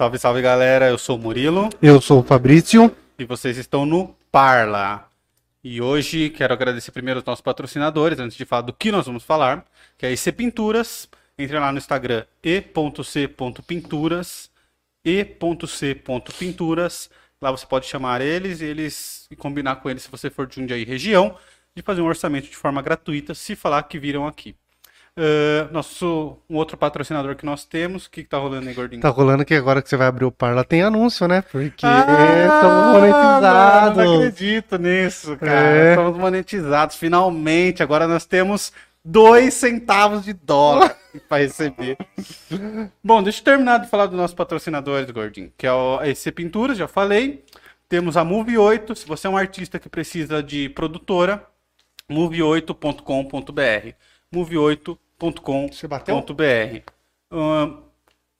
Salve, salve galera, eu sou o Murilo Eu sou o Fabrício. e vocês estão no Parla. E hoje quero agradecer primeiro os nossos patrocinadores, antes de falar do que nós vamos falar, que é a IC Pinturas. Entre lá no Instagram e.c.pinturas, e.c.pinturas. Lá você pode chamar eles e eles e combinar com eles se você for de Jundiaí região, de fazer um orçamento de forma gratuita, se falar que viram aqui. Ah, nosso um outro patrocinador que nós temos, o que, que tá rolando aí, gordinho? Tá rolando que agora que você vai abrir o Parla tem anúncio, né? Porque Ah, estamos mano, monetizados. Não acredito nisso, cara. É. Estamos monetizados, finalmente. Agora nós temos dois centavos de dólar para receber. Bom, deixa eu terminar de falar dos nossos patrocinadores, Gordinho. Que é o EC Pinturas, já falei. Temos a Move 8. Se você é um artista que precisa de produtora, move8.com.br. Move8.com.br. Bateu? Ahn,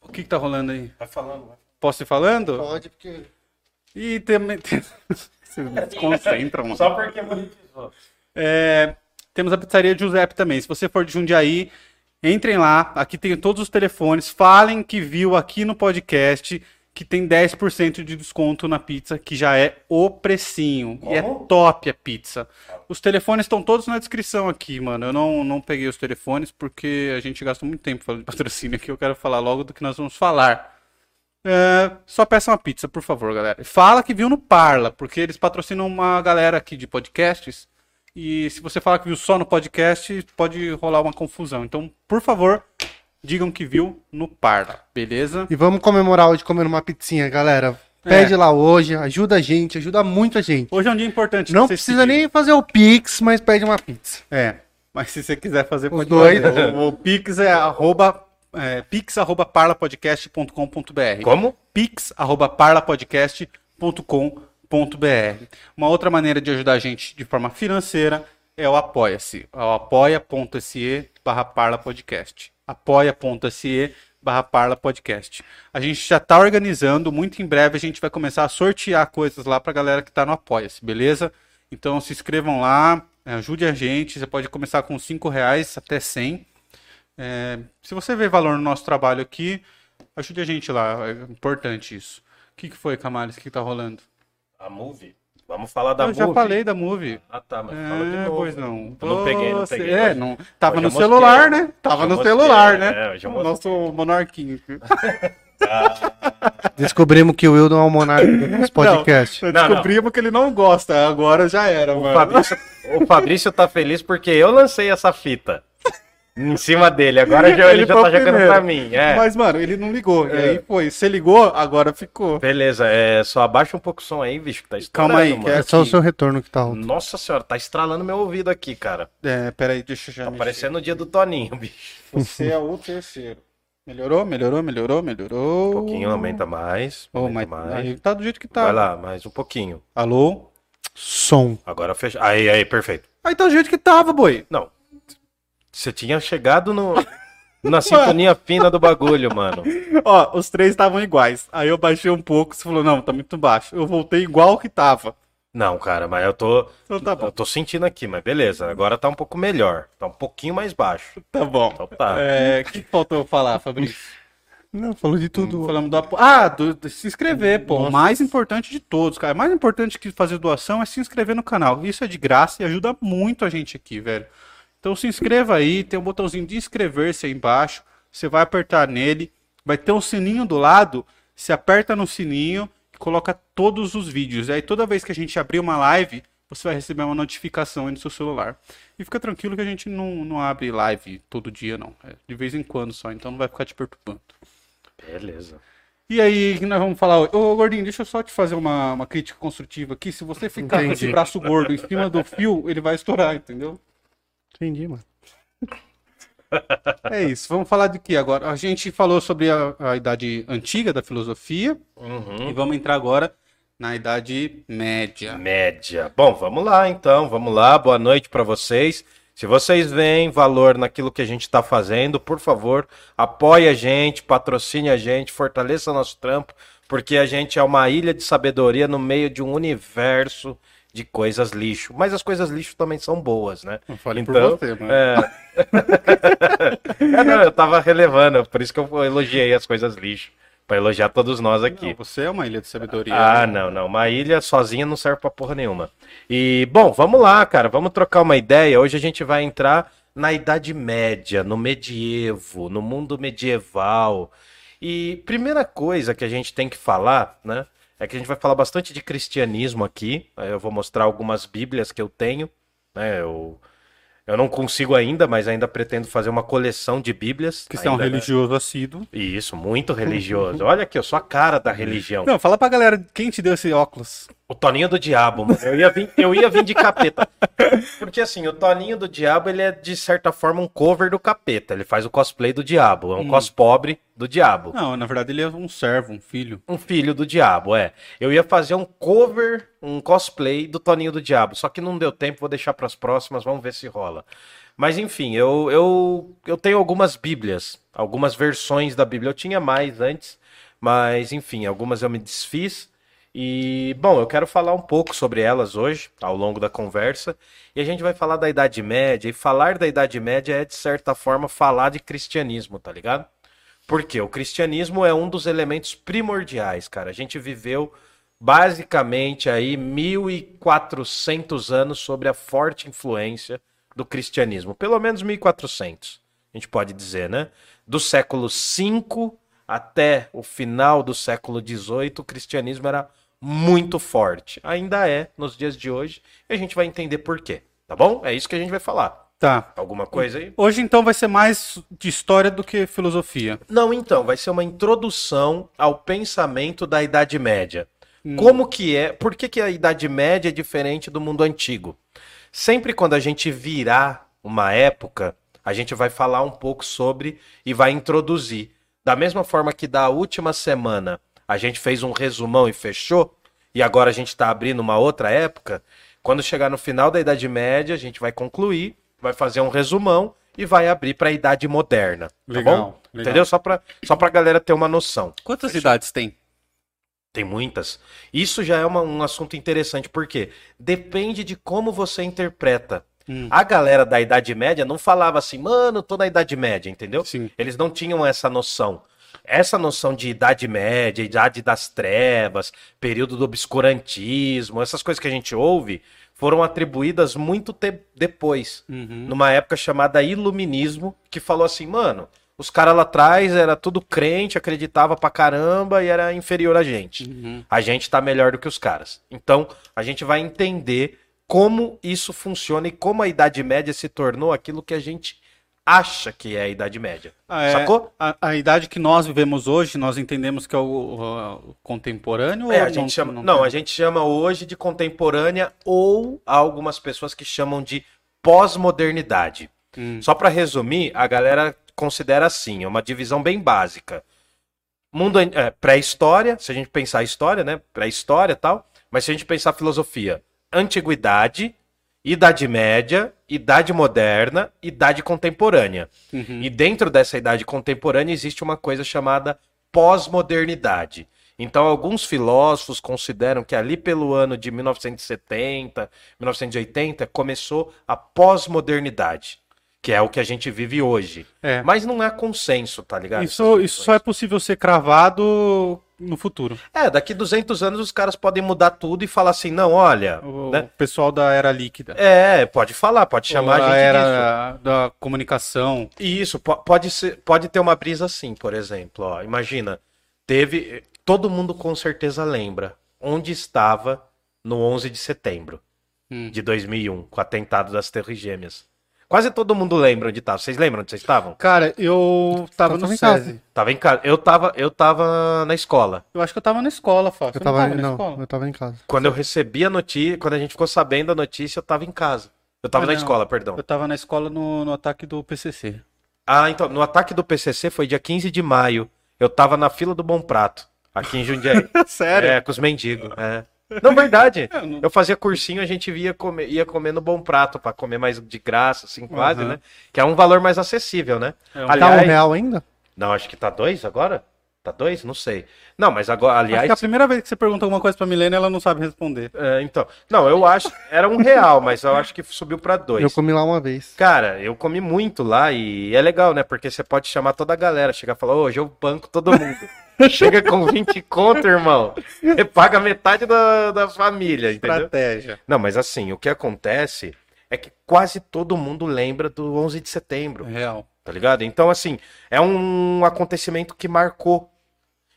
o que, que tá rolando aí? Vai falando, vai. Posso ir falando? Pode, porque. E também. tem- Vocês me desconcentram, mano. Só porque monetizou. É, temos a pizzaria Giuseppe também. Se você for de Jundiaí, entrem lá. Aqui tem todos os telefones. Falem que viu aqui no podcast que tem 10% de desconto na pizza, que já é o precinho. E é Como? top a pizza. Os telefones estão todos na descrição aqui, mano. Eu não, não peguei os telefones porque a gente gasta muito tempo falando de patrocínio aqui. Eu quero falar logo do que nós vamos falar. É, só peça uma pizza, por favor, galera. Fala que viu no Parla, porque eles patrocinam uma galera aqui de podcasts. E se você falar que viu só no podcast, pode rolar uma confusão. Então, por favor, digam que viu no Parla, beleza? E vamos comemorar hoje comendo uma pizzinha, galera. Pede lá hoje, ajuda a gente, ajuda muito a gente. Hoje é um dia importante. Não precisa pedirem. nem fazer o Pix, mas pede uma pizza. É, mas se você quiser fazer, Os pode dois. fazer. O, o Pix é arroba, é, pix arroba parlapodcast.com.br. Como? pix arroba parlapodcast.com.br. Uma outra maneira de ajudar a gente de forma financeira é o Apoia-se. É o apoia.se barra parlapodcast. apoia.se barra parlapodcast. A gente já está organizando, muito em breve a gente vai começar a sortear coisas lá para a galera que está no Apoia-se, beleza? Então se inscrevam lá, ajude a gente, você pode começar com 5 reais até 100. É, se você vê valor no nosso trabalho aqui, ajude a gente lá, é importante isso. O que, que foi, Camales, que tá rolando? A Movie? Vamos falar da Eu Movie. já falei da Movie. Ah, tá, mas fala de É, novo. pois não. Eu não peguei, não peguei. É, não. Tava Hoje no eu celular, né? Tava eu no celular, é, né? eu o nosso monarquinho. Descobrimos que o Wildon é o monarca do nosso podcast. Não, Não, não. descobrimos que ele não gosta, agora já era, O mano. Fabrício, o Fabrício tá feliz porque eu lancei essa fita em cima dele. Agora já, ele, já tá jogando primeiro. pra mim. É. Mas, mano, ele não ligou. E É. aí foi. Você ligou, agora ficou. Beleza, é, só abaixa um pouco o som aí, bicho, que tá estourando, Calma aí, mano. que É só o seu retorno que tá alto. Nossa senhora, tá estralando meu ouvido aqui, cara. É, peraí, deixa eu já. Tá parecendo o dia do Toninho, bicho. Você é o terceiro. Melhorou, melhorou, melhorou, melhorou. Um pouquinho, aumenta mais. Oh, Aumenta mas mais. aí tá do jeito que tá. Vai lá, mais um pouquinho. Alô? Som. Agora fecha. Aí, aí, perfeito. Aí tá do jeito que tava, boi. Não. Você tinha chegado no. Na sintonia fina do bagulho, mano. Ó, os três estavam iguais. Aí eu baixei um pouco, você falou, não, tá muito baixo. Eu voltei igual que tava. Não, cara, mas eu tô. Então tá bom, Eu tô sentindo aqui, mas beleza. Agora tá um pouco melhor. Tá um pouquinho mais baixo. tá bom. Então tá. É, o que faltou eu falar, Fabrício? Não, falou de tudo. Falamos do apo... Ah, do, de se inscrever, pô. O mais importante de todos, cara. Mais importante que fazer doação é se inscrever no canal. Isso é de graça e ajuda muito a gente aqui, velho. Então se inscreva aí, tem um botãozinho de inscrever-se aí embaixo. Você vai apertar nele, vai ter um sininho do lado. Você aperta no sininho e coloca todos os vídeos. E aí toda vez que a gente abrir uma live, você vai receber uma notificação aí no seu celular. E fica tranquilo que a gente não, não abre live todo dia, não. É de vez em quando só, então não vai ficar te perturbando. Beleza. E aí, o que nós vamos falar? Ô, Gordinho, deixa eu só te fazer uma, uma crítica construtiva aqui. Se você ficar com esse Entendi. braço gordo em cima do fio, ele vai estourar, entendeu? Entendi, mano. É isso. Vamos falar de que agora? A gente falou sobre a, a idade antiga da filosofia e Uhum. vamos entrar agora na idade média. Média. Bom, vamos lá então, vamos lá. Boa noite pra vocês. Se vocês veem valor naquilo que a gente está fazendo, por favor, apoie a gente, patrocine a gente, fortaleça nosso trampo, porque a gente é uma ilha de sabedoria no meio de um universo de coisas lixo. Mas as coisas lixo também são boas, né? Falei por Então, você, mano. É... é, não, eu tava relevando, por isso que eu elogiei as coisas lixo. Pra elogiar todos nós aqui. Não, você é uma ilha de sabedoria. Ah, né? não, não. Uma ilha sozinha não serve pra porra nenhuma. E, bom, vamos lá, cara. Vamos trocar uma ideia. Hoje a gente vai entrar na Idade Média, no medievo, no mundo medieval. E primeira coisa que a gente tem que falar, né? É que a gente vai falar bastante de cristianismo aqui. Eu vou mostrar algumas bíblias que eu tenho. Né? Eu, eu não consigo ainda, mas ainda pretendo fazer uma coleção de bíblias. Que você é um ainda, né? religioso assíduo. Isso, muito religioso. Olha aqui, eu sou a cara da religião. Não, fala pra galera quem te deu esse óculos. O Toninho do Diabo, mano. Eu ia vir, eu ia vir de capeta. Porque assim, o Toninho do Diabo, ele é de certa forma um cover do capeta. Ele faz o cosplay do diabo. É um cos pobre do diabo. Não, na verdade ele é um servo, um filho. Um filho do diabo, é. Eu ia fazer um cover, um cosplay do Toninho do Diabo. Só que não deu tempo, vou deixar pras próximas, vamos ver se rola. Mas enfim, eu, eu, eu tenho algumas bíblias, algumas versões da Bíblia. Eu tinha mais antes, mas enfim, algumas eu me desfiz. E, bom, eu quero falar um pouco sobre elas hoje, ao longo da conversa. E a gente vai falar da Idade Média. E falar da Idade Média é, de certa forma, falar de cristianismo, tá ligado? Porque o cristianismo é um dos elementos primordiais, cara. A gente viveu basicamente aí 1400 anos sobre a forte influência do cristianismo, pelo menos 1400, a gente pode dizer, né? Do século V até o final do século XVIII, o cristianismo era muito forte. Ainda é nos dias de hoje, e a gente vai entender por quê, tá bom? É isso que a gente vai falar. Tá. Alguma coisa aí? Hoje então vai ser mais de história do que filosofia. Não, então, vai ser uma introdução ao pensamento da Idade Média. Como que é, por que, que a Idade Média é diferente do mundo antigo? Sempre quando a gente virar uma época, a gente vai falar um pouco sobre e vai introduzir. Da mesma forma que da última semana a gente fez um resumão e fechou, e agora a gente está abrindo uma outra época, quando chegar no final da Idade Média, a gente vai concluir, vai fazer um resumão e vai abrir para a Idade Moderna. Tá Legal, bom? legal. Entendeu? Só para só a galera ter uma noção. Quantas idades tem? Tem muitas. Isso já é uma- um assunto interessante, porque depende de como você interpreta. Hum. A galera da Idade Média não falava assim, mano, tô na Idade Média, entendeu? Sim. Eles não tinham essa noção. Essa noção de Idade Média, Idade das Trevas, período do obscurantismo, essas coisas que a gente ouve, foram atribuídas muito te- depois Uhum. numa época chamada Iluminismo, que falou assim, mano, os caras lá atrás era tudo crente, acreditava pra caramba e era inferior a gente. Uhum. A gente tá melhor do que os caras. Então, a gente vai entender como isso funciona e como a Idade Média se tornou aquilo que a gente acha que é a Idade Média. Ah, é, Sacou? A, a idade que nós vivemos hoje, nós entendemos que é o, o- o contemporâneo? É, a gente chama, não, não a gente chama hoje de contemporânea ou algumas pessoas que chamam de pós-modernidade. Hum. Só para resumir, a galera considera assim, é uma divisão bem básica. Mundo é, pré-história, se a gente pensar história, né? Pré-história e tal, mas se a gente pensar filosofia, antiguidade, idade média, idade moderna, idade contemporânea. Uhum. E dentro dessa idade contemporânea existe uma coisa chamada pós-modernidade. Então, alguns filósofos consideram que ali pelo ano de 1970, 1980, começou a pós-modernidade, que é o que a gente vive hoje. É. Mas não é consenso, tá ligado? Isso, isso só é possível ser cravado no futuro. É, daqui 200 anos os caras podem mudar tudo e falar assim, não, olha, O, né? o pessoal da era líquida. É, pode falar, pode chamar Ou a gente disso. era da comunicação. Isso, po- pode ser, pode ter uma brisa assim, por exemplo, ó, imagina, teve, todo mundo com certeza lembra onde estava no 11 de setembro Hum. de 2001, com o atentado das Torres Gêmeas. Quase todo mundo lembra onde estava. Vocês lembram onde vocês estavam? Cara, eu tava no tava em casa. SESI. Tava em casa. Eu tava, eu tava na escola. Eu acho que eu tava na escola, Fábio. Eu tava, não tava na não, escola? eu tava em casa. Quando eu recebi a notícia, quando a gente ficou sabendo a notícia, eu tava em casa. Eu tava Ah, na não. escola, perdão. Eu tava na escola no, no ataque do PCC. Ah, então, no ataque do PCC foi dia 15 de maio. Eu tava na fila do Bom Prato, aqui em Jundiaí. Sério? É, com os mendigos. É. Não, verdade. Eu não- Eu fazia cursinho, a gente ia comer, ia comer no Bom Prato, pra comer mais de graça, assim, quase, Aham. né? Que é um valor mais acessível, né? É um- Tá um Aliás, real ainda? não, acho que tá dois agora. Tá dois? Não sei. Não, mas agora, Acho que aliás. a primeira vez que você pergunta alguma coisa pra Milena, ela não sabe responder. é, então. Não, eu acho. Era um real, mas eu acho que subiu pra dois. Eu comi lá uma vez. Cara, eu comi muito lá e é legal, né? Porque você pode chamar toda a galera, chegar e falar, hoje eu banco todo mundo. Chega com 20 conto, irmão. Você paga metade da, da família, entendeu? Estratégia. Não, mas assim, o que acontece é que quase todo mundo lembra do 11 de setembro, Real. tá ligado? Então, assim, é um acontecimento que marcou.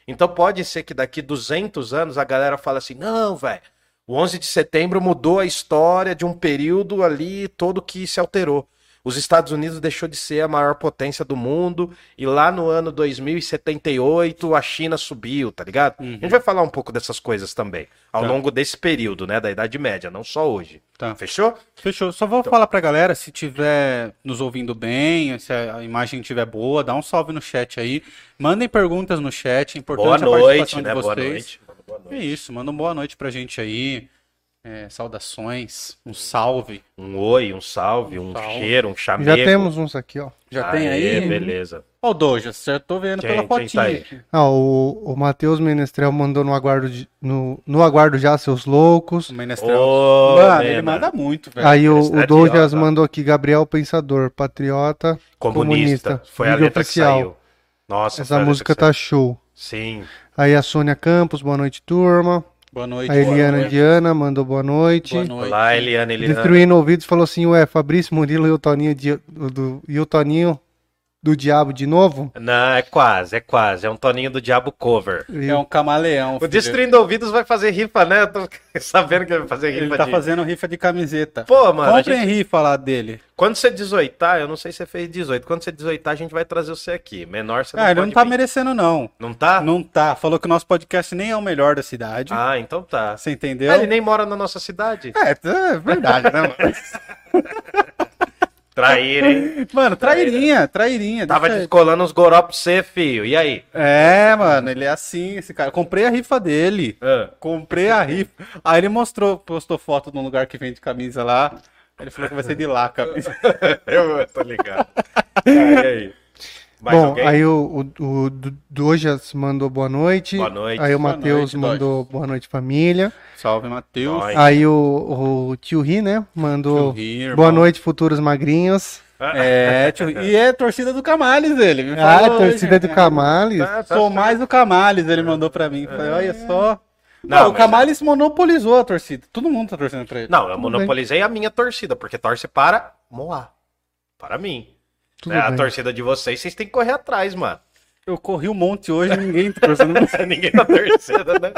Então pode ser que daqui 200 anos a galera fala assim, não, velho, o 11 de setembro mudou a história de um período ali todo que se alterou. Os Estados Unidos deixou de ser a maior potência do mundo e lá no ano 2078 a China subiu, tá ligado? A gente vai falar um pouco dessas coisas também, ao Tá. longo desse período, né, da Idade Média, não só hoje. Tá. Fechou? Fechou. Só vou falar pra galera, se tiver nos ouvindo bem, se a imagem estiver boa, dá um salve no chat aí. Mandem perguntas no chat, é importante Boa a noite, participação né? de Boa vocês. noite. Boa É noite. isso, manda uma boa noite pra gente aí. É, saudações, um salve. Um oi, um salve, um salve. cheiro, um chamego. Já temos uns aqui, ó. Já tem Aê, aí? beleza. Ó, o Dojas, já tô vendo Quem- pela quem fotinha tá. Ah, o, o Matheus Menestrel mandou no aguardo, de- no, no aguardo já, seus loucos. O Menestrel. Ô, Mano, ele manda muito, velho. Aí o, o é Douglas idiota. mandou aqui, Gabriel Pensador, patriota, Comunista. Comunista. Foi a letra oficial. que saiu. Nossa, essa música tá show. Sim. Aí a Sônia Campos, boa noite, turma. Boa noite. A boa Eliana noite. Diana mandou boa noite. Boa noite. Olá, Eliana, Eliana. Destruindo ouvidos falou assim, ué, Fabrício Murilo e o Toninho, de, do, e o Toninho do Diabo de novo? Não, é quase, é quase. É um Toninho do Diabo cover. É um camaleão. O filho. Destruindo Ouvidos vai fazer rifa, né? Eu tô sabendo que ele vai fazer rifa Ele tá de... fazendo rifa de camiseta. Pô, mano, a Comprem gente- rifa lá dele. quando você 18, eu não sei se você fez 18. Quando você 18, a gente vai trazer você aqui. Menor você não Ah, ele não tá vir. merecendo, não. Não tá? Não tá. Falou que o nosso podcast nem é o melhor da cidade. Ah, então tá. Você entendeu? Ah, ele nem mora na nossa cidade. É, é verdade, né, mano? Traíra, hein? Mano, trairinha, trairinha. Tava ele. descolando uns goró pra você, filho. E aí? É, mano, ele é assim, esse cara. Comprei a rifa dele. Ah. Comprei a rifa. Aí ele mostrou, postou foto num lugar que vende camisa lá. Ele falou que vai ser de lá a camisa. Eu tô ligado. E aí? Mais Bom, alguém? aí o, o, o Do- Dojas mandou boa noite. Boa noite. Aí o Matheus mandou boa noite, família. Salve, Matheus. Aí o, o Tio Ri, né? Mandou Ri, boa noite, futuros magrinhos. É, tio, e é torcida do Camales, ele. me Ah, falou torcida hoje. do Camales. Tá, tá Sou mais o Camales, ele mandou pra mim. Falei, olha só. Não, Não, o mas Camales monopolizou a torcida. Todo mundo tá torcendo pra ele. Não, eu monopolizei a minha torcida, porque torce para Moá. Para mim. Tudo É, a bem. torcida de vocês, vocês têm que correr atrás, mano. Eu corri um monte hoje e ninguém tá torcendo. Ninguém tá torcendo, né?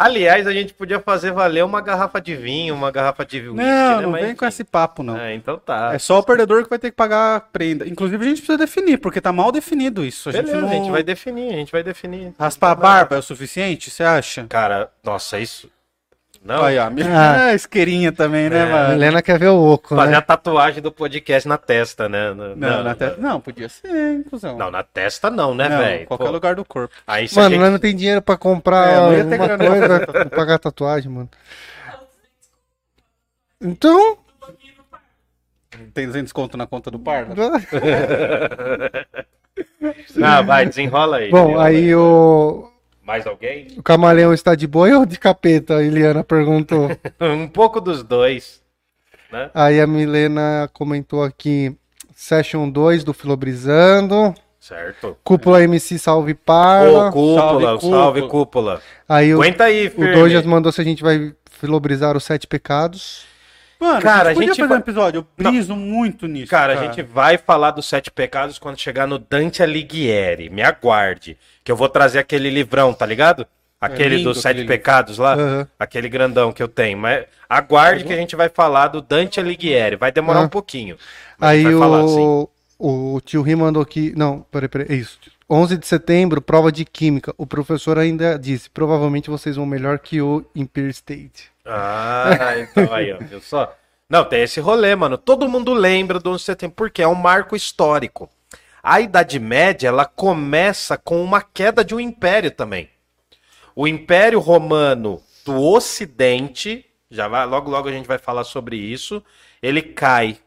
Aliás, a gente podia fazer valer uma garrafa de vinho, uma garrafa de whisky, Não, né? não Mas, vem com enfim. esse papo, não. É, então tá. É só o perdedor que vai ter que pagar a prenda. Inclusive, a gente precisa definir, porque tá mal definido isso. A gente Beleza, não... a gente vai definir, a gente vai definir. Raspar a barba é o suficiente, você acha? Cara, nossa, isso. Não, Olha, a Ah. isqueirinha também, né, É, A mano? Helena quer ver o oco, fazer né? a tatuagem do podcast na testa, né? No- Não, na testa... não, podia ser, inclusão. Não, na testa não, né, Não, velho? qualquer Pô, lugar do corpo. Aí Mano, gente- nós não tem dinheiro pra comprar É, não uma coisa, pra pagar tatuagem, mano. Então, Tem 200 conto na conta do par? Não, vai, desenrola aí. bom, desenrola aí o, Mais alguém? o camaleão está de boi ou de capeta? A Eliana perguntou. um pouco dos dois. Né? Aí a Milena comentou aqui, Session 2 do Filobrizando, Certo. Cúpula MC Salve Ô, Parla. cúpula, Salve, salve, cúpula. cúpula. Aí o, Aguenta aí, o firme. Dojas mandou se a gente vai filobrizar os sete pecados. Mano, Cara, a gente podia a gente fazer vai- um episódio. Eu briso muito nisso. Cara, a gente vai falar dos sete pecados quando chegar no Dante Alighieri. Me aguarde. Que eu vou trazer aquele livrão, tá ligado? Aquele lindo dos sete aquele pecados lá. Aham. Aquele grandão que eu tenho. Mas aguarde que a gente vai falar do Dante Alighieri. Vai demorar Ah. um pouquinho. Mas a gente Aí vai falar, sim. o, o tio Ri mandou aqui. Não, peraí, peraí. É isso. 11 de setembro, prova de química. O professor ainda disse: provavelmente vocês vão melhor que o Empire State. Ah, então aí, ó, viu só? Não, tem esse rolê, mano. Todo mundo lembra do 11 de setembro, porque é um marco histórico. A Idade Média, ela começa com uma queda de um império também. O Império Romano do Ocidente, já vai, logo logo a gente vai falar sobre isso, ele cai.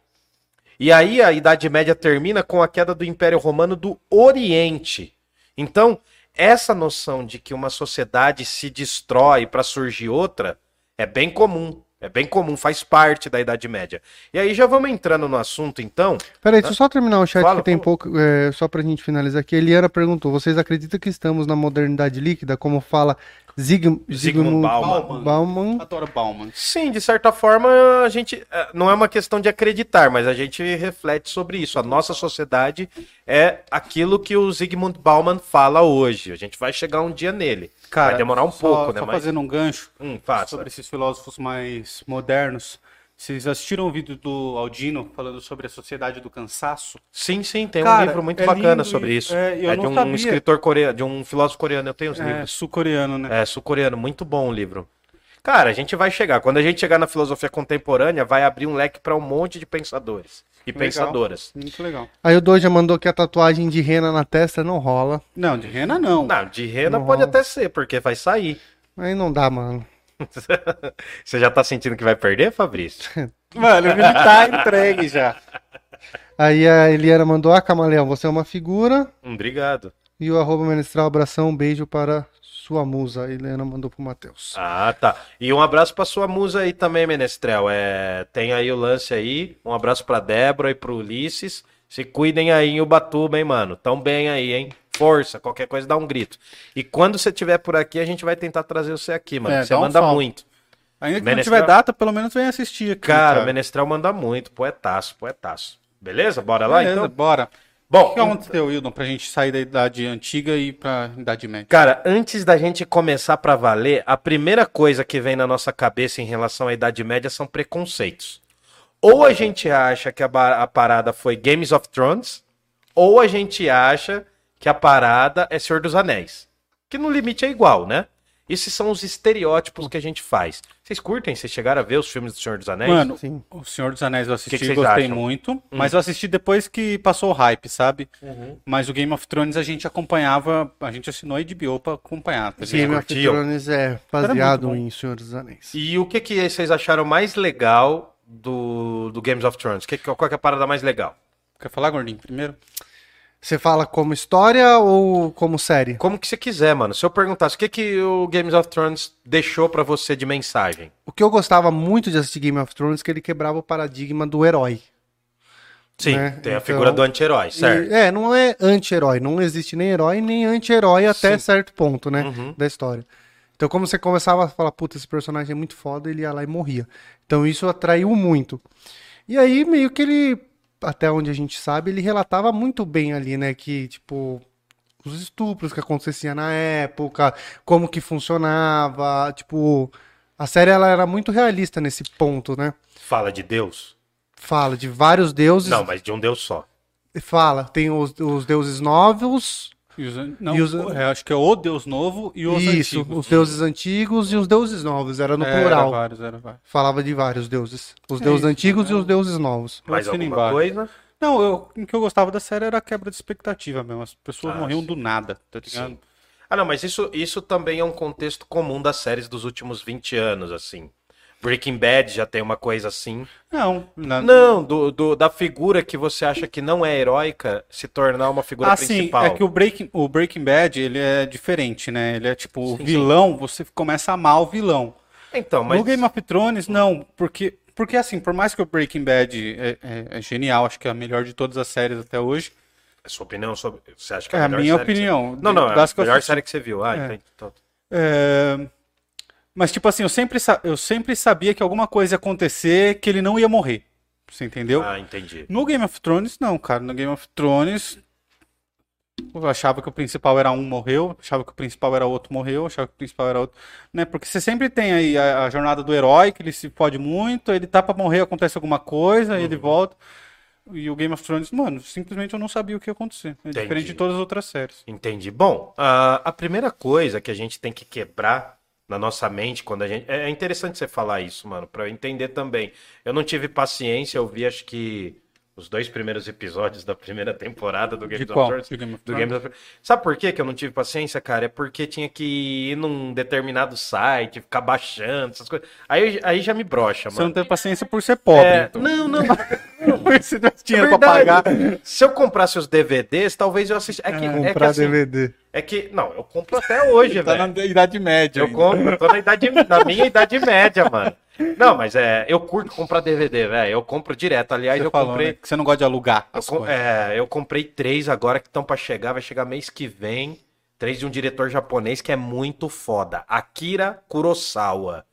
E aí a Idade Média termina com a queda do Império Romano do Oriente. Então, essa noção de que uma sociedade se destrói para surgir outra é bem comum. É bem comum, faz parte da Idade Média. E aí já vamos entrando no assunto, então. Peraí, deixa eu só terminar o chat Fala, que tem pouco, é, só pra gente finalizar aqui. Eliana perguntou: vocês acreditam que estamos na modernidade líquida, como fala Zig, Zygmunt Bauman. Bauman? Bauman? Adoro Bauman. Sim, de certa forma, a gente. eh, Não é uma questão de acreditar, mas a gente reflete sobre isso. A nossa sociedade é aquilo que o Zygmunt Bauman fala hoje. A gente vai chegar um dia nele. Cara, vai demorar um só- pouco, né? Só Mas. fazendo um gancho Hum, sobre esses filósofos mais modernos. Vocês assistiram o vídeo do Aldino falando sobre a sociedade do cansaço? Sim, sim, tem um Cara, livro muito é bacana sobre isso. É, É, de um sabia. escritor coreano, de um filósofo coreano. Eu tenho os É, livros. sul-coreano, né? É, sul-coreano, muito bom o livro. Cara, a gente vai chegar. Quando a gente chegar na filosofia contemporânea, vai abrir um leque para um monte de pensadores e Legal. pensadoras. Muito legal. Aí o Doja mandou que a tatuagem de rena na testa não rola. Não, de rena não. Não, de rena Não pode rola. até ser, porque vai sair. Aí não dá, mano. Você já tá sentindo que vai perder, Fabrício? Mano, ele tá entregue já. Aí a Eliana mandou: Ah, Camaleão, você é uma figura. Obrigado. E o arroba menestral abração, um beijo para sua musa. A Eliana mandou pro Matheus. Ah, tá. E um abraço pra sua musa aí também, Menestrel. É, tem aí o lance aí. Um abraço pra Débora e pro Ulisses. Se cuidem aí em Ubatuba, hein, mano. Tão bem aí, hein? Força, qualquer coisa dá um grito. E quando você estiver por aqui, a gente vai tentar trazer você aqui, mano. É, você um manda muito. Ainda que Menestrel- não tiver data, pelo menos vem assistir aqui. Cara, o Menestrel manda muito. Poetaço, poetaço. Beleza? Bora lá, Beleza, então? bora. Bom, O que aconteceu, Wildon, pra gente sair da idade antiga e ir pra idade média? Cara, antes da gente começar pra valer, a primeira coisa que vem na nossa cabeça em relação à Idade Média são preconceitos. Ou a gente acha que a, a parada foi Games of Thrones, ou a gente acha que a parada é Senhor dos Anéis. Que no limite é igual, né? Esses são os estereótipos que a gente faz. Vocês curtem? Vocês chegaram a ver os filmes do Senhor dos Anéis? Mano, Sim. o Senhor dos Anéis eu assisti Que que e gostei acham? Hum. muito, mas eu assisti depois que passou o hype, sabe? Uhum. Mas o Game of Thrones a gente acompanhava, a gente assinou a HBO pra acompanhar. Tá? Game of? Thrones é baseado em Senhor dos Anéis. E o que, que vocês acharam mais legal do, do Games of Thrones? Que, qual que é a parada mais legal? Quer falar, Gordinho, primeiro? Você fala como história ou como série? Como que você quiser, mano. Se eu perguntasse o que, que o Games of Thrones deixou pra você de mensagem? O que eu gostava muito de assistir Game of Thrones é que ele quebrava o paradigma do herói. Sim, Né? tem a Então- figura do anti-herói, certo? E- é, não é anti-herói. Não existe nem herói nem anti-herói até Sim. certo ponto, né? Uhum. Da história. Então, como você começava a falar, puta, esse personagem é muito foda, ele ia lá e morria. Então, isso atraiu muito. E aí, meio que ele, até onde a gente sabe, ele relatava muito bem ali, né? Que, tipo, os estupros que aconteciam na época, como que funcionava, tipo. A série ela era muito realista nesse ponto, né? Fala de Deus? Fala de vários deuses. Não, mas de um Deus só. Fala, tem os, os deuses novos, E os não, E os- é, acho que é o Deus Novo e os Isso, antigos. os deuses antigos e os deuses novos, era no É, plural. Era vários, era vários. Falava de vários deuses. Os É deuses isso, antigos né? e os deuses novos. Mais alguma embaixo. coisa? Não, eu, o que eu gostava da série era a quebra de expectativa mesmo. As pessoas Ah, morriam sim. do nada, tá ligado? Sim. Ah, não, mas isso, isso também é um contexto comum das séries dos últimos 20 anos, assim. Breaking Bad já tem uma coisa assim. Não, na- Não, do, do- da figura que você acha que não é heróica se tornar uma figura Ah, sim, principal. é que o Breaking, o Breaking Bad, ele é diferente, né? Ele é tipo, Sim, vilão, você começa a amar o vilão. Então, mas. No Game of Thrones, não, porque, porque assim, por mais que o Breaking Bad é, é- é genial, acho que é a melhor de todas as séries até hoje, É sua opinião sobre. Você acha que é é a a melhor minha que você- opinião. Não, não, é a melhor série que você viu. Ah, É. entendi. Então, É, Mas, tipo assim, eu sempre, eu sempre sabia que alguma coisa ia acontecer, que ele não ia morrer. Você entendeu? Ah, entendi. No Game of Thrones, não, cara. No Game of Thrones, eu achava que o principal era um, morreu. Achava que o principal era outro, morreu. Achava que o principal era outro. Né? Porque você sempre tem aí a, a jornada do herói, que ele se pode muito, ele tá pra morrer, acontece alguma coisa, aí ele Uhum. volta. E o Game of Thrones, mano, simplesmente eu não sabia o que ia acontecer. É Entendi. diferente de todas as outras séries. Entendi. Bom, a, a primeira coisa que a gente tem que quebrar na nossa mente quando a gente. É é interessante você falar isso, mano, pra eu entender também. Eu não tive paciência, eu vi acho que os dois primeiros episódios da primeira temporada do Game of? Thrones. De Game of Do? Game of Thrones. Sabe por que eu não tive paciência, cara? É porque tinha que ir num determinado site, ficar baixando essas coisas. Aí, aí já me brocha, Você não mano. teve paciência por ser pobre. É, então. não, não, Se tivesse dinheiro É pra pagar. Se eu comprasse os DVDs, talvez eu assistisse. É que, é que Comprar assim, DVD. é que. Não, eu compro até hoje, Tá velho. na idade média. Eu ainda. compro, tô na, idade, na minha idade média, mano. Não, mas é, eu curto comprar DVD, velho. Eu compro direto. Aliás, Você eu falou, comprei. né, que você não gosta de alugar Eu, as com- é, eu comprei três agora que estão pra chegar, vai chegar mês que vem. Três de um diretor japonês que é muito foda. Akira Kurosawa.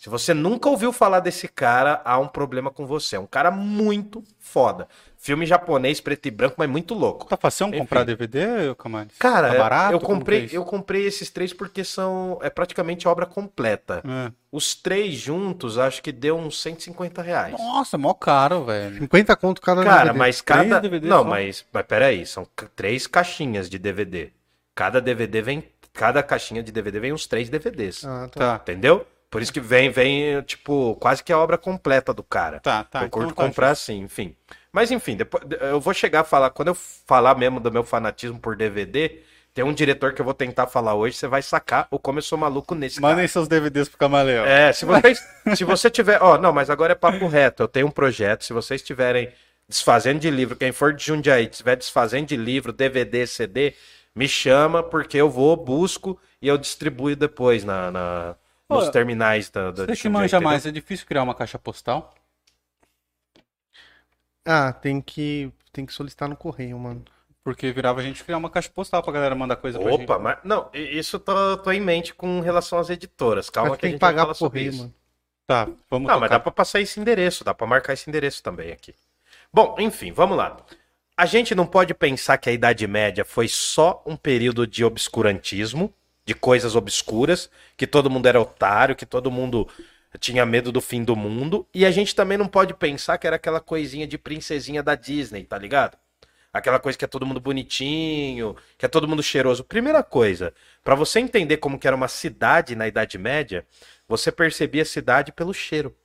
Se você nunca ouviu falar desse cara, há um problema com você. É um cara muito foda. Filme japonês, preto e branco, mas muito louco. Tá fácil Enfim. comprar DVD, Camanes? Cara, tá barato? eu comprei, é eu comprei esses três porque são é praticamente obra completa. É. Os três juntos, acho que deu uns 150 reais. Nossa, mó caro, velho. 50 conto cada Cara, DVD. mas cada. DVDs Não, só? mas, mas peraí, são três caixinhas de DVD. Cada DVD vem. Cada caixinha de DVD vem uns três DVDs. Ah, tá. Tá, Entendeu? Por isso que vem, vem, tipo, quase que a obra completa do cara. tá, tá. eu curto então tá, comprar assim, enfim. Mas enfim, depois eu vou chegar a falar. Quando eu falar mesmo do meu fanatismo por DVD, tem um diretor que eu vou tentar falar hoje, você vai sacar o como eu sou maluco nesse. Mandem seus DVDs pro Camaleão. É, se vocês, se você tiver, ó, não, mas agora é papo reto. Eu tenho um projeto. Se vocês estiverem desfazendo de livro, quem for de Jundiaí, estiver desfazendo de livro, DVD, CD, me chama porque eu vou, busco e eu distribuo depois na, na- nos terminais da, da Você que manja mais, é difícil criar uma caixa postal? Ah, tem que, tem que solicitar no correio, mano. Porque virava a gente criar uma caixa postal pra galera mandar coisa pra gente. Opa, mas não, isso tô, tô em mente com relação às editoras. Calma Mas que a tem gente que pagar vai pro falar sobre correio, isso. mano. Tá, vamos Não, mas tocar. dá pra passar esse endereço, dá pra marcar esse endereço também aqui. Bom, enfim, vamos lá. A gente não pode pensar que a Idade Média foi só um período de obscurantismo, de coisas obscuras, que todo mundo era otário, que todo mundo tinha medo do fim do mundo, e a gente também não pode pensar que era aquela coisinha de princesinha da Disney, tá ligado? Aquela coisa que é todo mundo bonitinho, que é todo mundo cheiroso. Primeira coisa, pra você entender como que era uma cidade na Idade Média, você percebia a cidade pelo cheiro.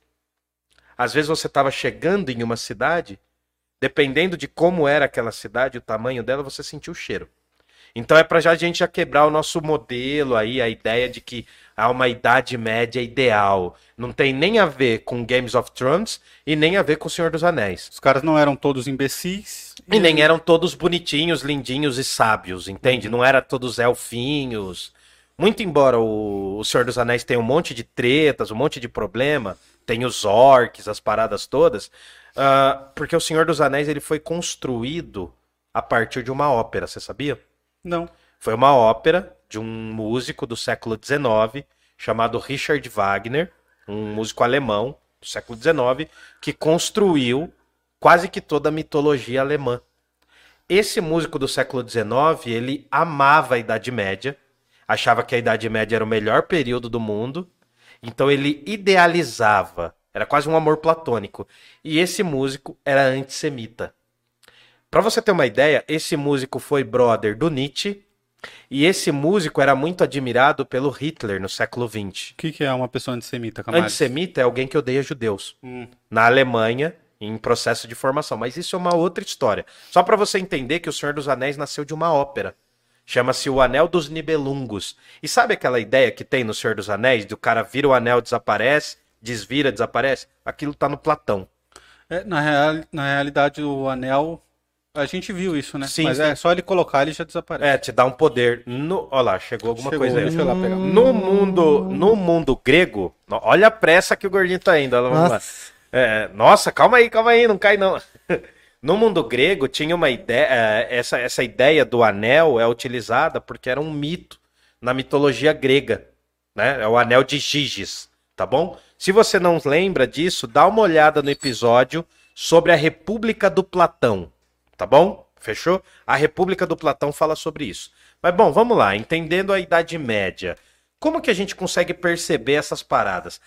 Às vezes você estava chegando em uma cidade, dependendo de como era aquela cidade, o tamanho dela, você sentia o cheiro. Então é pra já a gente já quebrar o nosso modelo aí, a ideia de que há uma idade média ideal. Não tem nem a ver com Games of Thrones e nem a ver com O Senhor dos Anéis. Os caras não eram todos imbecis. E nem eram todos bonitinhos, lindinhos e sábios, entende? Não era todos elfinhos. Muito embora o, o Senhor dos Anéis tenha um monte de tretas, um monte de problema, tem os orcs, as paradas todas, ah, porque o Senhor dos Anéis ele foi construído a partir de uma ópera, você sabia? Não. Foi uma ópera de um músico do século XIX chamado Richard Wagner, um músico alemão do século XIX, que construiu quase que toda a mitologia alemã. Esse músico do século XIX, ele amava a Idade Média, achava que a Idade Média era o melhor período do mundo, então ele idealizava, era quase um amor platônico. E esse músico era antissemita. Pra você ter uma ideia, esse músico foi brother do Nietzsche e esse músico era muito admirado pelo Hitler no século XX. O que, que é uma pessoa antissemita, Camales? Antissemita é alguém que odeia judeus. Hum. Na Alemanha, em processo de formação. Mas isso é uma outra história. Só pra você entender que o Senhor dos Anéis nasceu de uma ópera. Chama-se O Anel dos Nibelungos. E sabe aquela ideia que tem no Senhor dos Anéis? Do cara vira o anel, desaparece, desvira, desaparece? Aquilo tá no Platão. É, na, real, na realidade, o anel. A gente viu isso, né? Sim, Mas sim. é só ele colocar, ele já desaparece. É, te dá um poder. No... Olha lá, chegou alguma Chegou, coisa aí. deixa eu lá pegar. No mundo, no mundo grego, olha a pressa que o gordinho tá indo. Nossa. É, nossa, calma aí, calma aí, não cai não. No mundo grego tinha uma ideia, é, essa, essa ideia do anel é utilizada porque era um mito na mitologia grega, né? É o anel de Giges, tá bom? Se você não lembra disso, dá uma olhada no episódio sobre a República do Platão, tá bom? Fechou? A República do Platão fala sobre isso. Mas bom, vamos lá, entendendo a Idade Média, como que a gente consegue perceber essas paradas?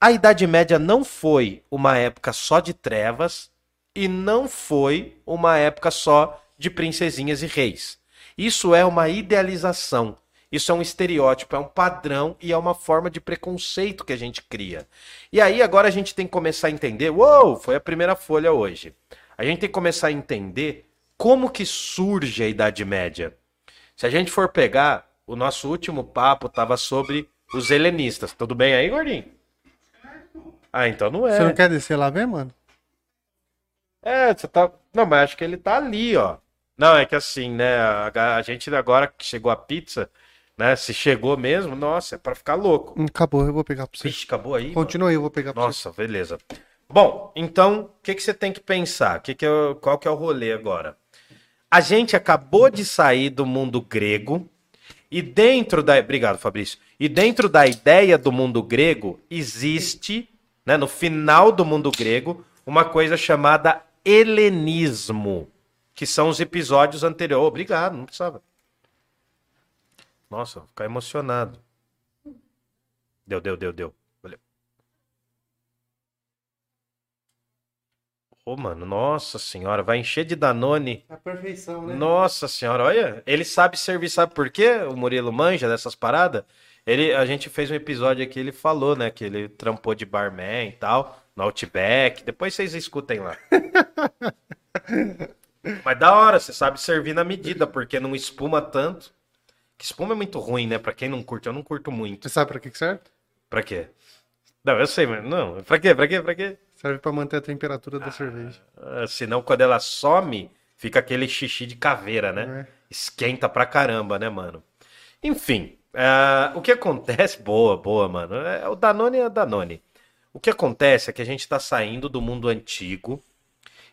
A Idade Média não foi uma época só de trevas e não foi uma época só de princesinhas e reis. Isso é uma idealização. Isso é um estereótipo, é um padrão e é uma forma de preconceito que a gente cria. E aí agora a gente tem que começar a entender. Uou, foi a primeira folha hoje. A gente tem que começar a entender como que surge a Idade Média. Se a gente for pegar, o nosso último papo estava sobre os helenistas. Tudo bem aí, gordinho? Ah, então não é. Você não quer descer lá ver, mano? É, você tá. Não, mas acho que ele tá ali, ó. Não, é que assim, né? A, gente agora que chegou a pizza, né? Se chegou mesmo, nossa, é pra ficar louco. Acabou, eu vou pegar pra você. Vixe, acabou aí? mano? Continua aí, eu vou pegar pra você. Nossa, beleza. Bom, então, o que, que você tem que pensar? Que que é o- qual que é o rolê agora? A gente acabou de sair do mundo grego e dentro da... Obrigado, Fabrício. E dentro da ideia do mundo grego existe, né, no final do mundo grego, uma coisa chamada helenismo, que são os episódios anteriores. Obrigado, não precisava. Nossa, vou ficar emocionado. Deu, deu, deu, deu. Ô, mano, nossa senhora, vai encher de Danone. É a perfeição, né? Nossa senhora, olha, ele sabe servir, sabe por quê? O Murilo manja dessas paradas. Ele, a gente fez um episódio aqui, ele falou, né, que ele trampou de barman e tal, no Outback. Depois vocês escutem lá. Mas da hora, você sabe servir na medida, porque não espuma tanto. Que espuma é muito ruim, né? Pra quem não curte, eu não curto muito. Você sabe pra que que serve? Pra quê? Não, eu sei, mas não. Pra quê? Pra quê? Pra quê? Serve pra manter a temperatura da cerveja. Ah, senão, quando ela some, fica aquele xixi de caveira, né? É. Esquenta pra caramba, né, mano? Enfim, ah, o que acontece. Boa, boa, mano. É, o Danone é Danone. O que acontece é que a gente tá saindo do mundo antigo.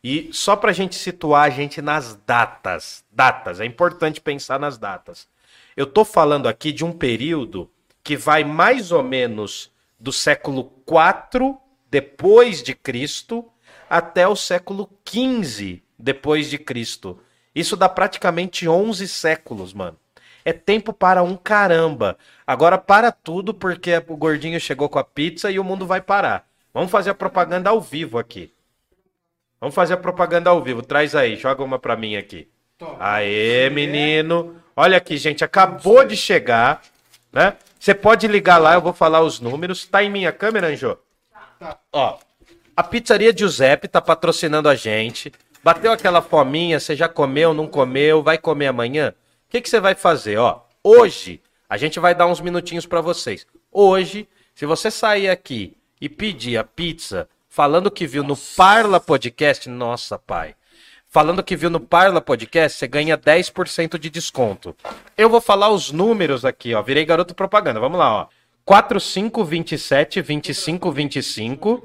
E só pra gente situar a gente nas datas. Datas, é importante pensar nas datas. Eu tô falando aqui de um período que vai mais ou menos do século IV depois de Cristo até o século XV depois de Cristo. Isso dá praticamente 11 séculos, mano. É tempo para um caramba. Agora para tudo porque o gordinho chegou com a pizza e o mundo vai parar. Vamos fazer a propaganda ao vivo aqui. Vamos fazer a propaganda ao vivo. Traz aí, joga uma pra mim aqui. Aê, menino. Olha aqui, gente, acabou de chegar, né? Você pode ligar lá, eu vou falar os números. Tá em minha câmera, Anjo? Ó, a pizzaria Giuseppe tá patrocinando a gente. Bateu aquela fominha, você já comeu, não comeu, vai comer amanhã? O que, que você vai fazer? Ó, hoje, a gente vai dar uns minutinhos pra vocês. Hoje, se você sair aqui e pedir a pizza falando que viu no Parla Podcast, nossa, pai. Falando que viu no Parla Podcast, você ganha 10% de desconto. Eu vou falar os números aqui, ó. Virei garoto propaganda. Vamos lá, ó. 4527 2525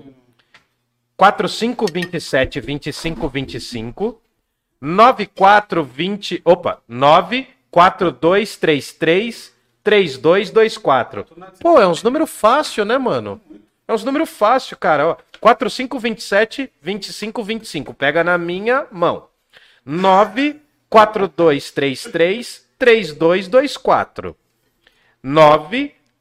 4527 2525 9420, opa, 94233 3224. Pô, é uns números fácil, né, mano? É uns números fácil, cara, ó. 4527 2525. Pega na minha mão. 94233 3224.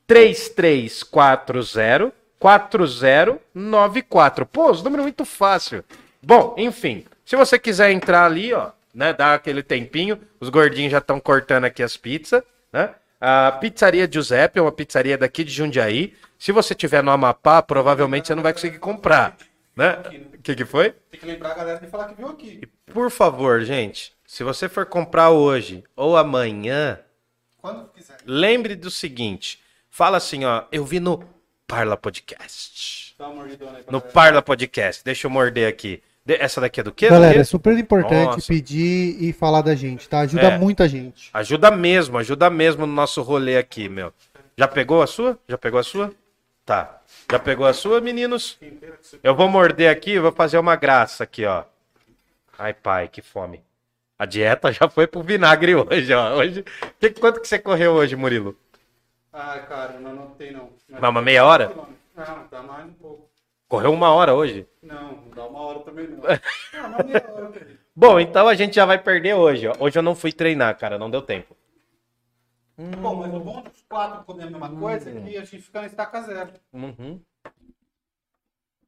93340 4094. Pô, os números muito fácil. Bom, enfim, se você quiser entrar ali, ó, né, dar aquele tempinho, os gordinhos já estão cortando aqui as pizzas, né? A pizzaria Giuseppe é uma pizzaria daqui de Jundiaí. Se você tiver no Amapá, provavelmente você não vai conseguir comprar, né? O que, que foi? Tem que lembrar a galera de falar que viu aqui. Por favor, gente, se você for comprar hoje ou amanhã, Quando quiser. lembre do seguinte: fala assim, ó, eu vi no Parla Podcast. Dá uma mordidona aí pra No galera. Parla Podcast. Deixa eu morder aqui. Essa daqui é do quê? Galera, Do é super importante Nossa. pedir e falar da gente, tá? Ajuda É. muita gente. Ajuda mesmo, ajuda mesmo no nosso rolê aqui, meu. Já pegou a sua? Já pegou a sua? Tá. Já pegou a sua, meninos? Eu vou morder aqui e vou fazer uma graça aqui, ó. Ai, pai, que fome. A dieta já foi pro vinagre hoje, ó. Hoje... Que, quanto que você correu hoje, Murilo? Ai, cara, não anotei não. Mas uma meia hora? Não, dá mais um pouco. Correu uma hora hoje? Não, não dá uma hora também não. Ah, uma meia hora, velho. Bom, então a gente já vai perder hoje, ó. Hoje eu não fui treinar, cara, não deu tempo. Bom, mas o bom dos quatro comer a mesma coisa é que a gente fica na estaca zero. Uhum.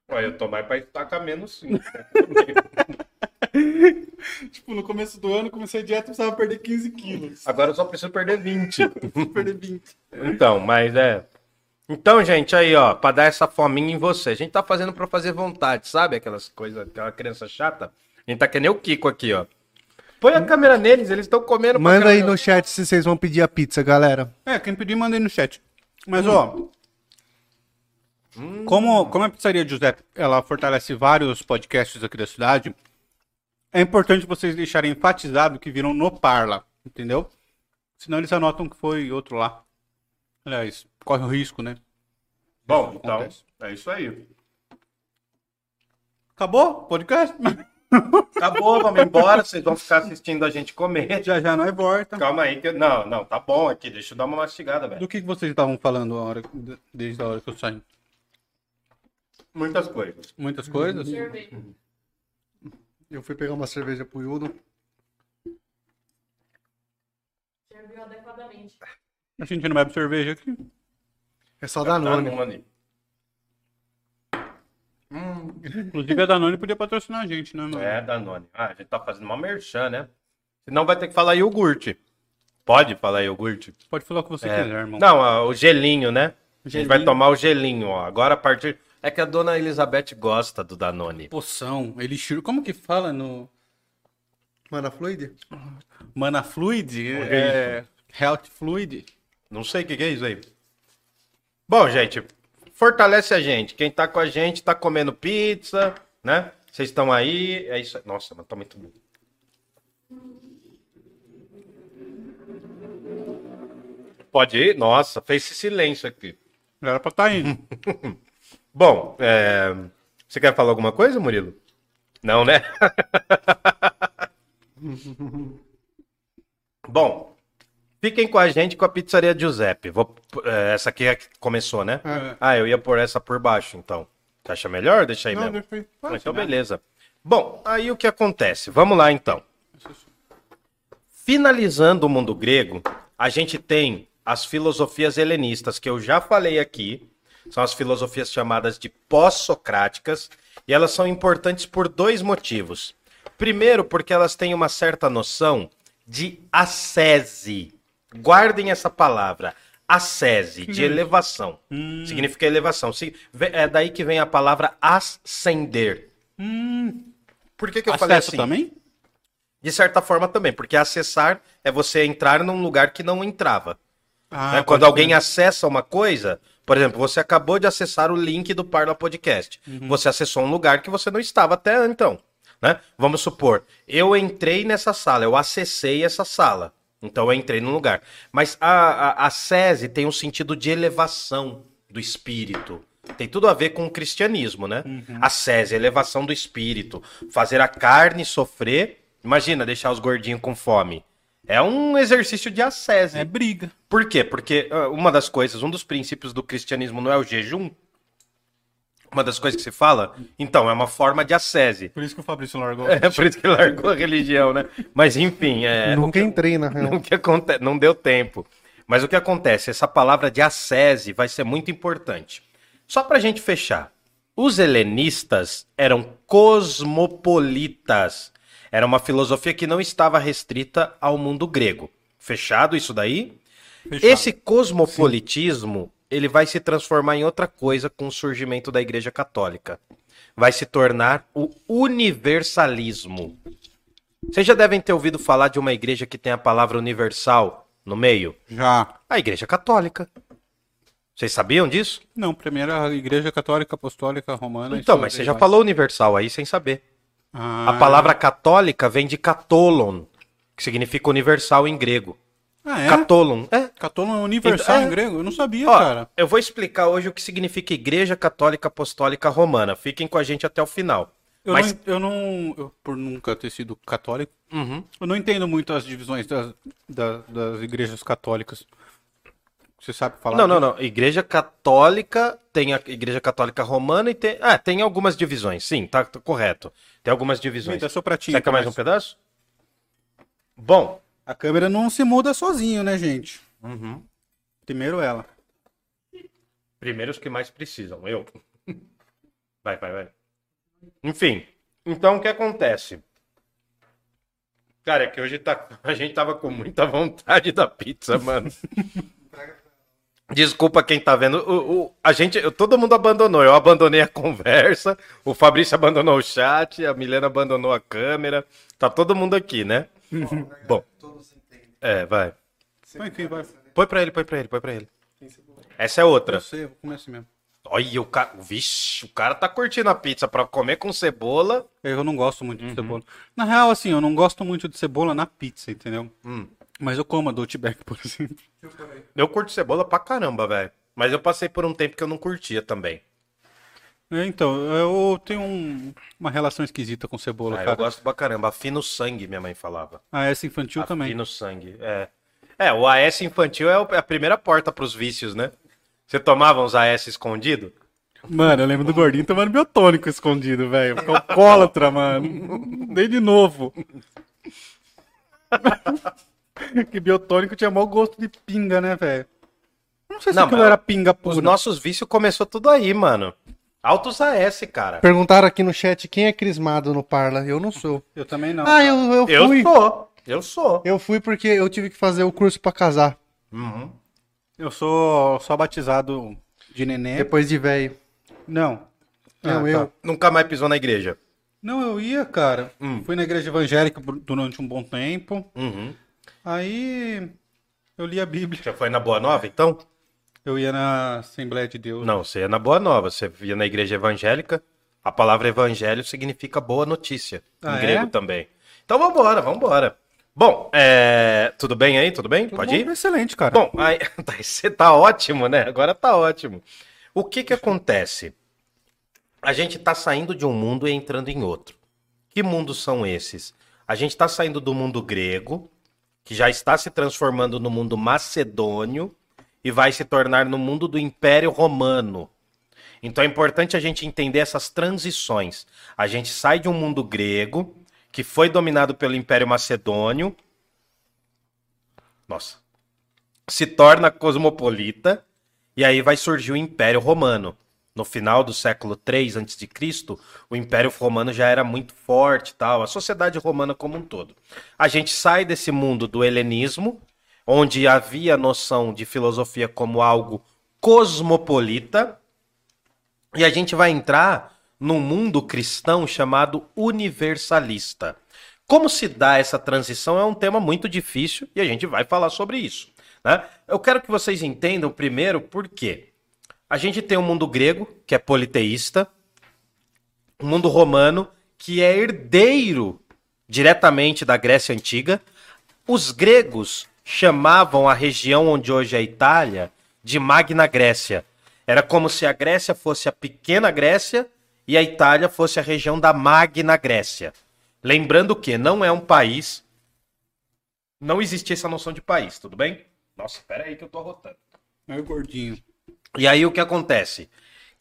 Olha, eu tô mais pra estacar menos sim. Tipo, no começo do ano, comecei a dieta e precisava perder 15 quilos. Agora eu só preciso perder 20. perder 20. Então, mas é. Então, gente, aí, ó, pra dar essa fominha em você. A gente tá fazendo pra fazer vontade, sabe? Aquelas coisas, aquela criança chata. A gente tá que nem o Kiko aqui, ó. Põe a câmera neles, eles estão comendo Manda aí no chat se vocês vão pedir a pizza, galera. É, quem pedir, manda aí no chat. Mas, ó. Como, como a pizzaria Giuseppe, ela fortalece vários podcasts aqui da cidade, É importante vocês deixarem enfatizado que viram no Parla, entendeu? Senão eles anotam que foi outro lá. Aliás, corre o risco, né? Bom, Isso então, acontece. é isso aí. Acabou o podcast? Acabou, vamos embora. Vocês vão ficar assistindo a gente comer. já já nós volta. Calma aí, que... não, não, tá bom aqui. Deixa eu dar uma mastigada, velho. Do que que vocês estavam falando a hora, desde a hora que eu saí? Muitas coisas. Muitas coisas? Cerveja. Eu fui pegar uma cerveja pro Yudo. Serviu adequadamente. A gente não bebe cerveja aqui. É só Danone. Danone. Inclusive a Danone podia patrocinar a gente, né, mano? É, Danone. Ah, a gente tá fazendo uma merchan, né? Senão vai ter que falar iogurte. Pode falar iogurte? Pode falar o que você É. quiser, irmão. Não, o gelinho, né? A gente Gelinho. vai tomar o gelinho, ó. Agora a partir. É que a dona Elizabeth gosta do Danone. Poção, elixir. Como que fala no Mana Fluid? Mana Fluid? que É, Health Fluid. Não sei o que, que é isso aí. Bom, gente, fortalece a gente. Quem tá com a gente tá comendo pizza, né? Vocês estão aí. É isso. aí. Nossa, mas tá muito bom. Pode ir? Nossa, fez esse silêncio aqui. Era pra tá indo. Bom, é, você quer falar alguma coisa, Murilo? Não, né? Bom, fiquem com a gente com a pizzaria Giuseppe. Vou, é, essa aqui é a que começou, né? É. Ah, eu ia pôr essa por baixo, então. Você acha melhor? Deixa aí Não, mesmo. deixa. Ah, então, beleza. Bom, aí o que acontece? Vamos lá, então. Finalizando o mundo grego, a gente tem as filosofias helenistas, que eu já falei aqui. São as filosofias chamadas de pós-socráticas. E elas são importantes por dois motivos. Primeiro, porque elas têm uma certa noção de ascese. Guardem essa palavra. Ascese, de elevação. Significa elevação. É daí que vem a palavra ascender. Por que, que eu falei Acesso assim? também? De certa forma também, porque acessar é você entrar num lugar que não entrava. Ah, né? Quando alguém acessa uma coisa, por exemplo, você acabou de acessar o link do Parla Podcast. Uhum. Você acessou um lugar que você não estava até então. Né? Vamos supor, eu entrei nessa sala, eu acessei essa sala. Então eu entrei num lugar. Mas a, a, a SESI tem um sentido de elevação do espírito. Tem tudo a ver com o cristianismo, né? Uhum. A SESI, elevação do espírito. Fazer a carne sofrer. Imagina deixar os gordinhos com fome. É um exercício de ascese. É briga. Por quê? Porque ah, uma das coisas, um dos princípios do cristianismo não é o jejum. Uma das coisas que se fala, então, é uma forma de ascese. Por isso que o Fabrício largou. É por isso que largou a religião, né? Mas enfim, é, Nunca entrei, na real. acontece? Não deu tempo. Mas o que acontece? Essa palavra de ascese vai ser muito importante. Só pra gente fechar. Os helenistas eram cosmopolitas. Era uma filosofia que não estava restrita ao mundo grego. Fechado isso daí? Fechado. Esse cosmopolitismo, ele vai se transformar em outra coisa com o surgimento da Igreja Católica. Vai se tornar o universalismo. Vocês já devem ter ouvido falar de uma igreja que tem a palavra universal no meio? Já. A Igreja Católica. Vocês sabiam disso? Não, primeira a Igreja Católica Apostólica Romana. Então, mas você já falou universal aí sem saber. Ah, A palavra católica vem de katolon, que significa universal em grego. Ah, é? Katolon. É. Catolon é universal Então, é. em grego? Eu não sabia, Ó, cara. eu vou explicar hoje o que significa Igreja Católica Apostólica Romana. Fiquem com a gente até o final. Eu Mas não, eu não. eu, por nunca ter sido católico, Uhum. eu não entendo muito as divisões das, da- das igrejas católicas. Você sabe falar? Não, não, não. Igreja Católica tem a Igreja Católica Romana e tem. Ah, tem algumas divisões. Sim, tá, tá correto. Tem algumas divisões. Me dá seu pratinho. Você quer mais um pedaço? Bom. A câmera não se muda sozinho, né, gente? Uhum. Primeiro ela. Primeiro os que mais precisam, eu. Vai, vai, vai. Enfim, então o que acontece? Cara, é que hoje tá... a gente tava com muita vontade da pizza, mano. Desculpa quem tá vendo. O, o- a gente, eu- todo mundo abandonou. Eu abandonei a conversa, o Fabrício abandonou o chat, a Milena abandonou a câmera. Tá todo mundo aqui, né? Bom. É, vai. Enfim, vai. Põe pra ele, põe pra ele, põe pra ele. Essa é outra. Eu sei, eu vou comer assim mesmo. Olha, o cara. Vixe, o cara tá curtindo a pizza pra comer com cebola. Eu não gosto muito de cebola. Na real, assim, eu não gosto muito de cebola na pizza, entendeu? Hum. Mas eu como a do Outback, por exemplo. Eu curto cebola pra caramba, velho. Mas eu passei por um tempo que eu não curtia também. É, então, eu tenho um- uma relação esquisita com cebola, Ah, eu cara. gosto pra caramba. Afina o sangue, minha mãe falava. Essa infantil também. Afina o sangue, é. É, o AS infantil é é a primeira porta pros vícios, né? Você tomava uns AS escondido? Mano, eu lembro do gordinho tomando biotônico escondido, velho. Alcoólatra, mano. Desde novo. que biotônico tinha mau gosto de pinga, né, velho? Não sei se Não, aquilo era pinga Os pura. nossos vícios começou tudo aí, mano. Altos AS, cara. Perguntaram aqui no chat quem é crismado no Parla. Eu não sou. Eu também não. Ah, eu, eu Eu fui. sou. Eu sou. Eu fui porque eu tive que fazer o curso pra casar. Uhum. Eu sou só batizado de neném. Depois de velho. Não. Não, Ah, eu. tá. Nunca mais pisou na igreja. Não, eu ia, cara. Hum. Fui na igreja evangélica durante um bom tempo. Uhum. Aí eu li a Bíblia. Você foi na Boa Nova, então? Eu ia na Assembleia de Deus. Não, você ia na Boa Nova. Você ia na igreja evangélica. A palavra evangelho significa boa notícia. Em Ah, grego é? também. Então vambora, vambora. Bom, é... tudo bem aí? Tudo bem? Tudo Pode bom? ir? Excelente, cara. Bom, aí, tá, você tá ótimo, né? Agora tá ótimo. O que que acontece? A gente tá saindo de um mundo e entrando em outro. Que mundos são esses? A gente tá saindo do mundo grego, que já está se transformando no mundo macedônio e vai se tornar no mundo do Império Romano. Então é importante a gente entender essas transições. A gente sai de um mundo grego, que foi dominado pelo Império Macedônio. Nossa. Se torna cosmopolita, e aí vai surgir o Império Romano. No final do século 3 a.C., o Império Romano já era muito forte, tal, a sociedade romana como um todo. A gente sai desse mundo do helenismo, onde havia a noção de filosofia como algo cosmopolita, e a gente vai entrar num mundo cristão chamado universalista. Como se dá essa transição é um tema muito difícil e a gente vai falar sobre isso. Né? Eu quero que vocês entendam primeiro por quê. A gente tem um mundo grego, que é politeísta, um mundo romano, que é herdeiro diretamente da Grécia Antiga. Os gregos chamavam a região onde hoje é a Itália de Magna Grécia. Era como se a Grécia fosse a pequena Grécia e a Itália fosse a região da Magna Grécia. Lembrando que não é um país, não existia essa noção de país, tudo bem? Nossa, espera aí que eu tô arrotando. É o gordinho. E aí o que acontece?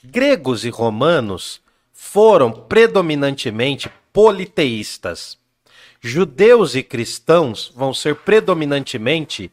Gregos e romanos foram predominantemente politeístas. Judeus e cristãos vão ser predominantemente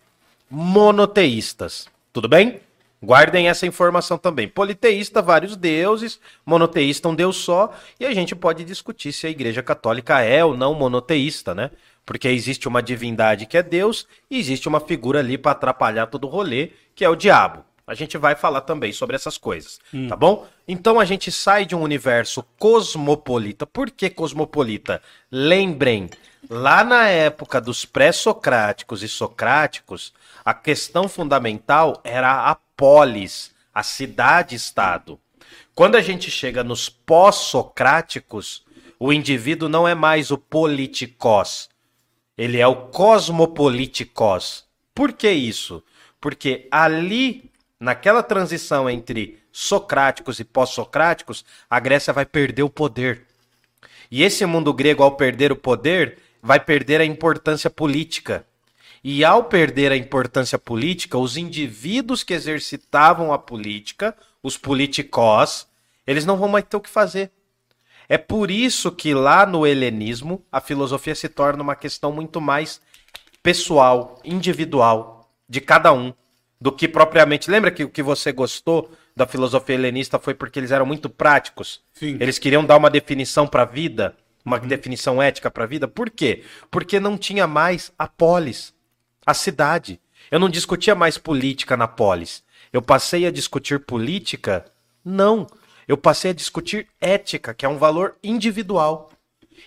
monoteístas. Tudo bem? Guardem essa informação também. Politeísta, vários deuses, monoteísta, um deus só, e a gente pode discutir se a Igreja Católica é ou não monoteísta, né? Porque existe uma divindade que é Deus e existe uma figura ali para atrapalhar todo o rolê, que é o diabo. A gente vai falar também sobre essas coisas, tá bom? Então a gente sai de um universo cosmopolita. Por que cosmopolita? Lembrem, lá na época dos pré-socráticos e socráticos, a questão fundamental era a polis, a cidade-estado. Quando a gente chega nos pós-socráticos, o indivíduo não é mais o politikos, ele é o cosmopolitikos. Por que isso? Porque ali, naquela transição entre socráticos e pós-socráticos, a Grécia vai perder o poder. E esse mundo grego, ao perder o poder, vai perder a importância política. E ao perder a importância política, os indivíduos que exercitavam a política, os politikos, eles não vão mais ter o que fazer. É por isso que lá no helenismo a filosofia se torna uma questão muito mais pessoal, individual, de cada um, do que propriamente. Lembra que o que você gostou da filosofia helenista foi porque eles eram muito práticos? Sim. Eles queriam dar uma definição para a vida, uma definição ética para a vida. Por quê? Porque não tinha mais a polis, a cidade. Eu não discutia mais política na polis. Eu passei a discutir política? Não. Eu passei a discutir ética, que é um valor individual.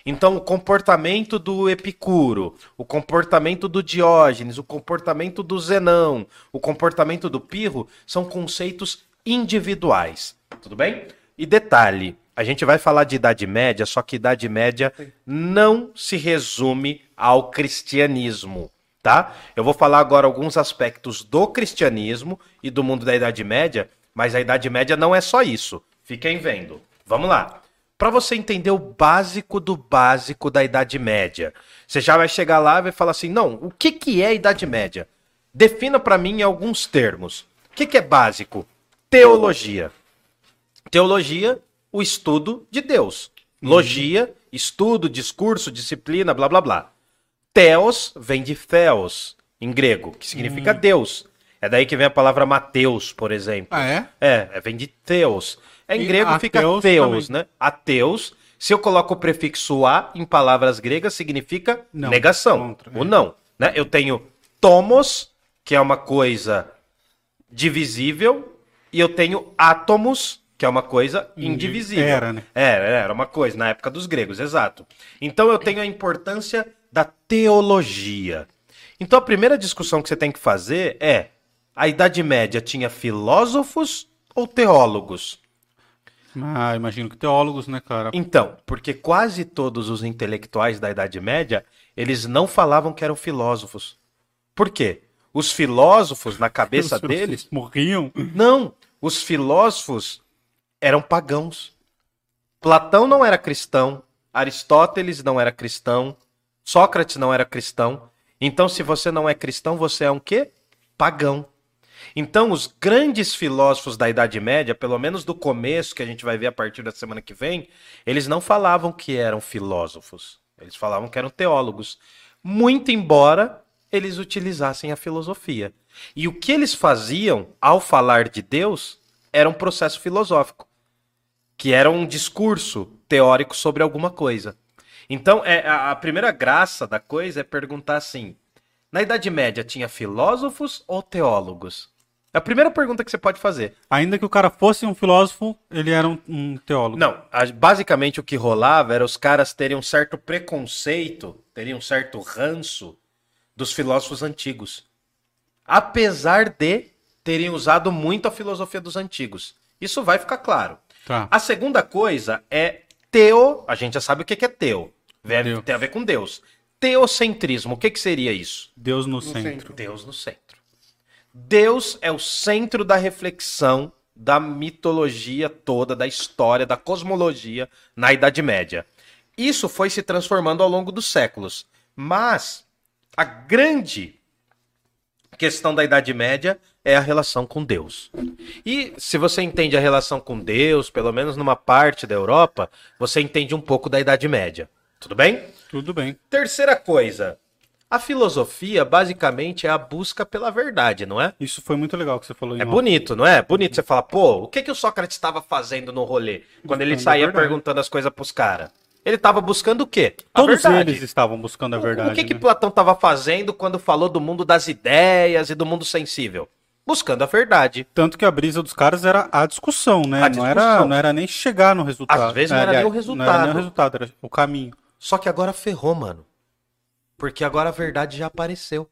Então, o comportamento do Epicuro, o comportamento do Diógenes, o comportamento do Zenão, o comportamento do Pirro são conceitos individuais. Tudo bem? E detalhe, a gente vai falar de Idade Média, só que Idade Média não se resume ao cristianismo, tá? Eu vou falar agora alguns aspectos do cristianismo e do mundo da Idade Média, mas a Idade Média não é só isso. Fiquem vendo. Vamos lá. Para você entender o básico do básico da Idade Média, você já vai chegar lá e vai falar assim: não, o que, que é Idade Média? Defina para mim em alguns termos. O que, que é básico? Teologia. Teologia, o estudo de Deus. Logia, estudo, discurso, disciplina, blá blá blá. Theos vem de theos, em grego, que significa Deus. É daí que vem a palavra Mateus, por exemplo. Ah, é? É, é, vem de Theos. É, em E grego fica também. né? Ateus. Se eu coloco o prefixo a em palavras gregas, significa Não. negação. Contra, é. ou não. Né? Eu tenho tomos, que é uma coisa divisível, e eu tenho átomos, que é uma coisa indivisível. Era, né? Era, era uma coisa, na época dos gregos, exato. Então eu tenho a importância da teologia. Então a primeira discussão que você tem que fazer é: a Idade Média tinha filósofos ou teólogos? Ah, imagino que teólogos, né, cara? Então, porque quase todos os intelectuais da Idade Média, eles não falavam que eram filósofos. Por quê? Os filósofos, na cabeça deles, eles morriam. não, os filósofos eram pagãos. Platão não era cristão, Aristóteles não era cristão, Sócrates não era cristão. Então, se você não é cristão, você é um quê? Pagão. Então, os grandes filósofos da Idade Média, pelo menos do começo, que a gente vai ver a partir da semana que vem, eles não falavam que eram filósofos. Eles falavam que eram teólogos. Muito embora eles utilizassem a filosofia. E o que eles faziam ao falar de Deus era um processo filosófico, que era um discurso teórico sobre alguma coisa. Então, é, a, a primeira graça da coisa é perguntar assim: na Idade Média tinha filósofos ou teólogos? É a primeira pergunta que você pode fazer. Ainda que o cara fosse um filósofo, ele era um, um teólogo. Não, a- basicamente o que rolava era os caras terem um certo preconceito, teriam um certo ranço dos filósofos antigos. Apesar de terem usado muito a filosofia dos antigos. Isso vai ficar claro. Tá. A segunda coisa é teo. A gente já sabe o que é teo. Tem a ver com Deus. Teocentrismo. O que, que seria isso? Deus no, centro. centro. Deus no centro. Deus é o centro da reflexão da mitologia toda, da história, da cosmologia na Idade Média. Isso foi se transformando ao longo dos séculos. Mas a grande questão da Idade Média é a relação com Deus. E se você entende a relação com Deus, pelo menos numa parte da Europa, você entende um pouco da Idade Média. Tudo bem? Tudo bem. Terceira coisa. A filosofia, basicamente, é a busca pela verdade, não é? Isso foi muito legal que você falou. É off. bonito, não é? Bonito você falar, pô, o que, que o Sócrates estava fazendo no rolê? Quando ele a saía perguntando as coisas pros caras. Ele estava buscando o quê? A Todos verdade. eles estavam buscando a verdade. O que, que né? Platão estava fazendo quando falou do mundo das ideias e do mundo sensível? Buscando a verdade. Tanto que a brisa dos caras era a discussão, né? A Não, era, discussão. não era nem chegar no resultado. Às vezes não era aliás, nem o Não era resultado. nem o resultado, era o caminho. Só que agora ferrou, mano. Porque agora a verdade já apareceu.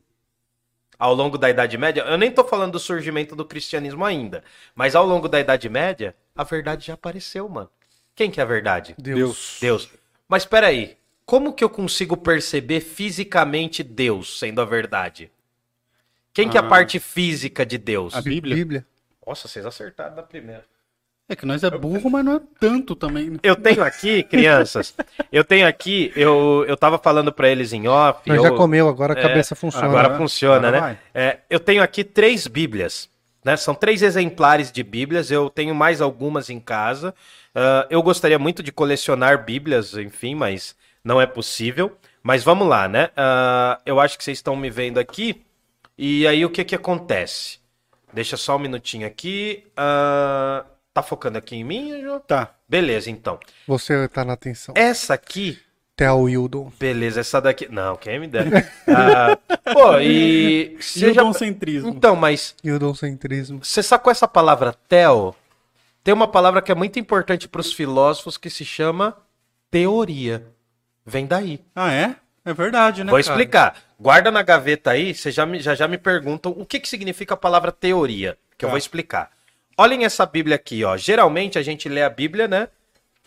Ao longo da Idade Média, eu nem tô falando do surgimento do cristianismo ainda, mas ao longo da Idade Média, a verdade já apareceu, mano. Quem que é a verdade? Deus. Deus. Mas peraí, como que eu consigo perceber fisicamente Deus sendo a verdade? Quem que é a Ah. parte física de Deus? A Bíblia. Bíblia. Nossa, vocês acertaram da primeira. É que nós é burro, mas não é tanto também. né? Eu tenho aqui, crianças, eu tenho aqui, eu, eu tava falando pra eles em off. Mas eu- já comeu, agora a É, cabeça funciona. Agora né? funciona, Agora né? É, eu tenho aqui três Bíblias. Né? São três exemplares de Bíblias. Eu tenho mais algumas em casa. Ah, eu gostaria muito de colecionar Bíblias, enfim, mas não é possível. Mas vamos lá, né? Ah, eu acho que vocês estão me vendo aqui. E aí o que que acontece? Deixa só um minutinho aqui. Ah, tá focando aqui em mim, Jô? Tá. Beleza, então. Você tá na atenção. Essa aqui Theo Wildon. Beleza, essa daqui. Não, quem me dera. Ah, pô, e. E Você o já... doncentrismo? Então, mas Wildocentrismo. você sacou essa palavra tel? Tem uma palavra que é muito importante para os filósofos que se chama teoria. Vem daí. Ah, é? É verdade, né? Vou cara? explicar. Guarda na gaveta aí, você já, me- já, já me perguntam o que, que significa a palavra teoria, que eu Tá. vou explicar. Olhem essa Bíblia aqui, ó. Geralmente a gente lê a Bíblia, né?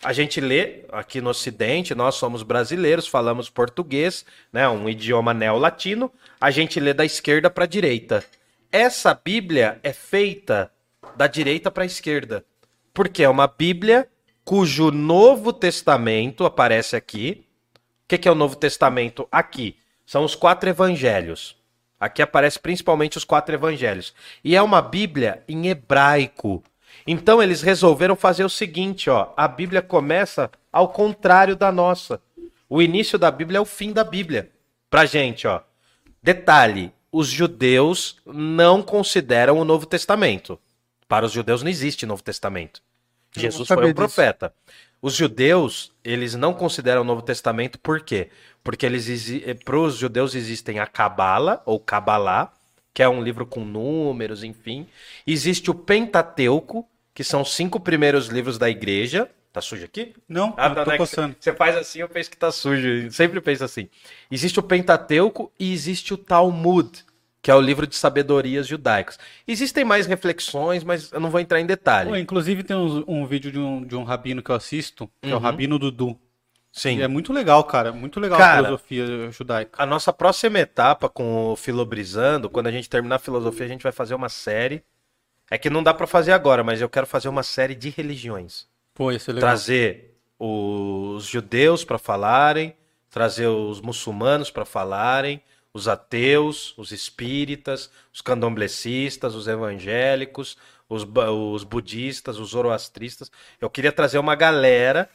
A gente lê aqui no Ocidente, nós somos brasileiros, falamos português, né? Um idioma neolatino. A gente lê da esquerda para a direita. Essa Bíblia é feita da direita para a esquerda, porque é uma Bíblia cujo Novo Testamento aparece aqui. O que, que é o Novo Testamento? Aqui são os quatro evangelhos. Aqui aparece principalmente os quatro evangelhos. E é uma Bíblia em hebraico. Então eles resolveram fazer o seguinte, ó, a Bíblia começa ao contrário da nossa. O início da Bíblia é o fim da Bíblia. Pra gente, ó. Detalhe, os judeus não consideram o Novo Testamento. Para os judeus não existe Novo Testamento. Jesus foi um profeta. Os judeus, eles não consideram o Novo Testamento por quê? Porque eles para os judeus existem a Cabala ou Cabalá, que é um livro com números, enfim. Existe o Pentateuco, que são os cinco primeiros livros da igreja. Tá sujo aqui? Não, Ah, tá, tô né? coçando. Você faz assim, eu penso que tá sujo. Eu Sempre penso assim. Existe o Pentateuco e existe o Talmud, que é o livro de sabedorias judaicas. Existem mais reflexões, mas eu não vou entrar em detalhe. Pô, inclusive tem uns- um, vídeo de um, de um rabino que eu assisto, que é o Uhum. Rabino Dudu. Sim. E é muito legal, cara. Muito legal Cara, a filosofia judaica. A nossa próxima etapa com o Filobrizando, quando a gente terminar a filosofia, a gente vai fazer uma série. É que não dá pra fazer agora, mas eu quero fazer uma série de religiões. Pô, ia ser legal. Trazer os judeus pra falarem, trazer os muçulmanos pra falarem, os ateus, os espíritas, os candomblecistas, os evangélicos, os, os budistas, os zoroastristas. Eu queria trazer uma galera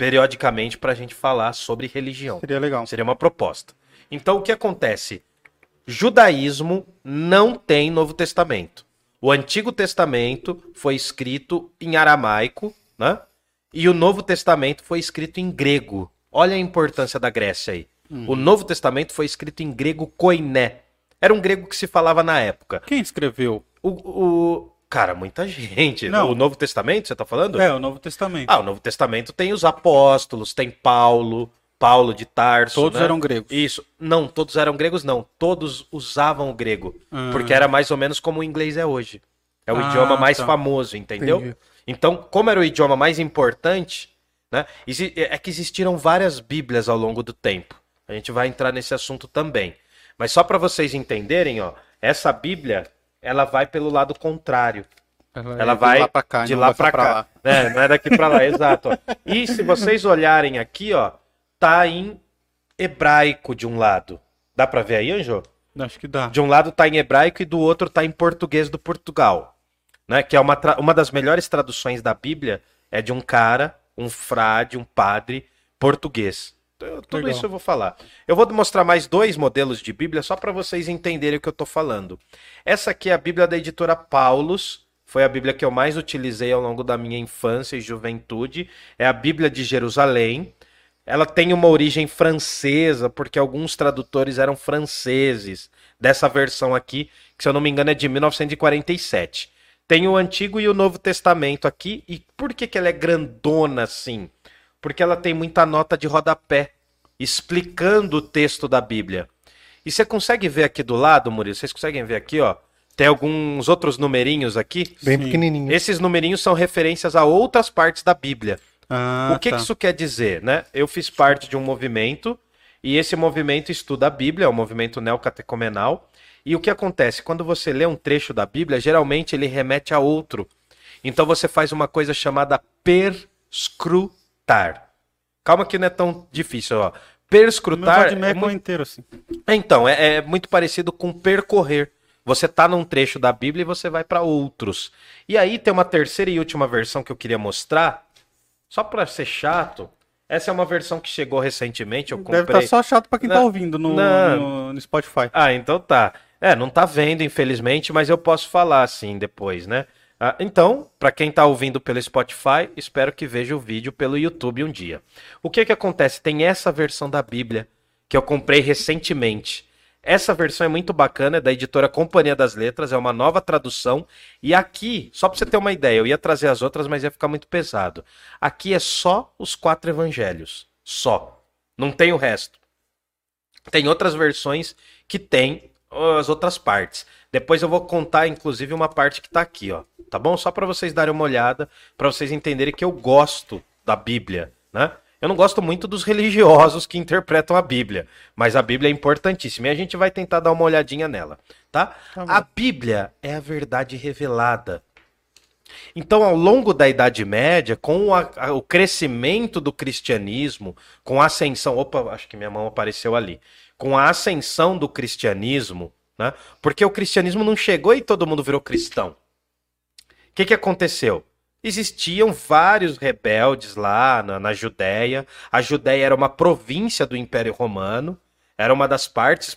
periodicamente pra gente falar sobre religião. Seria legal. Seria uma proposta. Então o que acontece? Judaísmo não tem Novo Testamento. O Antigo Testamento foi escrito em aramaico, né? E o Novo Testamento foi escrito em grego. Olha a importância da Grécia aí. O Novo Testamento foi escrito em grego koiné. Era um grego que se falava na época. Quem escreveu? O, o- cara, muita gente. Não. O Novo Testamento, você tá falando? É, o Novo Testamento. Ah, o Novo Testamento tem os apóstolos, tem Paulo, Paulo de Tarso. Todos né? eram gregos. Isso. Não, todos eram gregos, não. Todos usavam o grego. Ah. Porque era mais ou menos como o inglês é hoje. É o Ah, idioma mais tá. famoso, entendeu? Entendi. Então, como era o idioma mais importante, né? exi- É que existiram várias Bíblias ao longo do tempo. A gente vai entrar nesse assunto também. Mas só para vocês entenderem, ó, essa Bíblia, ela vai pelo lado contrário. Ela é de vai lá pra cá, de lá pra cá. lá. É, não é daqui pra lá, exato. ó. E se vocês olharem aqui, ó, tá em hebraico de um lado. Dá pra ver aí, Anjo? Acho que dá. De um lado tá em hebraico e do outro tá em português do Portugal. Né? Que é uma, tra- uma das melhores traduções da Bíblia é de um cara, um frade, um padre português. Eu- Tudo Legal. isso eu vou falar. Eu vou mostrar mais dois modelos de Bíblia só para vocês entenderem o que eu tô falando. Essa aqui é a Bíblia da editora Paulus. Foi a Bíblia que eu mais utilizei ao longo da minha infância e juventude. É a Bíblia de Jerusalém. Ela tem uma origem francesa, porque alguns tradutores eram franceses. Dessa versão aqui, que se eu não me engano é de 1947. Tem o Antigo e o Novo Testamento aqui. E por que, que ela é grandona assim? Porque ela tem muita nota de rodapé, explicando o texto da Bíblia. E você consegue ver aqui do lado, Murilo? Vocês conseguem ver aqui, ó? Tem alguns outros numerinhos aqui. Bem Sim. pequenininho. Esses numerinhos são referências a outras partes da Bíblia. Ah, o que, tá. que isso quer dizer, né? Eu fiz parte de um movimento e esse movimento estuda a Bíblia, é o movimento neocatecumenal. E o que acontece? Quando você lê um trecho da Bíblia, geralmente ele remete a outro. Então você faz uma coisa chamada perscrutar. Calma que não é tão difícil, ó. O meu Perscrutar é Vadmecum muito é inteiro, assim. então, é, é muito parecido com percorrer. Você tá num trecho da Bíblia e você vai para outros. E aí tem uma terceira e última versão que eu queria mostrar, só para ser chato. Essa é uma versão que chegou recentemente, eu comprei. Deve estar só chato pra quem tá Não, ouvindo no, no, no Spotify. Ah, então tá. É, não tá vendo, infelizmente, mas eu posso falar assim depois, né? Ah, então, para quem tá ouvindo pelo Spotify, espero que veja o vídeo pelo YouTube um dia. O que que acontece? Tem essa versão da Bíblia que eu comprei recentemente. Essa versão é muito bacana, é da editora Companhia das Letras, é uma nova tradução. E aqui, só para você ter uma ideia, eu ia trazer as outras, mas ia ficar muito pesado. Aqui é só os quatro evangelhos. Só. Não tem o resto. Tem outras versões que tem as outras partes. Depois eu vou contar, inclusive, uma parte que tá aqui, ó. Tá bom? Só para vocês darem uma olhada, para vocês entenderem que eu gosto da Bíblia, né? Eu não gosto muito dos religiosos que interpretam a Bíblia, mas a Bíblia é importantíssima e a gente vai tentar dar uma olhadinha nela, tá? a Bíblia é a verdade revelada. Então, ao longo da Idade Média, com a- a- o crescimento do cristianismo, com a ascensão. Opa, acho que minha mão apareceu ali. Com a ascensão do cristianismo, né? Porque o cristianismo não chegou e todo mundo virou cristão. O que, que aconteceu? Existiam vários rebeldes lá na, na Judéia. A Judéia era uma província do Império Romano. Era uma das partes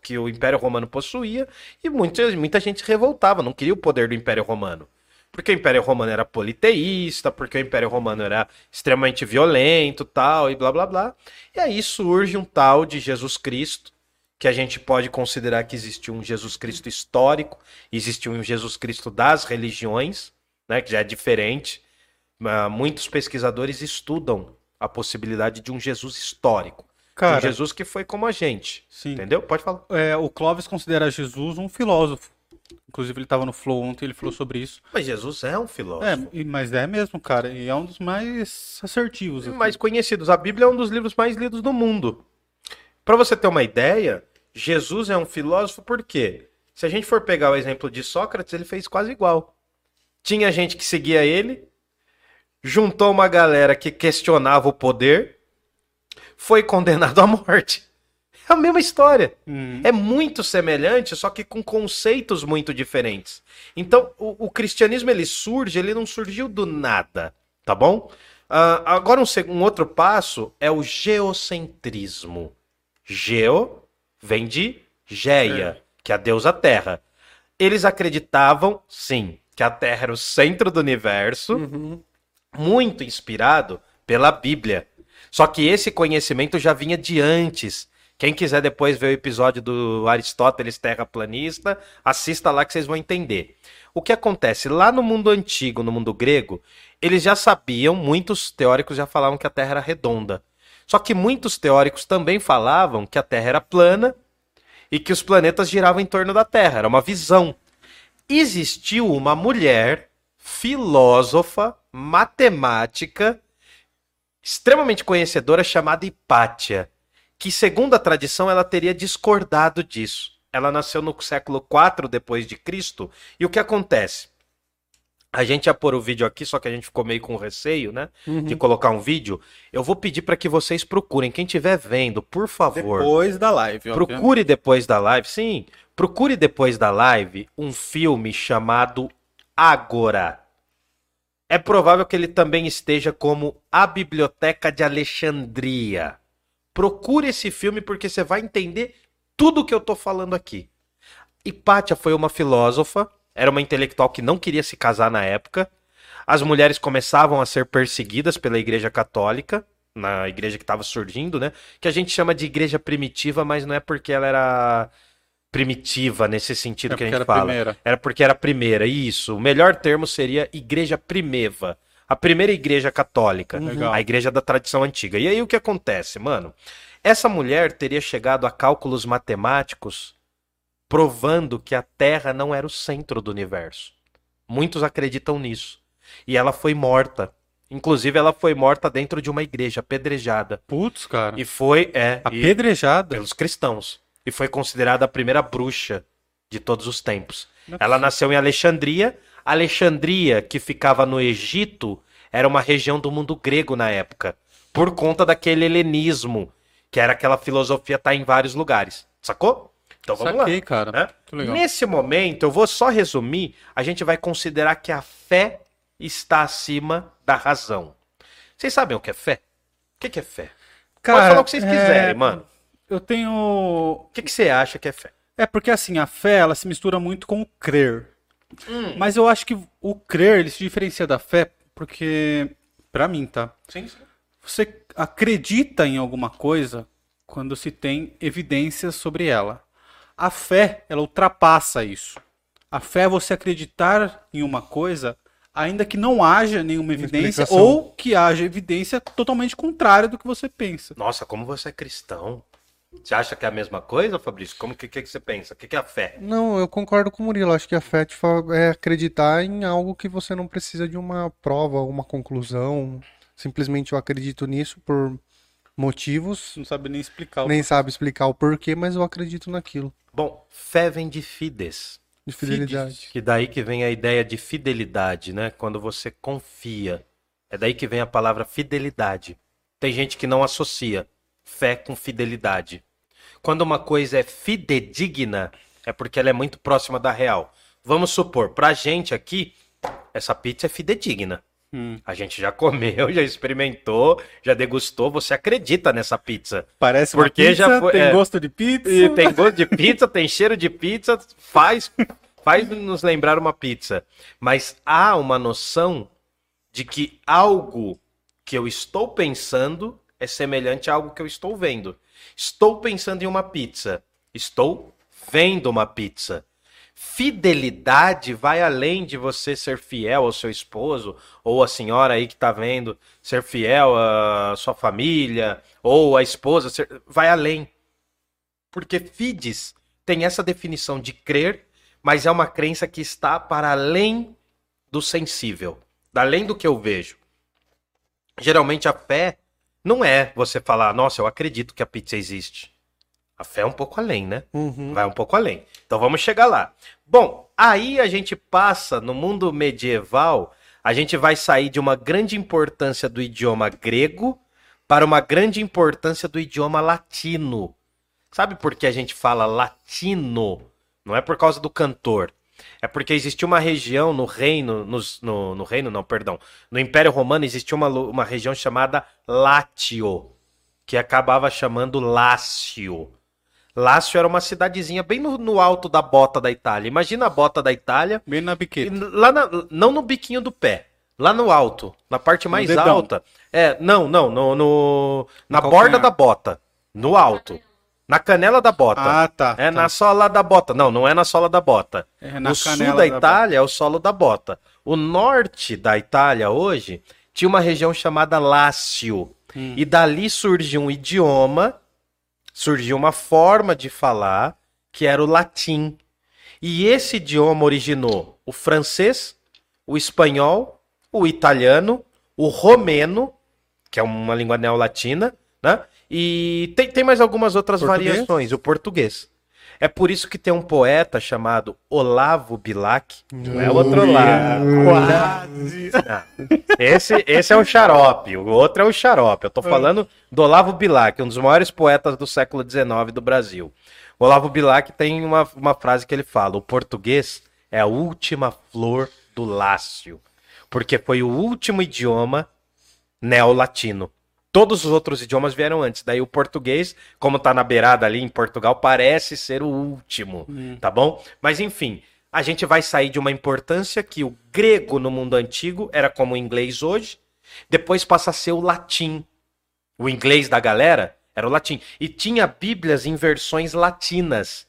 que o Império Romano possuía. E muita, muita gente revoltava, não queria o poder do Império Romano. Porque o Império Romano era politeísta, porque o Império Romano era extremamente violento, tal, e blá blá blá. E aí surge um tal de Jesus Cristo, que a gente pode considerar que existiu um Jesus Cristo histórico, existiu um Jesus Cristo das religiões, né, que já é diferente. Ah, Muitos pesquisadores estudam a possibilidade de um Jesus histórico. Cara, um Jesus que foi como a gente. sim. Entendeu? Pode falar. É, o Clóvis considera Jesus um filósofo. Inclusive, ele estava no Flow ontem, ele falou sobre isso. Mas Jesus é um filósofo. É, mas é mesmo, cara. E é um dos mais assertivos. aqui. mais conhecidos. A Bíblia é um dos livros mais lidos do mundo. Para você ter uma ideia, Jesus é um filósofo por quê? Se a gente for pegar o exemplo de Sócrates, ele fez quase igual. Tinha gente que seguia ele, juntou uma galera que questionava o poder, foi condenado à morte. É a mesma história. Hum, É muito semelhante, só que com conceitos muito diferentes. Então, o, o cristianismo ele surge, ele não surgiu do nada, tá bom? Ah, agora, um, um outro passo é o geocentrismo. Geo vem de Geia, que é a deusa Terra. Eles acreditavam, sim, que a Terra era o centro do universo, muito inspirado pela Bíblia. Só que esse conhecimento já vinha de antes. Quem quiser depois ver o episódio do Aristóteles terraplanista, assista lá que vocês vão entender. O que acontece lá no mundo antigo, no mundo grego, eles já sabiam, muitos teóricos já falavam que a Terra era redonda. Só que muitos teóricos também falavam que a Terra era plana e que os planetas giravam em torno da Terra. Era uma visão. Existiu uma mulher filósofa, matemática, extremamente conhecedora chamada Hipátia, que segundo a tradição ela teria discordado disso. Ela nasceu no século IV depois de Cristo, e o que acontece? A gente ia pôr o vídeo aqui, só que a gente ficou meio com receio, né? De colocar um vídeo. Eu vou pedir para que vocês procurem. Quem estiver vendo, por favor. Depois da live, obviamente. Procure depois da live, sim. Procure depois da live um filme chamado Ágora. É provável que ele também esteja como A Biblioteca de Alexandria. Procure esse filme porque você vai entender tudo que eu tô falando aqui. Hipátia foi uma filósofa, era uma intelectual que não queria se casar na época. As mulheres começavam a ser perseguidas pela Igreja Católica, na igreja que estava surgindo, né? Que a gente chama de igreja primitiva, mas não é porque ela era primitiva nesse sentido É que a gente era fala. primeira. Era porque era a primeira, isso. O melhor termo seria igreja primeva. A primeira igreja católica. Legal. A igreja da tradição antiga. E aí o que acontece, mano? Essa mulher teria chegado a cálculos matemáticos provando que a Terra não era o centro do universo. Muitos acreditam nisso. E ela foi morta. Inclusive, ela foi morta dentro de uma igreja, apedrejada. Putz, cara. E foi, é, Apedrejada. pelos cristãos. E foi considerada a primeira bruxa de todos os tempos. Não é Ela nasceu em Alexandria. Alexandria, que ficava no Egito, era uma região do mundo grego na época, por conta daquele helenismo, que era aquela filosofia tá em vários lugares. Sacou? Então vamos Saquei, lá. cara. né? Nesse momento, eu vou só resumir, a gente vai considerar que a fé está acima da razão. Vocês sabem o que é fé? O que é fé? Pode falar o que vocês é, quiserem, mano. Eu tenho. O que, que você acha que é fé? É porque assim, a fé ela se mistura muito com o crer. Hum. Mas eu acho que o crer ele se diferencia da fé porque, pra mim, tá? Sim, sim. Você acredita em alguma coisa quando se tem evidências sobre ela. A fé, ela ultrapassa isso. A fé é você acreditar em uma coisa ainda que não haja nenhuma evidência ou que haja evidência totalmente contrária do que você pensa. Nossa, como você é cristão. Você acha que é a mesma coisa, Fabrício? Como que, que, que você pensa? O que, que é a fé? Não, eu concordo com o Murilo. Acho que a fé é acreditar em algo que você não precisa de uma prova, uma conclusão. Simplesmente eu acredito nisso por motivos. Não sabe nem explicar. o- Nem sabe explicar o porquê, mas eu acredito naquilo. Bom, fé vem de fides. De fidelidade. Que daí que vem a ideia de fidelidade, né? Quando você confia. É daí que vem a palavra fidelidade. Tem gente que não associa fé com fidelidade. Quando uma coisa é fidedigna, é porque ela é muito próxima da real. Vamos supor, pra gente aqui, essa pizza é fidedigna. Hum. A gente já comeu, já experimentou, já degustou, você acredita nessa pizza. Parece uma Porque pizza, já foi- tem é. gosto de pizza. E tem gosto de pizza, tem cheiro de pizza, faz, faz nos lembrar uma pizza. Mas há uma noção de que algo que eu estou pensando é semelhante a algo que eu estou vendo. Estou pensando em uma pizza. Estou vendo uma pizza. Fidelidade vai além de você ser fiel ao seu esposo, ou a senhora aí que tá vendo, ser fiel à sua família, ou a esposa, ser- vai além. Porque fides tem essa definição de crer, mas é uma crença que está para além do sensível, além do que eu vejo. Geralmente a fé não é você falar, nossa, eu acredito que a pizza existe. A fé é um pouco além, né? Uhum. Vai um pouco além. Então vamos chegar lá. Bom, aí a gente passa no mundo medieval, a gente vai sair de uma grande importância do idioma grego para uma grande importância do idioma latino. Sabe por que a gente fala latino? Não é por causa do cantor. É porque existia uma região no reino, nos- no, no reino não, perdão, no Império Romano existia uma, uma região chamada Látio, que acabava chamando Lácio. Lácio era uma cidadezinha bem no, no alto da bota da Itália. Imagina a bota da Itália, Bem na biqueta. lá na- não no biquinho do pé, lá no alto, na parte mais dedão. alta. É, não, não, no, no- na borda da bota, no alto, na canela da bota. Ah, tá. É tá. na sola da bota. Não, não é na sola da bota. É na o sul da da Itália é o solo da bota. O norte da Itália hoje tinha uma região chamada Lácio. Hum. E dali surgiu um idioma, surgiu uma forma de falar que era o latim. E esse idioma originou o francês, o espanhol, o italiano, o romeno, que é uma língua neolatina, né? E tem, tem mais algumas outras Português? variações, o português. É por isso que tem um poeta chamado Olavo Bilac. Não é o outro lado. Ah, Esse, esse é o xarope, o outro é o xarope. Eu tô falando do Olavo Bilac, um dos maiores poetas do século XIX do Brasil. O Olavo Bilac tem uma, uma frase que ele fala: o português é a última flor do Lácio, porque foi o último idioma neolatino. Todos os outros idiomas vieram antes. Daí o português, como tá na beirada ali em Portugal, parece ser o último, tá bom? Mas enfim, a gente vai sair de uma importância que o grego no mundo antigo era como o inglês hoje, depois passa a ser o latim. O inglês da galera era o latim. E tinha bíblias em versões latinas.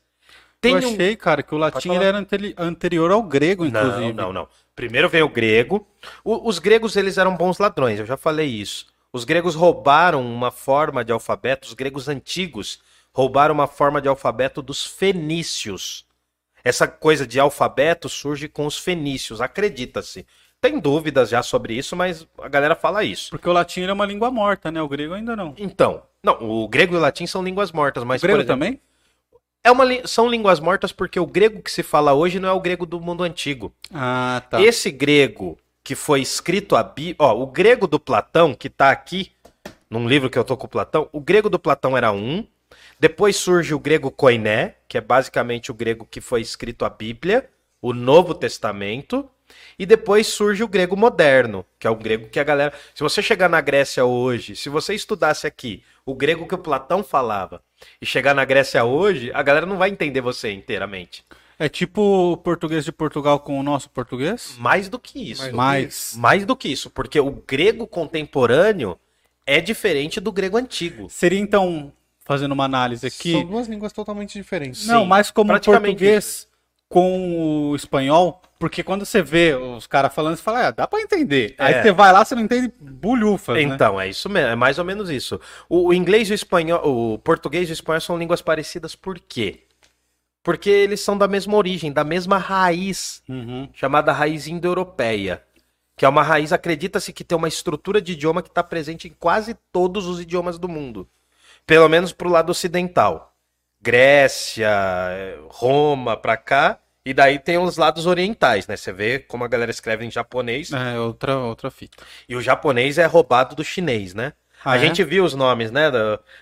Tem Eu um- achei, cara, que o latim era anteri- anterior ao grego, inclusive. não, não, não. Primeiro vem o grego. O- os gregos, eles eram bons ladrões, eu já falei isso. Os gregos roubaram uma forma de alfabeto, os gregos antigos roubaram uma forma de alfabeto dos fenícios. Essa coisa de alfabeto surge com os fenícios, acredita-se. Tem dúvidas já sobre isso, mas a galera fala isso. Porque o latim é uma língua morta, né? O grego ainda não. Então, não, o grego e o latim são línguas mortas, mas o grego exemplo, também? é uma, são línguas mortas porque o grego que se fala hoje não é o grego do mundo antigo. Ah, tá. Esse grego que foi escrito a Bíblia, ó, o grego do Platão que tá aqui num livro que eu tô com o Platão, o grego do Platão era um. Depois surge o grego koiné, que é basicamente o grego que foi escrito a Bíblia, o Novo Testamento, e depois surge o grego moderno, que é o grego que a galera, se você chegar na Grécia hoje, se você estudasse aqui o grego que o Platão falava e chegar na Grécia hoje, a galera não vai entender você inteiramente. É tipo o português de Portugal com o nosso português? Mais do que isso. Mais. Mais do que isso, porque o grego contemporâneo é diferente do grego antigo. Seria então, fazendo uma análise aqui, São duas línguas totalmente diferentes. não, Sim, mais como o português com o espanhol, Porque quando você vê os caras falando, você fala, ah, dá pra entender. Aí É. você vai lá, você não entende bulhufas, né? Então, é isso mesmo, é mais ou menos isso. O, o inglês e o espanhol, o português e o espanhol são línguas parecidas por quê? Porque eles são da mesma origem, da mesma raiz, Uhum. chamada raiz indo-europeia. Que é uma raiz, acredita-se que tem uma estrutura de idioma que está presente em quase todos os idiomas do mundo. Pelo menos pro lado ocidental. Grécia, Roma, pra cá. E daí tem os lados orientais, né? Você vê como a galera escreve em japonês. É, outra, outra fita. E o japonês é roubado do chinês, né? Ah, a é? gente viu os nomes, né?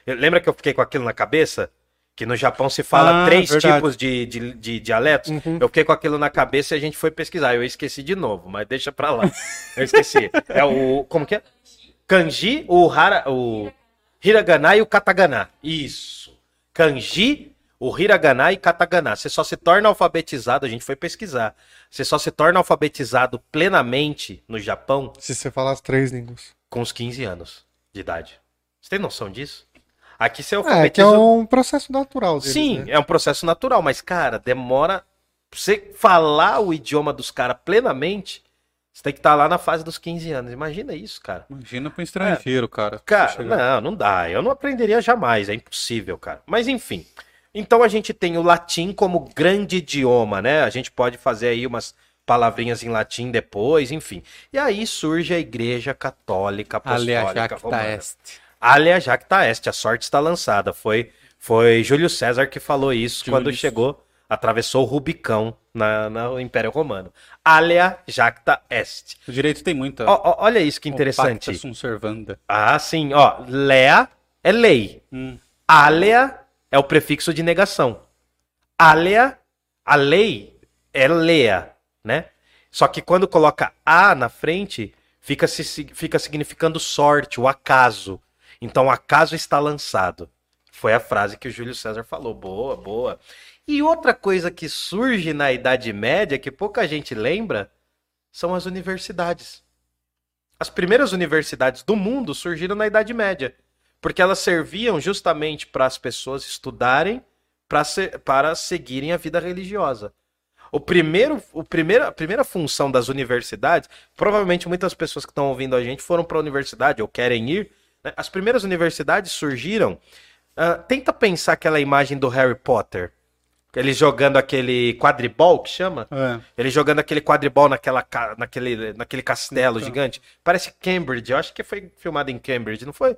Lembra que eu fiquei com aquilo na cabeça? Que no Japão se fala Ah, três verdade. tipos de, de, de dialetos. Eu fiquei com aquilo na cabeça e a gente foi pesquisar. Eu esqueci de novo, mas deixa pra lá. Eu esqueci. É o. Como que é? Kanji, o, hara, o hiragana e o katakana. Isso. Kanji, o hiragana e katakana. Você só se torna alfabetizado, a gente foi pesquisar. Você só se torna alfabetizado plenamente no Japão Se você falar as três línguas. com os 15 anos de idade. Você tem noção disso? Aqui você É, que alfabetiza. é um processo natural deles, Sim, né? é um processo natural, mas, cara, demora. Pra você falar o idioma dos caras plenamente, você tem que estar lá na fase dos 15 anos. Imagina isso, cara. Imagina pro estrangeiro, cara. É. Cara, Chegar- não, não dá. Eu não aprenderia jamais, é impossível, cara. Mas enfim. Então a gente tem o latim como grande idioma, né? A gente pode fazer aí umas palavrinhas em latim depois, enfim. E aí surge a Igreja Católica Apostólica Romana. est. Alea jacta est, a sorte está lançada. Foi, foi Júlio César que falou isso Júlio. quando chegou, atravessou o Rubicão na, na- no Império Romano. Alea jacta est. O direito tem muita. Ó, ó, olha isso que interessante. sunt servanda. Ah, sim, ó. Lea é lei. Hum. Alea é o prefixo de negação. Alea, a lei é lea, né? Só que quando coloca a na frente, fica, se, fica significando sorte, o acaso. Então, acaso está lançado. Foi a frase que o Júlio César falou. Boa, boa. E outra coisa que surge na Idade Média, que pouca gente lembra, são as universidades. As primeiras universidades do mundo surgiram na Idade Média, porque elas serviam justamente para as pessoas estudarem pra se- para seguirem a vida religiosa. O primeiro, o primeiro, a primeira função das universidades, provavelmente muitas pessoas que estão ouvindo a gente foram para a universidade ou querem ir. Né? As primeiras universidades surgiram. ah, tenta pensar aquela imagem do Harry Potter, ele jogando aquele quadribol que chama. É. Ele jogando aquele quadribol naquela, naquele, naquele castelo Então. gigante. Parece Cambridge. Eu acho que foi filmado em Cambridge, não foi?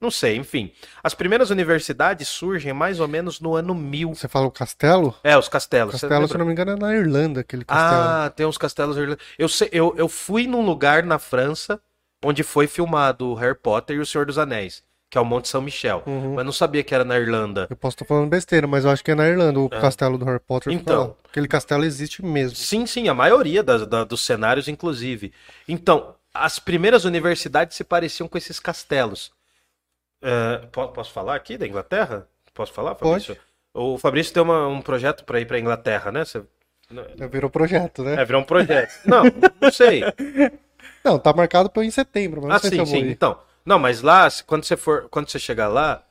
Não sei, enfim. As primeiras universidades surgem mais ou menos no ano 1000. Você fala o castelo? É, os castelos. você Castelo, se não me engano, é na Irlanda, aquele castelo. Ah, tem uns castelos irlandeses. Eu, sei- eu, eu fui num lugar na França onde foi filmado o Harry Potter e o Senhor dos Anéis, que é o Monte São Michel. Uhum. Mas não sabia que era na Irlanda. Eu posso estar falando besteira, mas eu acho que é na Irlanda o castelo do Harry Potter. Então. Aquele castelo existe mesmo. Sim, sim, a maioria da- dos cenários, inclusive. Então, as primeiras universidades se pareciam com esses castelos. É, po- posso falar aqui da Inglaterra? Posso falar, Fabrício? O Fabrício tem uma- um projeto para ir para Inglaterra, né? Você... Já virou projeto, né? É, virou um projeto. Não, não sei. Não, tá marcado pra eu ir em setembro, mas não Ah, sei se sim, eu vou sim. ir. Então, não, mas lá, se- quando você for, quando você chegar lá,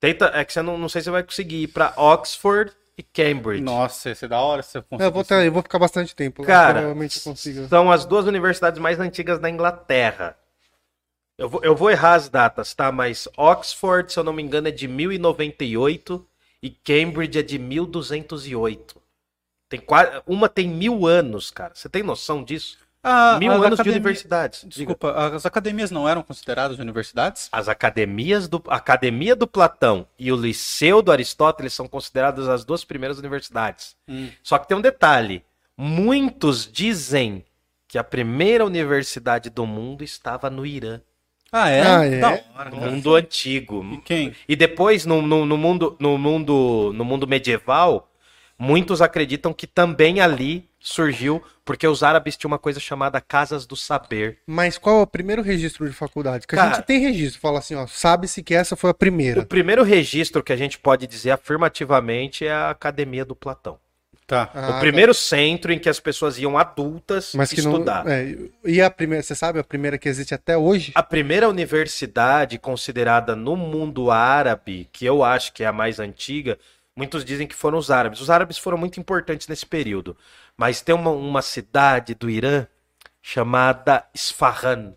tenta, é que você não, não sei se você vai conseguir ir para Oxford e Cambridge. Nossa, ia ser da hora se você Eu conseguisse. vou, ter- eu vou ficar bastante tempo lá, Cara, provavelmente eu consigo. são as duas universidades mais antigas da Inglaterra. Eu vou, eu vou errar as datas, tá? Mas Oxford, se eu não me engano, é de 1098 e Cambridge é de 1208. Tem quase, uma tem mil anos, cara. Você tem noção disso? Ah, mil as anos de academi- universidades. Diga. Desculpa, as academias não eram consideradas universidades? As academias do a Academia do Platão e o Liceu do Aristóteles são consideradas as duas primeiras universidades. Hum. Só que tem um detalhe: muitos dizem que a primeira universidade do mundo estava no Irã, Ah, é? Ah, é? No mundo antigo. E quem? E depois no, no, no mundo no mundo no mundo medieval, muitos acreditam que também ali surgiu porque os árabes tinham uma coisa chamada casas do saber. Mas qual é o primeiro registro de faculdade? Que a Cara- gente tem registro, fala assim, ó, sabe-se que essa foi a primeira. O primeiro registro que a gente pode dizer afirmativamente é a Academia do Platão. Tá. Ah, o primeiro centro em que as pessoas iam adultas Mas que estudar. não. é, e a primeira, você sabe a primeira que existe até hoje? A primeira universidade considerada no mundo árabe, que eu acho que é a mais antiga, Muitos dizem que foram os árabes. Os árabes foram muito importantes nesse período. Mas tem uma, uma cidade do Irã chamada Isfahan.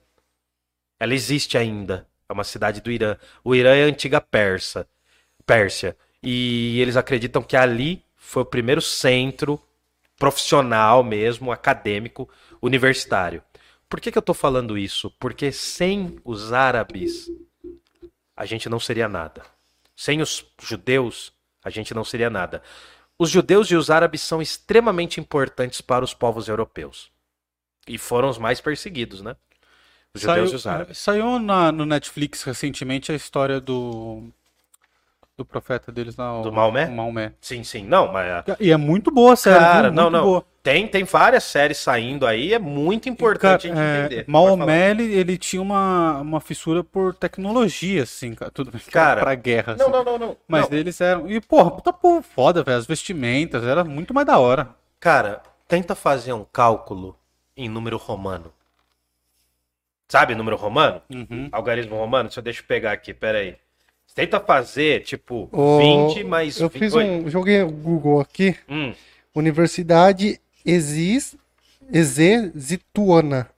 Ela existe ainda. É uma cidade do Irã. O Irã é a antiga Persa, Pérsia. E eles acreditam que ali foi o primeiro centro profissional mesmo, acadêmico, universitário. Por que, que eu estou falando isso? Porque sem os árabes, a gente não seria nada. Sem os judeus, a gente não seria nada. Os judeus e os árabes são extremamente importantes para os povos europeus. E foram os mais perseguidos, né? Os judeus e os árabes. saiu na- no Netflix recentemente a história do do profeta deles lá, o- Do Maomé? o Maomé. Sim, sim. Não, mas E é muito boa a série, Cara, viu? não, Muito não. boa. Tem, tem várias séries saindo aí, é muito importante Cara, a gente é, entender. Maomé, ele, ele tinha uma, uma fissura por tecnologia, assim, cara. Tudo Cara, pra guerra, Não, assim. não, não, não. Mas Não. eles eram. E, porra, puta povo foda, velho. As vestimentas, era muito mais da hora. Cara, tenta fazer um cálculo em número romano. Sabe número romano? Uhum. Algarismo romano? Deixa eu, deixa eu pegar aqui, peraí. Tenta fazer, tipo, Ô, 20 mais... Eu 20 fiz Oi. um. Joguei o Google aqui. Hum, Universidade Exis, Exezituana.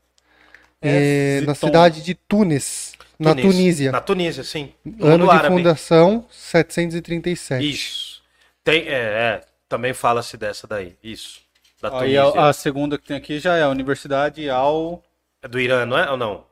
É, na Ziton. cidade de Tunis, na Tunísia. Tunísia. Na Tunísia, sim. No Ano de árabe. fundação 737. Isso. Tem, é, é, também fala-se dessa daí. Isso. Da Aí Tunísia. a, a segunda que tem aqui já é a Universidade Al É do Irã, não é? Ou não?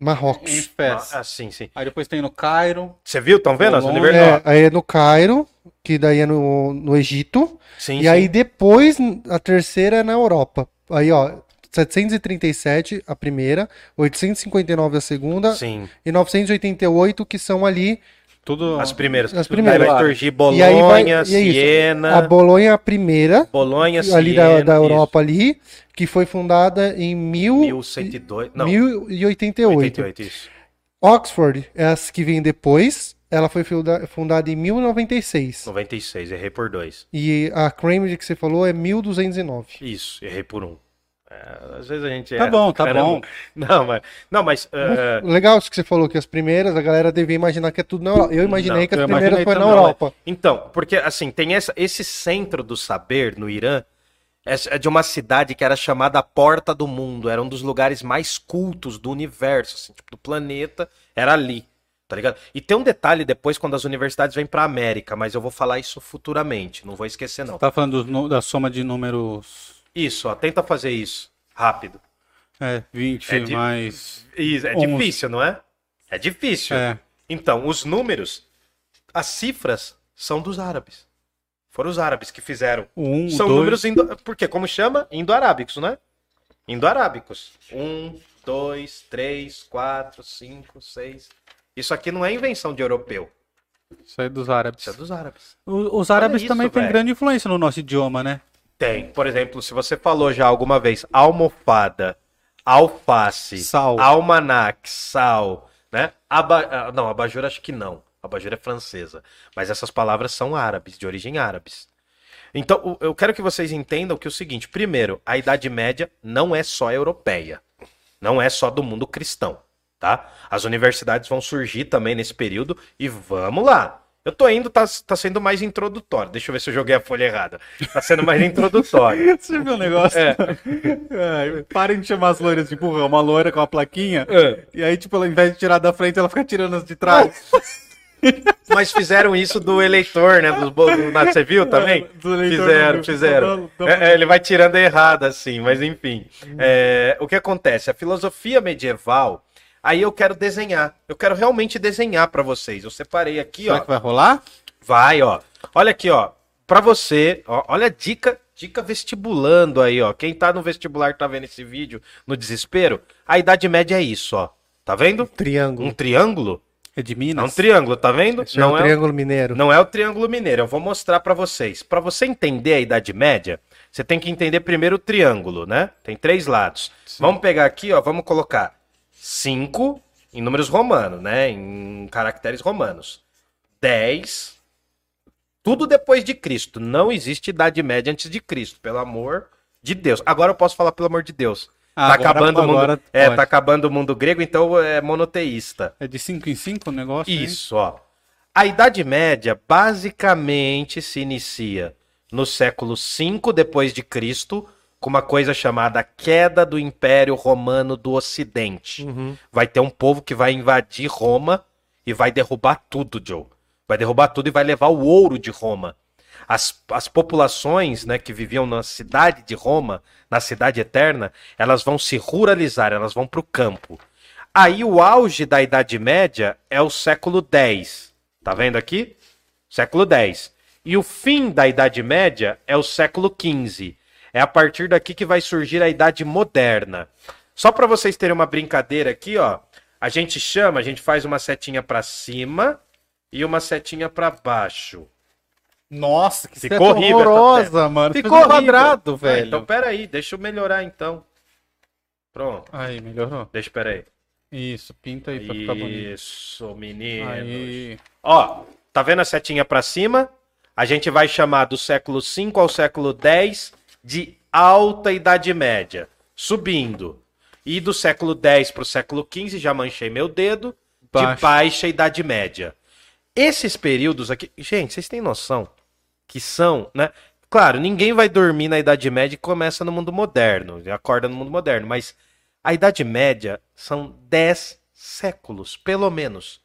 Em Marrocos. Fez. Ah, sim, sim. Aí depois tem no Cairo. Você viu? Estão vendo? Universidades? É, aí é no Cairo, que daí é no, no Egito. Sim, e sim. aí depois a terceira é na Europa. Aí, ó, 737 a primeira, 859 a segunda Sim. e 988 que são ali Tudo. As primeiras. As primeiras. Vai surgir E aí vai- Bolonha, e é isso. Siena, a Bolonha é a primeira Bolonha, ali da, Siena, da isso. Europa ali, que foi fundada em mil, 1102. Não, 1088. 88, isso. Oxford é as que vem depois. Ela foi funda- fundada em 1096. 96, errei por dois. E a Cambridge que você falou é 1209. Isso, errei por um. É, às vezes a gente Tá bom, tá Caramba. bom. Não, mas. Não, mas. é, Legal isso que você falou, que as primeiras, a galera devia imaginar que é tudo na Europa. Eu imaginei Não, que as primeiras foi na. Europa. Então, porque assim, tem essa, esse centro do saber no Irã, é é de uma cidade que era chamada Porta do Mundo, era um dos lugares mais cultos do universo, assim, tipo, do planeta, era ali, tá ligado? E tem um detalhe depois quando as universidades vêm pra América, mas eu vou falar isso futuramente, não vou esquecer não. Tá falando nu- da soma de números. Isso, ó, tenta fazer isso, rápido. É, 20 É mais. Isso, é Onze. difícil, não é? É difícil. É. Então, os números, as cifras são dos árabes. Foram os árabes que fizeram 1, São 2. números indo... Porque, como chama? Indo-arábicos, né? Indo-arábicos. Um, dois, três, quatro, cinco, seis. Isso aqui não é invenção de europeu. Isso aí é dos árabes. Isso é dos árabes. O- Os árabes isso, também têm grande influência no nosso idioma, né? Tem. Por exemplo, se você falou já alguma vez almofada, alface, Sal. almanac, sal, né? Aba... ah, Não, abajur acho que não. Abajur é francesa. Mas essas palavras são árabes, de origem árabes. Então, eu quero que vocês entendam que é o seguinte: primeiro, a Idade Média não é só europeia, não é só do mundo cristão, tá? As universidades vão surgir também nesse período e vamos lá. Eu tô indo, tá, tá sendo mais introdutório. Deixa eu ver se eu joguei a folha errada. Tá sendo mais introdutório. Você viu o negócio? É. É, parem de chamar as loiras de burra, uma loira com uma plaquinha. É. E aí, tipo, ao invés de tirar da frente, ela fica tirando as de trás. Mas fizeram isso do eleitor, né? Dos, do, na- você viu também? Do eleitor fizeram, fizeram. É, é, ele vai tirando errado, assim, mas enfim. É, o que acontece? A filosofia medieval. Aí eu quero desenhar. Eu quero realmente desenhar pra vocês. Eu separei aqui, Será ó. que vai rolar? Vai, ó. Olha aqui, ó. Pra você, ó, olha a dica, dica vestibulando aí, ó. Quem tá no vestibular tá vendo esse vídeo no desespero, a idade média é isso, ó. Tá vendo? Triângulo. Um triângulo? É de É um Minas? triângulo, tá vendo? Esse é o Triângulo Mineiro. Não é o Triângulo Mineiro, eu vou mostrar pra vocês. Pra você entender a Idade Média, você tem que entender primeiro o triângulo, né? Tem três lados. Vamos pegar aqui, ó, vamos colocar 5 em números romanos, né? Em caracteres romanos. 10 tudo depois de Cristo. Não existe Idade Média antes de Cristo, pelo amor de Deus. Agora eu posso falar pelo amor de Deus. Ah, tá agora- acabando o mundo, agora é, pode. tá acabando o mundo grego, então é monoteísta. É de 5 em 5 o negócio? hein? Isso, ó. A Idade Média basicamente se inicia no século V depois de Cristo, com uma coisa chamada queda do Império Romano do Ocidente. Vai ter um povo que vai invadir Roma e vai derrubar tudo, Joe. Vai derrubar tudo e vai levar o ouro de Roma. As, as populações né, que viviam na cidade de Roma, na cidade eterna, elas vão se ruralizar, elas vão para o campo. Aí o auge da Idade Média é o século X. Tá vendo aqui? Século X. E o fim da Idade Média é o século XV. É a partir daqui que vai surgir a Idade Moderna. Só para vocês terem uma brincadeira aqui, ó. A gente chama, a gente faz uma setinha para cima e uma setinha para baixo. Nossa, que Ficou horrível horrorosa, mano. Ficou um quadrado, Ah, velho. então peraí, deixa eu melhorar então. Pronto, Aí, melhorou. deixa, peraí. Isso, pinta aí pra ficar bonito. Isso, menino. Aí. Ó, tá vendo a setinha pra cima? A gente vai chamar do século V ao século X de Alta Idade Média, subindo. E do século X pro século XV, já manchei meu dedo, de Baixa. Idade Média. Esses períodos aqui, gente, vocês têm noção que são, né? Claro, ninguém vai dormir na Idade Média e começa no mundo moderno, e acorda no mundo moderno, mas a Idade Média são 10 séculos, pelo menos.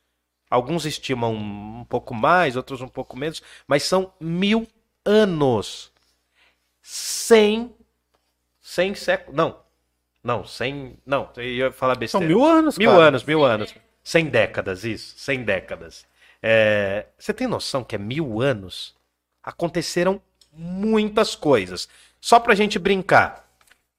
Alguns estimam um pouco mais, outros um pouco menos, mas são mil anos. Cem. Cem séculos. Não. Não, cem. Não, eu ia falar São besteira. mil anos, Mil cara. anos, mil anos. Cem décadas, isso. Cem décadas. É, Você tem noção que é mil anos? Aconteceram muitas coisas. Só pra gente brincar.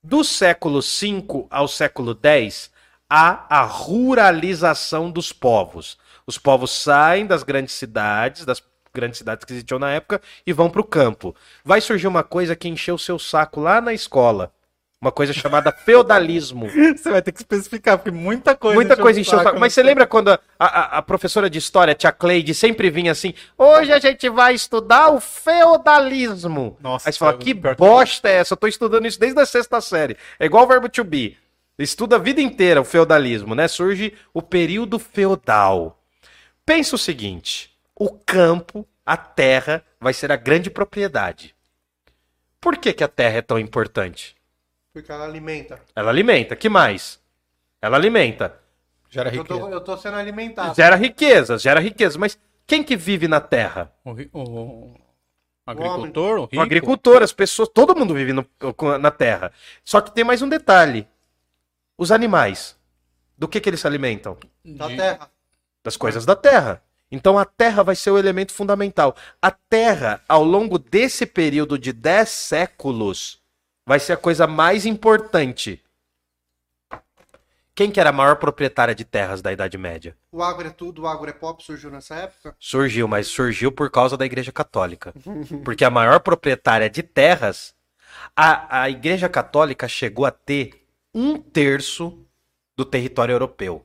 Do século V ao século X, há a ruralização dos povos. Os povos saem das grandes cidades, das grandes cidades que existiam na época, e vão para o campo. Vai surgir uma coisa que encheu o seu saco lá na escola. Uma coisa chamada feudalismo. Você vai ter que especificar, porque muita coisa. Muita encheu coisa o encheu o saco? Mas você lembra quando a, a- a professora de história, tia Cleide, sempre vinha assim: hoje a gente vai estudar o feudalismo. Nossa, Aí você fala: que pior que- bosta é essa? Eu tô estudando isso desde a sexta série. É igual o verbo to be. Estuda a vida inteira o feudalismo, né? Surge o período feudal. Pensa o seguinte: o campo, a terra, vai ser a grande propriedade. Por que, que a terra é tão importante? Porque ela alimenta. Ela alimenta. Que mais? Ela alimenta. Gera Eu tô, riqueza. eu tô sendo alimentado. Gera riqueza, gera riqueza. Mas quem que vive na terra? O, ri- o- o agricultor, o, O agricultor, as pessoas, todo mundo vive no- na terra. Só que tem mais um detalhe: os animais. Do que, que eles se alimentam? Da de- terra. Das coisas da terra. Então a terra vai ser o elemento fundamental. A terra, ao longo desse período de 10 séculos, vai ser a coisa mais importante. Quem que era a maior proprietária de terras da Idade Média? O agro é tudo, o agro é pop, surgiu nessa época. Surgiu, mas surgiu por causa da Igreja Católica. Porque a maior proprietária de terras, a, a Igreja Católica chegou a ter um terço do território europeu.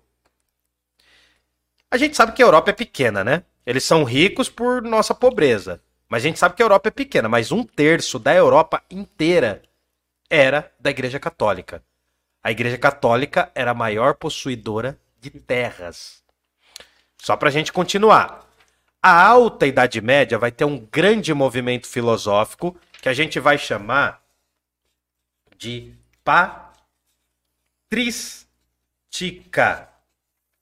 A gente sabe que a Europa é pequena, né? Eles são ricos por nossa pobreza. Mas a gente sabe que a Europa é pequena, mas um terço da Europa inteira era da Igreja Católica. A Igreja Católica era a maior possuidora de terras. Só pra gente continuar. A alta Idade Média vai ter um grande movimento filosófico que a gente vai chamar de patrística.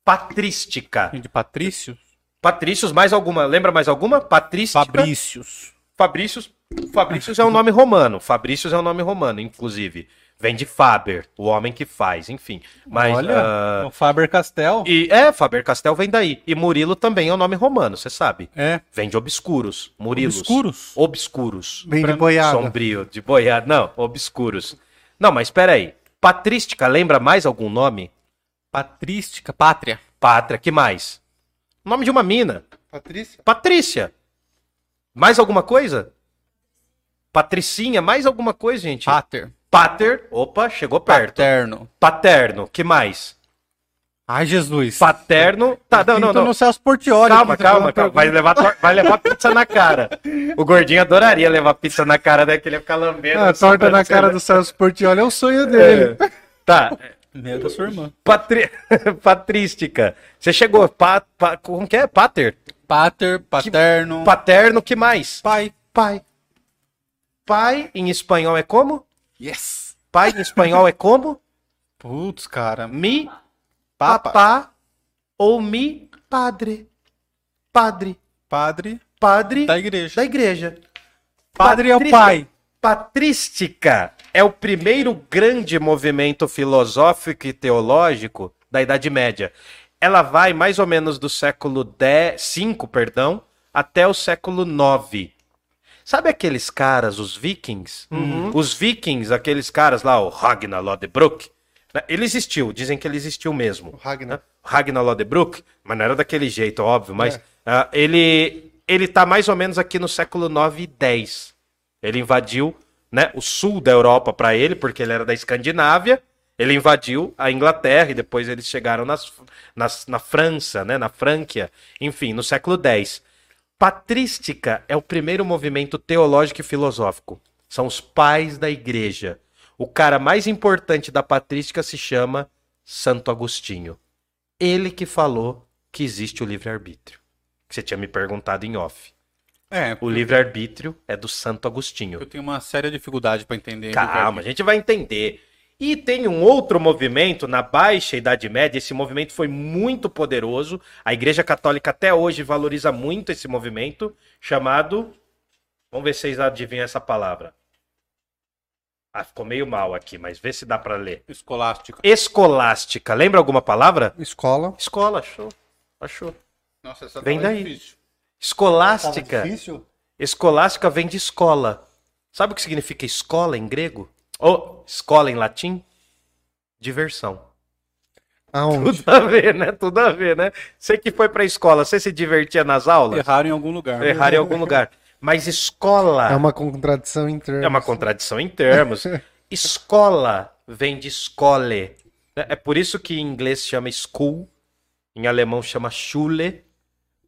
Patrística. de Patrício? Patrícios, mais alguma? Lembra mais alguma? Patrística. Fabrícios. Fabrícios. Fabrícios é um nome romano. Fabrícios é um nome romano, inclusive. Vem de Faber, o homem que faz, enfim. Mas, Olha, ah, o Faber Castell. e é, Faber Castell vem daí. E Murilo também é um nome romano, você sabe. É. Vem de obscuros. Murilos. Obscuros? Obscuros. Bem de boiada. Sombrio, de boiada. Não, obscuros. Não, mas espera aí. Patrística lembra mais algum nome? Patrística, pátria. Pátria, que mais? Nome de uma mina. Patrícia? Patrícia. Mais alguma coisa? Patricinha, mais alguma coisa, gente? Pater. Pater. Opa, chegou perto. Paterno. Paterno, que mais? Ai, Jesus. Paterno. Tá, não, não, não. no Celso Portioli. Calma, você calma, calma. Vai levar, tor- vai levar pizza na cara. O gordinho adoraria levar pizza na cara daquele ia ficar lambendo. Ah, a torta na cara do Celso Portioli é o sonho dele. É. Tá. Meu da sua irmã. Patri... Patrística. Você chegou. Pa... pa- Como que é? Pater? Pater, paterno, Paterno, que mais? pai. Pai. Pai em espanhol é como? Yes. Pai em espanhol é como? Putz, cara. Mi, Papa. papá ou mi, padre. Padre. Padre Padre da igreja. da igreja. Padre é o pai. Patrística é o primeiro grande movimento filosófico e teológico da Idade Média. Ela vai mais ou menos do século V, perdão, até o século IX. Sabe aqueles caras, os vikings? Os vikings, aqueles caras lá, o Ragnar Lodbrok, né? ele existiu, dizem que ele existiu mesmo. O Ragnar. Ragnar Lodbrok, mas não era daquele jeito, óbvio, mas É. ah, ele ele tá mais ou menos aqui no século 9 e 10. Ele invadiu, né, o sul da Europa para ele, porque ele era da Escandinávia. Ele invadiu a Inglaterra e depois eles chegaram nas, nas- na França, né, na Frânquia, enfim, no século 10. Patrística é o primeiro movimento teológico e filosófico. São os pais da igreja. O cara mais importante da patrística se chama Santo Agostinho. Ele que falou que existe o livre-arbítrio. Que você tinha me perguntado em off. É, O livre-arbítrio é do Santo Agostinho. eu tenho uma séria dificuldade pra entender. Calma, a gente vai entender. E tem um outro movimento na Baixa Idade Média. Esse movimento foi muito poderoso. A Igreja Católica até hoje valoriza muito esse movimento, chamado. Vamos ver se vocês adivinham essa palavra. Ah, ficou meio mal aqui, mas vê se dá pra ler. Escolástica. Escolástica. Lembra alguma palavra? Escola. Escola, achou. Achou. Nossa, essa Vem é daí. difícil. Escolástica. difícil? Escolástica vem de escola. Sabe o que significa escola em grego? Ou escola em latim? Diversão. Aonde? Tudo a ver, né? Tudo a ver, né? Você que foi pra escola, você se divertia nas aulas? Erraram em algum lugar. Errar em algum lugar. Mas escola É uma contradição em termos. é uma contradição em termos. Escola vem de escole. né? É por isso que em inglês chama school, em alemão chama Schule.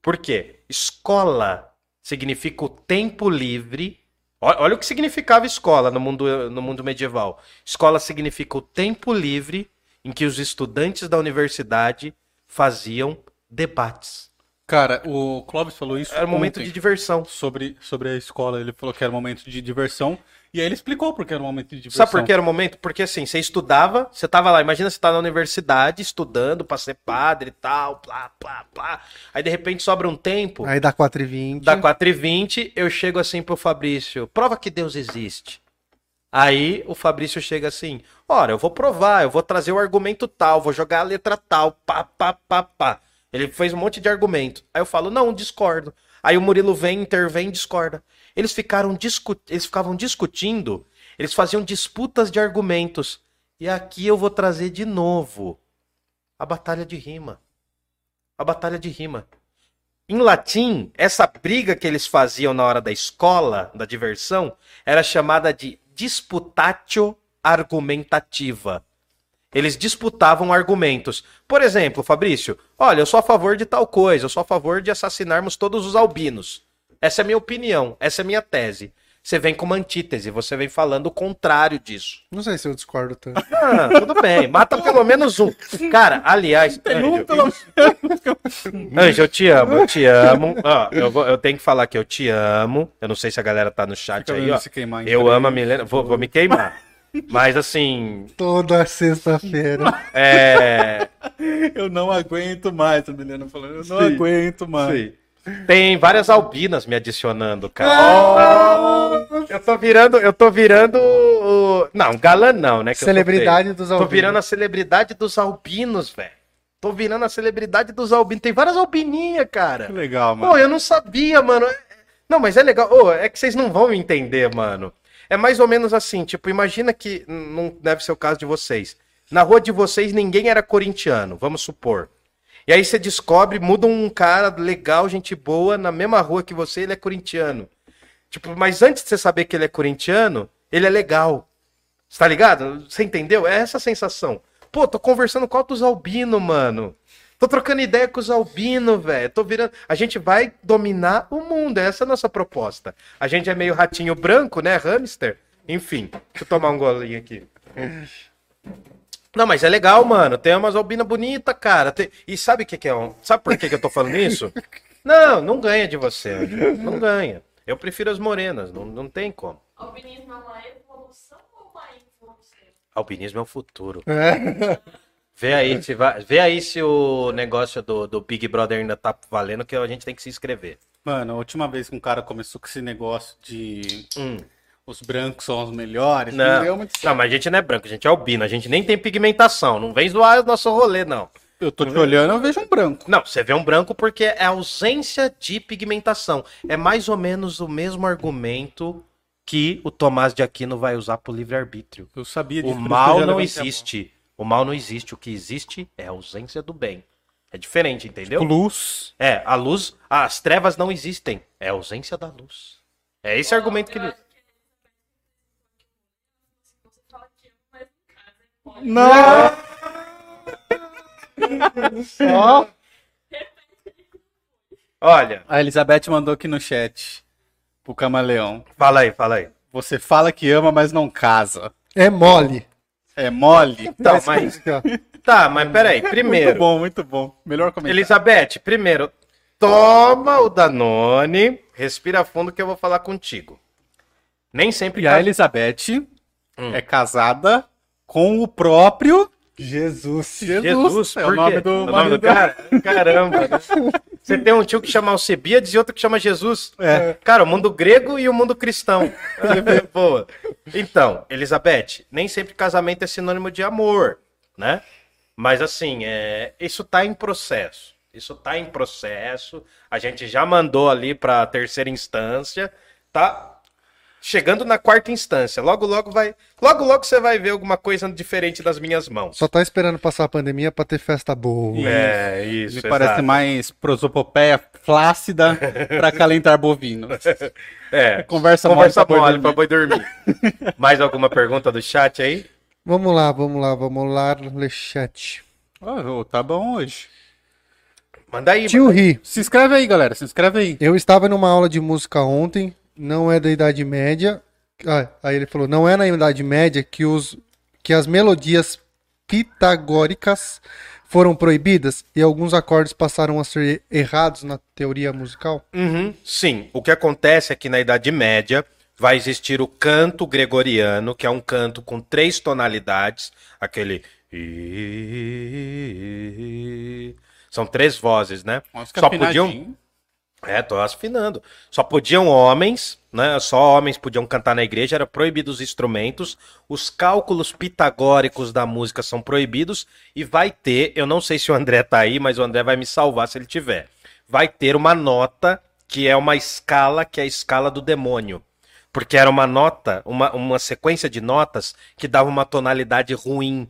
Por quê? Escola significa o tempo livre. Olha o que significava escola no mundo, no mundo medieval. Escola significa o tempo livre em que os estudantes da universidade faziam debates. Cara, o Clóvis falou isso Era um momento de diversão. sobre, sobre a escola. Ele falou que era um momento de diversão. E aí ele explicou porque era um momento de diversão. Sabe por que era o momento? Porque assim, você estudava, você tava lá, imagina você tá na universidade estudando pra ser padre e tal, plá, plá, plá. Aí de repente sobra um tempo, Aí dá 4,20. dá 4h20, eu chego assim pro Fabrício, prova que Deus existe. Aí o Fabrício chega assim, ora, eu vou provar, eu vou trazer o argumento tal, vou jogar a letra tal, pá, pá, pá, pá. Ele fez um monte de argumento. Aí eu falo, não, discordo. Aí o Murilo vem, intervém discorda. Eles ficaram discu eles ficavam discutindo, eles faziam disputas de argumentos. E aqui eu vou trazer de novo a batalha de rima. A batalha de rima. Em latim, essa briga que eles faziam na hora da escola, da diversão, era chamada de disputatio argumentativa. Eles disputavam argumentos. Por exemplo, Fabrício, olha, eu sou a favor de tal coisa, eu sou a favor de assassinarmos todos os albinos. Essa é a minha opinião, essa é a minha tese. Você vem com uma antítese, você vem falando o contrário disso. Não sei se eu discordo tanto. Ah, tudo bem, mata pelo menos um. Cara, aliás, Anjo, Anjo, eu te amo, eu te amo. Ó, eu, vou- eu tenho que falar que eu te amo. Eu não sei se a galera tá no chat Fica aí, ó. se queimar em Eu amo a Milena, vou, vou me queimar. Mas assim, Toda sexta-feira. é. Eu não aguento mais, a menina falando. Eu não Sim. aguento mais. Sim. Tem várias albinas me adicionando, cara. Eu tô virando, eu tô virando. Não, galã não, né? tô Celebridade dos Tô albinos. virando a celebridade dos albinos, velho. Tô virando a celebridade dos albinos. Tem várias albininhas, cara. Que legal, mano. Pô, eu não sabia, mano. Não, mas é legal. Ô, é que vocês não vão entender, mano. É mais ou menos assim, tipo, imagina que não deve ser o caso de vocês. Na rua de vocês ninguém era corintiano, vamos supor. E aí você descobre, muda um cara legal, gente boa, na mesma rua que você, ele é corintiano. Tipo, mas antes de você saber que ele é corintiano, ele é legal. Você tá ligado? Você entendeu? É essa sensação. Pô, tô conversando com altos albino, mano. Tô trocando ideia com os albinos, velho. Tô virando. A gente vai dominar o mundo. Essa é a nossa proposta. A gente é meio ratinho branco, né? Hamster. Enfim, deixa eu tomar um golinho aqui. Não, mas é legal, mano. Tem umas albinas bonitas, cara. Tem- E sabe o que, que é? um- Sabe por que, que eu tô falando isso? Não, não ganha de você. Não ganha. Eu prefiro as morenas, não, não tem como. Alpinismo é uma evolução ou uma involução? Alpinismo é o futuro. É. Vê aí se, vai, vê aí se o negócio do, do Big Brother ainda tá valendo, que a gente tem que se inscrever. Mano, a última vez que um cara começou com esse negócio de Hum. os brancos são os melhores, Não. não deu muito certo. Não, mas a gente não é branco, a gente é albino, a gente nem tem pigmentação. Não vem zoar o nosso rolê, não. Eu tô te olhando, eu vejo um branco. Não, você vê um branco porque é ausência de pigmentação. É mais ou menos o mesmo argumento que o Tomás de Aquino vai usar pro livre-arbítrio. Eu sabia O disso. que mal não existe. O mal não existe. O que existe é a ausência do bem. É diferente, entendeu? Luz. É, a luz, as trevas não existem. É a ausência da luz. É esse argumento que ele. acho que você fala que ama, mas em casa pode. Não! Só. Olha, A Elizabeth mandou aqui no chat pro camaleão. fala aí, fala aí. Você fala que ama, mas não casa. É mole. É mole? Então, mas. Tá, mas peraí. Muito Primeiro, bom, muito bom. Melhor comentário. Elizabeth, primeiro, toma o Danone, respira fundo que eu vou falar contigo. Nem sempre. E a Elizabeth Hum. é casada com o próprio Jesus. Jesus. Jesus, é o nome do O nome do cara? Caramba. Você tem um tio que chama Alcebiades e outro que chama Jesus. É. Cara, o mundo grego e o mundo cristão. Boa. Então, Elizabeth, nem sempre casamento é sinônimo de amor, né? Mas assim, é, isso tá em processo. Isso tá em processo. A gente já mandou ali pra terceira instância. Tá chegando na quarta instância. Logo, logo vai. Logo, logo você vai ver alguma coisa diferente das minhas mãos. Só tá esperando passar a pandemia pra ter festa boa. Isso. É, Me isso. parece exato. mais prosopopeia flácida pra calentar bovino. É. Conversa, Conversa mole mole pra boi dormir. Mais alguma pergunta do chat aí? Vamos lá, vamos lá, vamos lá, Lechete. Oh, tá bom hoje. Manda aí. Tio Ri, Se inscreve aí, galera. Se inscreve aí. eu estava numa aula de música ontem, não é da Idade Média. Ah, aí ele falou, não é na Idade Média que, os, que as melodias pitagóricas foram proibidas e alguns acordes passaram a ser errados na teoria musical? Uhum, sim, o que acontece é que na Idade Média vai existir o canto gregoriano, que é um canto com três tonalidades, aquele. São três vozes, né? Só podiam. É, tô afinando. Só podiam homens, né? Só homens podiam cantar na igreja, era proibido os instrumentos. Os cálculos pitagóricos da música são proibidos e vai ter, eu não sei se o André tá aí, mas o André vai me salvar se ele tiver. Vai ter uma nota que é uma escala, que é a escala do demônio. Porque era uma nota, uma, uma sequência de notas que dava uma tonalidade ruim.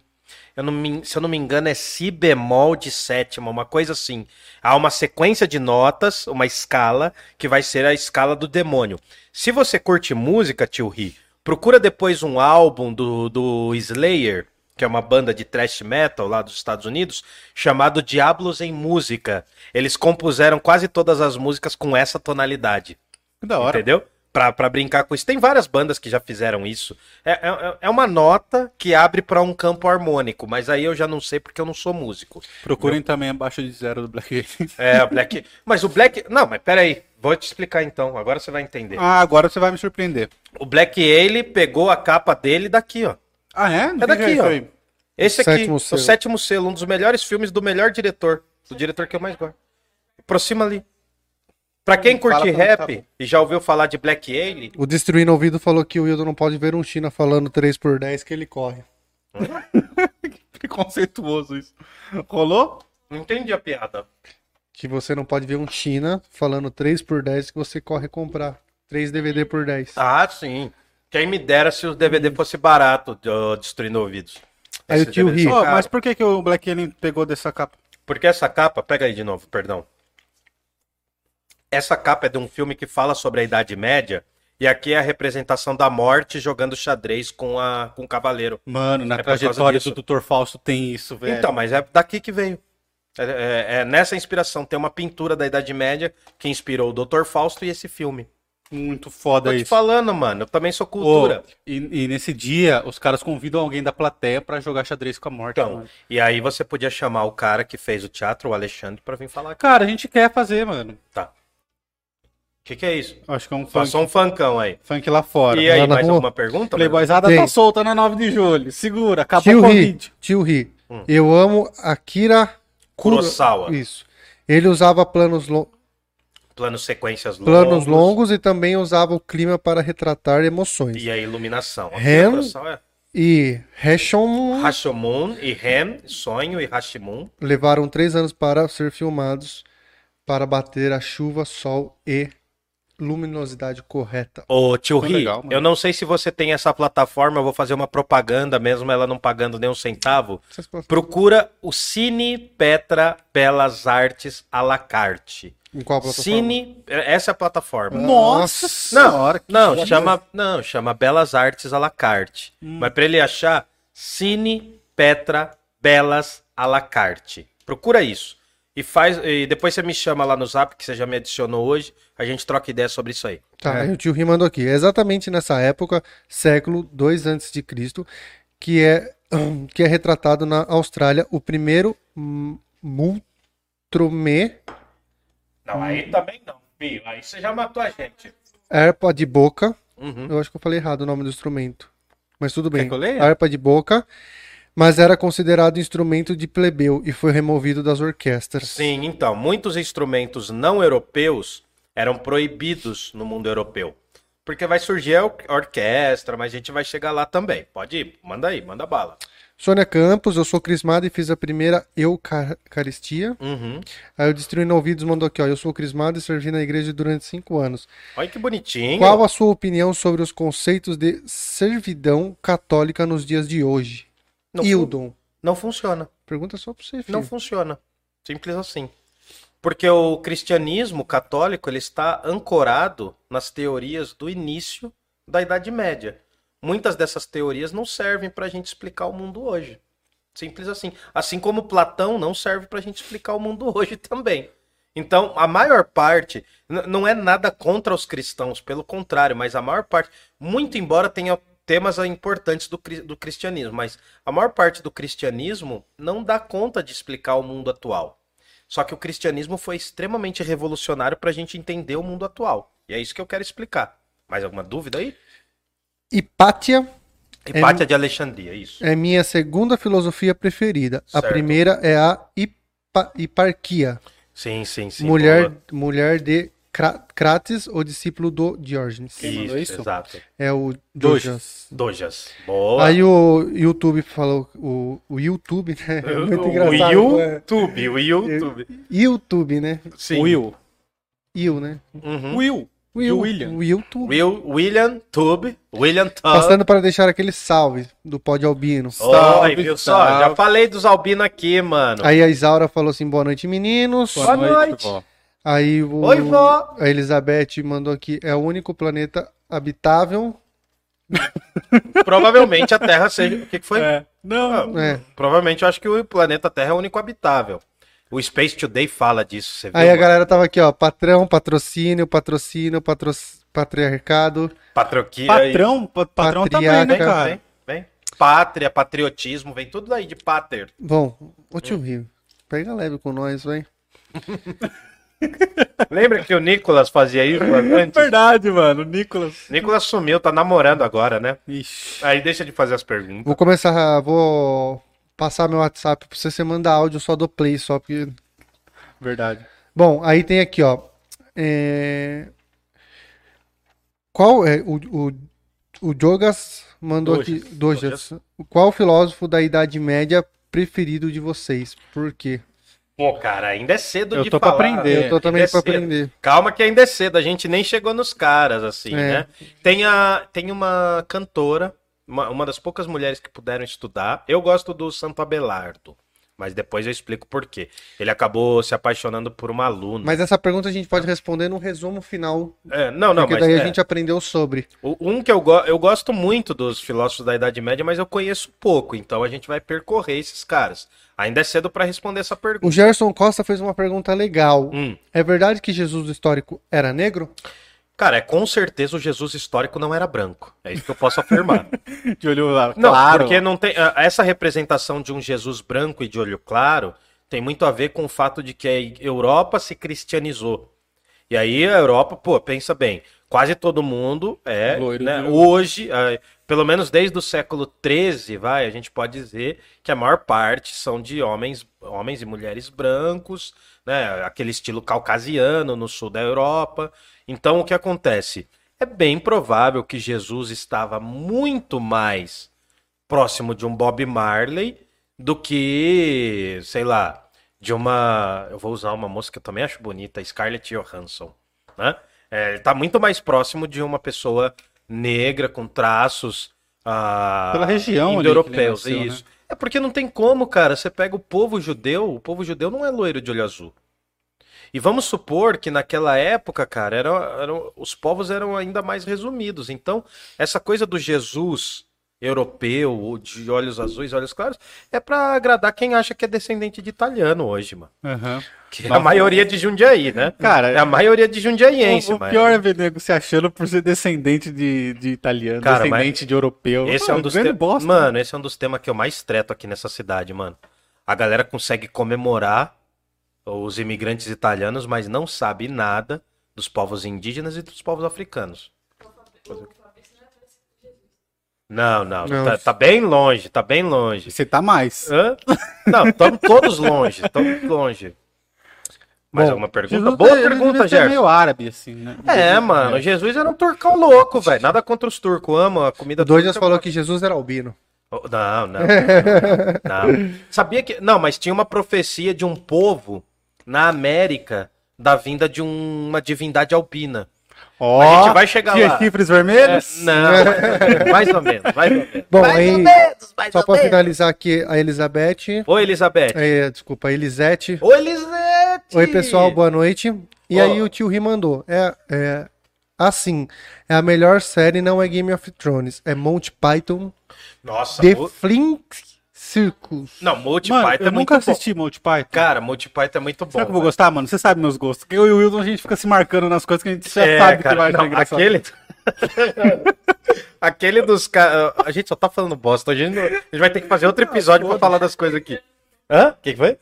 Eu não me- se eu não me engano, é si bemol de sétima, uma coisa assim. Há uma sequência de notas, uma escala, que vai ser a escala do demônio. Se você curte música, tio Ri, procura depois um álbum do, do Slayer, que é uma banda de thrash metal lá dos Estados Unidos, chamado Diablos em Música. Eles compuseram quase todas as músicas com essa tonalidade. Que da hora. Entendeu? Pra, pra brincar com isso. Tem várias bandas que já fizeram isso. É, é, é uma nota que abre pra um campo harmônico, mas aí eu já não sei porque eu não sou músico. Procurem também abaixo de zero do Black Gate. É, o Black. Mas o Black. Não, mas peraí. Vou te explicar então. Agora você vai entender. Ah, agora você vai me surpreender. O Black Ale pegou a capa dele daqui, ó. Ah, é? É daqui, ó. Esse O aqui, sétimo o selo. sétimo selo, um dos melhores filmes do melhor diretor. Do diretor que eu mais gosto. Aproxima ali. Pra quem curte não rap tá e já ouviu falar de Black Ale, O Destruindo Ouvido falou que o Wildo não pode ver um China falando 3x10 que ele corre. Preconceituoso isso. Rolou? não entendi a piada. Que você não pode ver um China falando 3x10 que você corre comprar. 3 DVD por 10. Ah, sim. Quem me dera se o DVD fosse barato, destruindo ouvidos. Aí Esse o tio ri. caros. mas por que, que o Black Alien pegou dessa capa? Porque essa capa, pega aí de novo, perdão. Essa capa é de um filme que fala sobre a Idade Média, e aqui é a representação da morte jogando xadrez com, a, com o cavaleiro. Mano, na É trajetória do Dr. Fausto tem isso, velho. Então, mas é daqui que veio. É, é- é nessa inspiração. Tem uma pintura da Idade Média que inspirou o Dr. Fausto e esse filme. Muito foda Tô te isso. falando, mano. Eu também sou cultura. e, e nesse dia, os caras convidam alguém da plateia pra jogar xadrez com a morte. Então, mano. e aí você podia chamar o cara que fez o teatro, o Alexandre, pra vir falar aqui. Cara, a gente quer fazer, mano. Tá. O que, que é isso? Acho que é um funk, Passou um funkão aí. funk lá fora. E aí, Lá mais rua? alguma pergunta? Playboyzada tá solta na 9 de julho. Segura, acabou Tio o Covid. tio Ri. Hum. Eu amo Akira Kuro- Kurosawa. Isso. Ele usava planos, lo- Planos sequências longos. planos longos e também usava o clima para retratar emoções. E a iluminação. Ren- Kurosawa é E Heshon Hashimoon e Ren, sonho e Hashimoon. levaram três anos para ser filmados para bater a chuva, sol e luminosidade correta. Ô, tio Ri, legal, eu não sei se você tem essa plataforma, eu vou fazer uma propaganda mesmo, ela não pagando nem um centavo. Procura o Cine Petra Belas Artes à la carte. Em qual plataforma? Cine, essa é a plataforma. Nossa Não, senhora. que não, chama, não, chama Belas Artes à la carte. Mas pra ele achar, Cine Petra Belas à la carte. Procura isso. E faz e depois você me chama lá no Zap que você já me adicionou hoje, a gente troca ideia sobre isso aí. Tá, É. o tio Ri mandou aqui. É exatamente nessa época, século 2 antes de Cristo, que é que é retratado na Austrália o primeiro Multromé Não, aí também não, filho. Aí você já matou a gente. harpa de boca. Uhum. Eu acho que eu falei errado o nome do instrumento. Mas tudo Quer bem. que eu leia? Harpa de boca. Mas era considerado instrumento de plebeu e foi removido das orquestras. Sim, então, muitos instrumentos não europeus eram proibidos no mundo europeu. Porque vai surgir a or- orquestra, mas a gente vai chegar lá também. Pode ir, manda aí, manda bala. Sônia Campos, eu sou crismada e fiz a primeira Eucaristia. Uhum. Aí o Destruindo Ouvidos mandou aqui, ó. Eu sou crismado e servi na igreja durante cinco anos. Olha que bonitinho. Qual a sua opinião sobre os conceitos de servidão católica nos dias de hoje? Não Hildon. Não funciona. Pergunta só pra você, filho. Não funciona. Simples assim. Porque o cristianismo católico ele está ancorado nas teorias do início da Idade Média. Muitas dessas teorias não servem para a gente explicar o mundo hoje. Simples assim. Assim como Platão não serve para a gente explicar o mundo hoje também. Então, a maior parte, não é nada contra os cristãos, pelo contrário, mas a maior parte, muito embora tenha temas importantes do, do cristianismo, mas a maior parte do cristianismo não dá conta de explicar o mundo atual. Só que o cristianismo foi extremamente revolucionário para a gente entender o mundo atual. E é isso que eu quero explicar. Mais alguma dúvida aí? Hipátia Hipátia de Alexandria, isso. é minha segunda filosofia preferida. A Certo. primeira é a hipa- hiparquia. Sim, sim, sim. mulher, boa. mulher de Crates, o discípulo do Diógenes. Quem mandou Isso, exato. É o Dojas. Dojas. Boa. Aí o YouTube falou, o, o YouTube, né? É muito o engraçado. é. YouTube, o YouTube. YouTube, né? Sim. Will. You, né? Uhum. Will. Will, William. O YouTube. Will, William Tube. William Tube. Passando para deixar aquele salve do Pod Albino. Oi, Salve, viu só? Já falei dos albinos aqui, mano. Aí a Isaura falou assim, boa noite, meninos. Boa noite. vó. Aí o, Oi, vó. a Elizabeth mandou aqui, é o único planeta habitável. Provavelmente a Terra seja. O que, que foi? É. Não. É. Provavelmente eu acho que o planeta Terra é o único habitável. O Space Today fala disso, você viu? Aí a mano? galera tava aqui, ó, patrão, patrocínio, patrocínio, patro... patriarcado. Patroquia. Patrão, pa- patrão também, né, Patriarca. cara? Vem, vem. Pátria, patriotismo, vem tudo daí de pater. Bom, ô tio Rio, pega leve com nós, vai. Lembra que o Nicolas fazia isso antes? Verdade, mano. Nicolas. Nicolas sumiu, tá namorando agora, né? Ixi. Aí deixa de fazer as perguntas. Vou começar, vou passar meu WhatsApp pra você, você mandar áudio só do play, só porque... Verdade. Bom, aí tem aqui, ó. é, Qual é o, o, o Jogas mandou Dojas. aqui, Dojas. Qual filósofo da Idade Média preferido de vocês? Por quê? Pô, cara, ainda é cedo Eu de tô pra aprender. Eu tô também Ainda é pra cedo. aprender. Calma que ainda é cedo, a gente nem chegou nos caras, assim, É. né? Tem, a, tem uma cantora, uma, uma das poucas mulheres que puderam estudar. Eu gosto do Santo Abelardo, mas depois eu explico por quê. Ele acabou se apaixonando por uma aluna. Mas essa pergunta a gente pode responder no resumo final, É, não, não, porque mas daí é, a gente aprendeu sobre. o- um que eu, go eu gosto muito dos filósofos da Idade Média, mas eu conheço pouco, então a gente vai percorrer esses caras. Ainda é cedo para responder essa O pergunta. Gerson Costa fez uma pergunta legal. Hum. É verdade que Jesus histórico era negro? Cara, é com certeza o Jesus histórico não era branco. É isso que eu posso afirmar. De olho lá, Não, claro. porque não tem. ah, Essa representação de um Jesus branco e de olho claro tem muito a ver com o fato de que a Europa se cristianizou. E aí a Europa, pô, pensa bem, quase todo mundo é. Loiro né, hoje, pelo menos desde o século XIII, vai, a gente pode dizer que a maior parte são de homens, homens e mulheres brancos, né? Aquele estilo caucasiano no sul da Europa. Então o que acontece? É bem provável que Jesus estava muito mais próximo de um Bob Marley do que, sei lá, de uma. Eu vou usar uma moça que eu também acho bonita, Scarlett Johansson. Né? É, ele tá muito mais próximo de uma pessoa negra com traços. ah, Pela região indo-europeus, nasceu, né? isso. É porque não tem como, cara. Você pega o povo judeu, o povo judeu não é loiro de olho azul. E vamos supor que naquela época, cara, eram, eram- os povos eram ainda mais resumidos. Então, essa coisa do Jesus europeu, de olhos azuis, olhos claros, é pra agradar quem acha que é descendente de italiano hoje, mano. Aham. Que é a maioria de Jundiaí, né? Cara, é a maioria de jundiaiense, o, o mas pior é ver nego se achando por ser descendente de, de italiano, Cara, descendente de europeu. esse é um Mano, dos te- bosta. Mano, esse é um dos temas que eu mais treto aqui nessa cidade, mano. A galera consegue comemorar os imigrantes italianos, mas não sabe nada dos povos indígenas e dos povos africanos. Não, não, Não. Tá, tá bem longe, tá bem longe. Você tá mais. Hã? Não, estamos todos longe, estamos longe. Mais Bom, alguma pergunta? Jesus, Boa ele pergunta, ser Gerson. meio árabe, assim, né? É, mano, Jesus era um turcão louco, velho. Nada contra os turcos, amo a comida O Doidas turca, falou que Jesus era albino. Oh, Não, não. não. Sabia que. Não, mas tinha uma profecia de um povo na América da vinda de um- uma divindade albina. Ó, A gente vai chegar tinha lá. chifres É, vermelhos? não, mais ou menos, mais ou menos. Bom, mais aí- ou menos, mais Só menos. finalizar aqui, a Elizabeth. Oi, Elizabeth. é, desculpa, a Elisete. Oi, Elisete. Oi, pessoal, boa noite. E Ó. aí o tio Ri mandou. É, é assim, é a melhor série, não é Game of Thrones. É Monty Python, Nossa, The Mo- Flink Circus. não, Multi Mano, Python eu é muito nunca bom. assisti Monty Python. Cara, Multi Python é muito bom. Será que eu vou velho. gostar, mano? Você sabe meus gostos. Eu e o Wilson, a gente fica se marcando nas coisas que a gente já É, sabe que cara, vai achar não, engraçado. aquele... aquele dos caras... A gente só tá falando bosta. A gente, não- a gente vai ter que fazer outro episódio pra falar das coisas aqui. Hã? O que, que foi?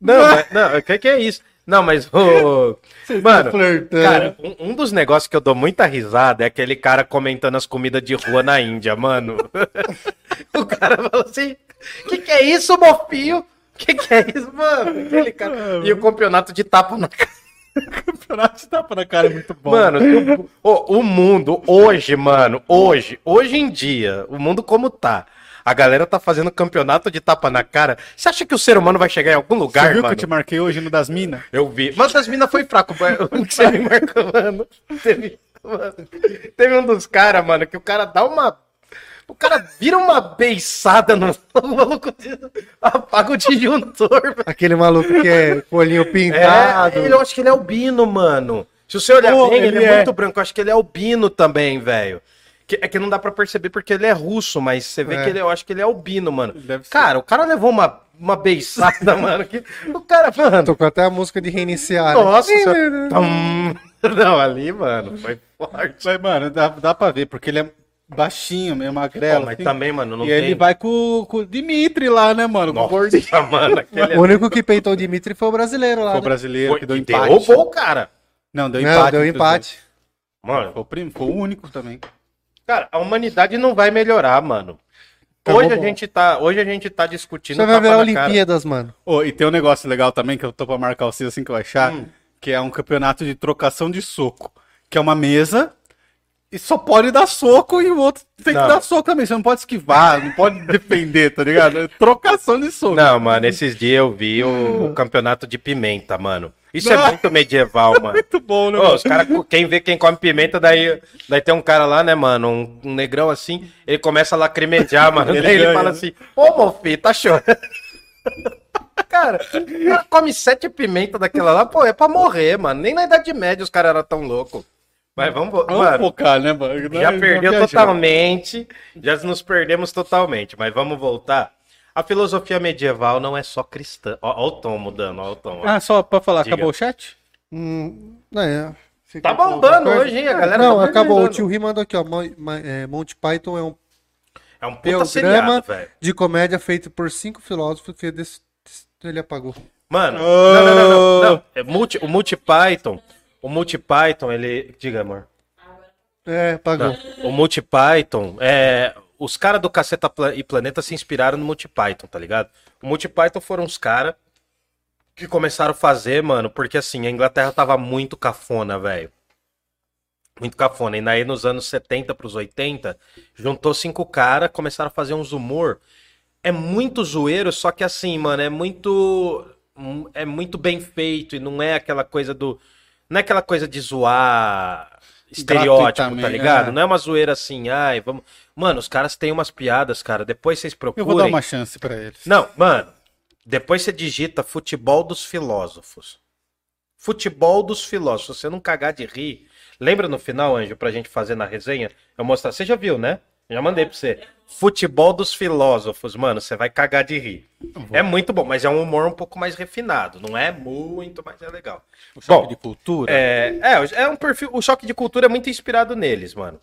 Não, mas- não, o que, que é isso? Não, mas o... Mano, cara, um, um dos negócios que eu dou muita risada é aquele cara comentando as comidas de rua na Índia, mano. o cara fala assim, que que é isso, mofinho? Que que é isso, mano? Aquele cara... E o campeonato de tapa na campeonato de tapa na cara é muito bom. Mano, o, o- o mundo hoje, mano, hoje, hoje em dia, o mundo como tá. A galera tá fazendo campeonato de tapa na cara. Você acha que o ser humano vai chegar em algum você lugar, viu que mano? eu te marquei hoje no das minas? Eu vi. Mas as minas foi fraco. O que você me marcou, mano? Teve, mano, teve um dos caras, mano, que o cara dá uma. O cara vira uma beiçada no o maluco. Apaga o disjuntor, velho. Aquele maluco que é com o olhinho pintado. É, ele- eu acho que ele é albino, mano. Se você olhar Pô, bem, ele, ele é, é. muito branco. Eu acho que ele é albino também, velho. Que- é que não dá pra perceber porque ele é russo, mas você vê É. que ele, eu acho que ele é albino, mano. Deve ser. Cara, o cara levou uma, uma beiçada, mano. Que, o cara, mano. Tocou até a música de reiniciar. né? Nossa. Tum. não, ali, mano, foi forte. Mas, mano, dá, dá pra ver, porque ele é baixinho, meio Pô, magrelo. mas assim. também, mano, não e tem. ele vai com, com o Dimitri lá, né, mano? Com o gordinho. Nossa, mano, aquele O único que peitou o Dimitri foi o brasileiro lá. Foi o né? brasileiro foi que deu que empate. derrubou o cara. Não, deu Não, empate. deu empate. Mano. Foi o, primo, foi o único também. Cara, a humanidade não vai melhorar, mano. Acabou Hoje a bom. gente tá, hoje a gente tá discutindo Você vai tapa ver na cara. Olimpíadas, mano. Ô, e tem um negócio legal também que eu tô pra marcar vocês assim que eu achar, Hum. que é um campeonato de trocação de soco. Que é uma mesa e só pode dar soco e o outro tem Não. que dar soco também. Você não pode esquivar, não pode defender, tá ligado? É trocação de soco. Não, mano, esses dias eu vi o, o campeonato de pimenta, mano. Isso Não. é muito medieval, mano. Muito bom, né? Ô, mano? os cara, quem vê quem come pimenta, daí, daí tem um cara lá, né, mano? Um, um negrão assim, ele começa a lacrimejar, mano. Ele daí ele fala né? assim: Ô, meu filho, tá chorando. Cara, o cara come sete pimentas daquela lá, pô, é pra morrer, mano. Nem na Idade Média os caras eram tão loucos. Mas vamos, Vamos mano, focar, né, mano? já perdeu totalmente, já nos perdemos totalmente, mas vamos voltar. A filosofia medieval não é só cristã. Ó, ó o tom mudando, ó o tom. ó. Ah, só pra falar, Diga. acabou o chat? Hum, é. Tá bombando hoje, hein? A galera Não, tá acabou. O tio Ri mandou aqui, ó. É, Monty Python é um É um puta Programa seriado, velho. de comédia feito por cinco filósofos que ele apagou. Mano, Oh. não, não, não, não. não. É multi, o MultiPython, o MultiPython, ele... Diga, amor. É, apagou. Não, o MultiPython, é... Os caras do Caceta e Planeta se inspiraram no MultiPython, tá ligado? O MultiPython foram os caras que começaram a fazer, mano, porque assim, a Inglaterra tava muito cafona, velho. Muito cafona. E aí nos anos 70 pros 80, juntou cinco caras, começaram a fazer uns humor. É muito zoeiro, só que assim, mano, é muito. É muito bem feito e não é aquela coisa do. Não é aquela coisa de zoar estereótipo, tá ligado? é. Não é uma zoeira assim, ai, vamos. Mano, os caras têm umas piadas, cara. Depois vocês Eu procurem. vou dar uma chance pra eles. Não, mano. Depois você digita futebol dos filósofos. Futebol dos filósofos. Se você não cagar de rir. Lembra no final, Anjo, pra gente fazer na resenha? Eu mostrar. Você já viu, né? Já mandei pra você. Futebol dos filósofos, mano. Você vai cagar de rir. É muito bom, mas é um humor um pouco mais refinado. Não é muito, mas é legal. O choque Bom, de cultura. É, é, é um perfil. O choque de cultura é muito inspirado neles, mano.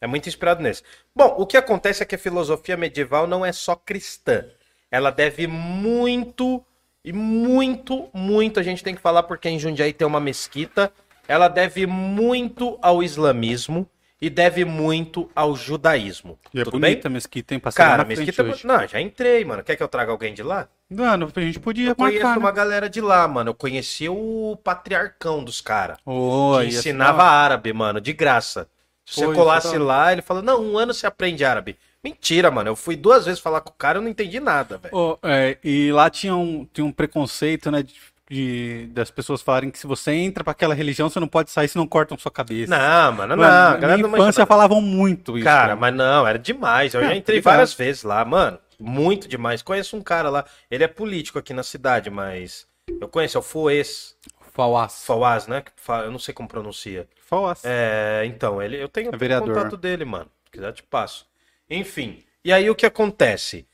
É muito inspirado neles. Bom, o que acontece é que a filosofia medieval não é só cristã. Ela deve muito, e muito, muito, a gente tem que falar porque em Jundiaí tem uma mesquita. Ela deve muito ao islamismo e deve muito ao judaísmo. E é Tudo bem? bonita a mesquita, hein? Passei lá Cara, na mesquita. hoje. Não, já entrei, mano. Quer que eu traga alguém de lá? Mano, a gente podia Eu conheço marcar, uma né? galera de lá, mano. Eu conheci o patriarcão dos caras. Oh, Que ensinava árabe, mano, de graça. Se você Pô, isso colasse é hora. lá, ele falou, não, um ano você aprende árabe. Mentira, mano. Eu fui duas vezes falar com o cara e eu não entendi nada, velho. ó, é, e lá tinha um, tinha um preconceito, né? De, de- das pessoas falarem que se você entra pra aquela religião, você não pode sair se não cortam sua cabeça. Não, mano, não. Na minha não infância nada. falavam muito isso. Cara, né? mas não, era demais. Eu Ah, já entrei ligado. várias vezes lá, mano. Muito demais. Conheço um cara lá. Ele é político aqui na cidade, mas. Eu conheço, é o Fuês. Fauás. Fawaz, né? Eu não sei como pronuncia. Fauás. É, então, ele, eu tenho É o contato dele, mano. Se quiser, te passo. Enfim, e aí o que acontece?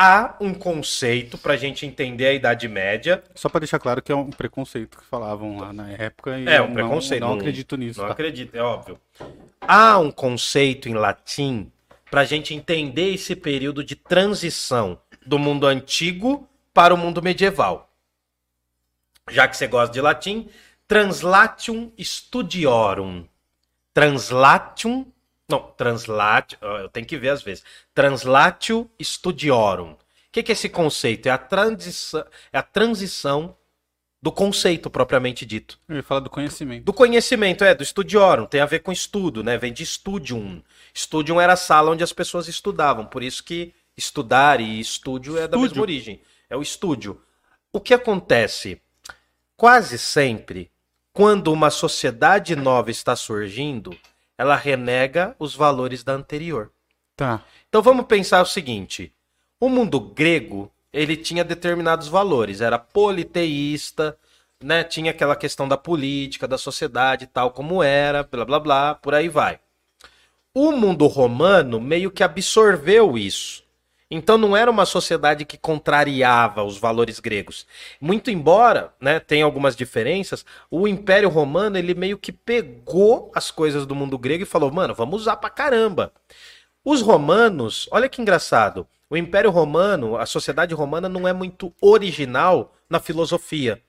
Há um conceito pra gente entender a Idade Média. Só pra deixar claro que é um preconceito que falavam lá na época. E É, um preconceito. Não, não acredito nisso. Não tá? acredito, é óbvio. Há um conceito em latim pra gente entender esse período de transição do mundo antigo para o mundo medieval. Já que você gosta de latim, translatium studiorum. Translatium. Não, translatio. Eu tenho que ver às vezes. Translatio studiorum. O que, que é esse conceito? É a, transição, é a transição do conceito propriamente dito. Eu ia falar do conhecimento. Do conhecimento, é, do studiorum, tem a ver com estudo, né? Vem de studium. Studium era a sala onde as pessoas estudavam, por isso que estudar e estúdio é da Estúdio. mesma origem. É o estúdio. O que acontece? Quase sempre, quando uma sociedade nova está surgindo, ela renega os valores da anterior. Tá. Então vamos pensar o seguinte: o mundo grego ele tinha determinados valores, era politeísta, né? Tinha aquela questão da política, da sociedade, tal como era, blá blá blá, por aí vai. O mundo romano meio que absorveu isso. Então não era uma sociedade que contrariava os valores gregos. Muito embora, né, tenha algumas diferenças, o Império Romano ele meio que pegou as coisas do mundo grego e falou: "Mano, vamos usar pra caramba". Os romanos, olha que engraçado. O Império Romano, a sociedade romana não é muito original na filosofia.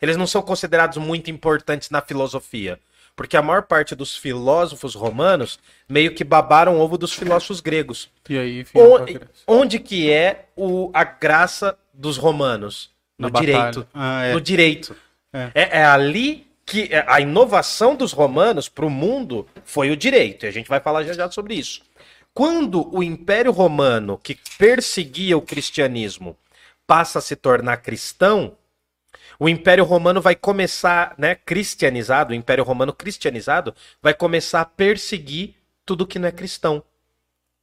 Eles não são considerados muito importantes na filosofia, porque a maior parte dos filósofos romanos meio que babaram ovo dos filósofos gregos. E aí, enfim. Onde, onde que é o, a graça dos romanos? No Na direito. Ah, é. No direito. É. É, é ali que é, a inovação dos romanos para o mundo foi o direito. E a gente vai falar já já sobre isso. Quando o Império Romano, que perseguia o cristianismo, passa a se tornar cristão, o Império Romano vai começar, né, cristianizado, o Império Romano cristianizado, vai começar a perseguir tudo que não é cristão.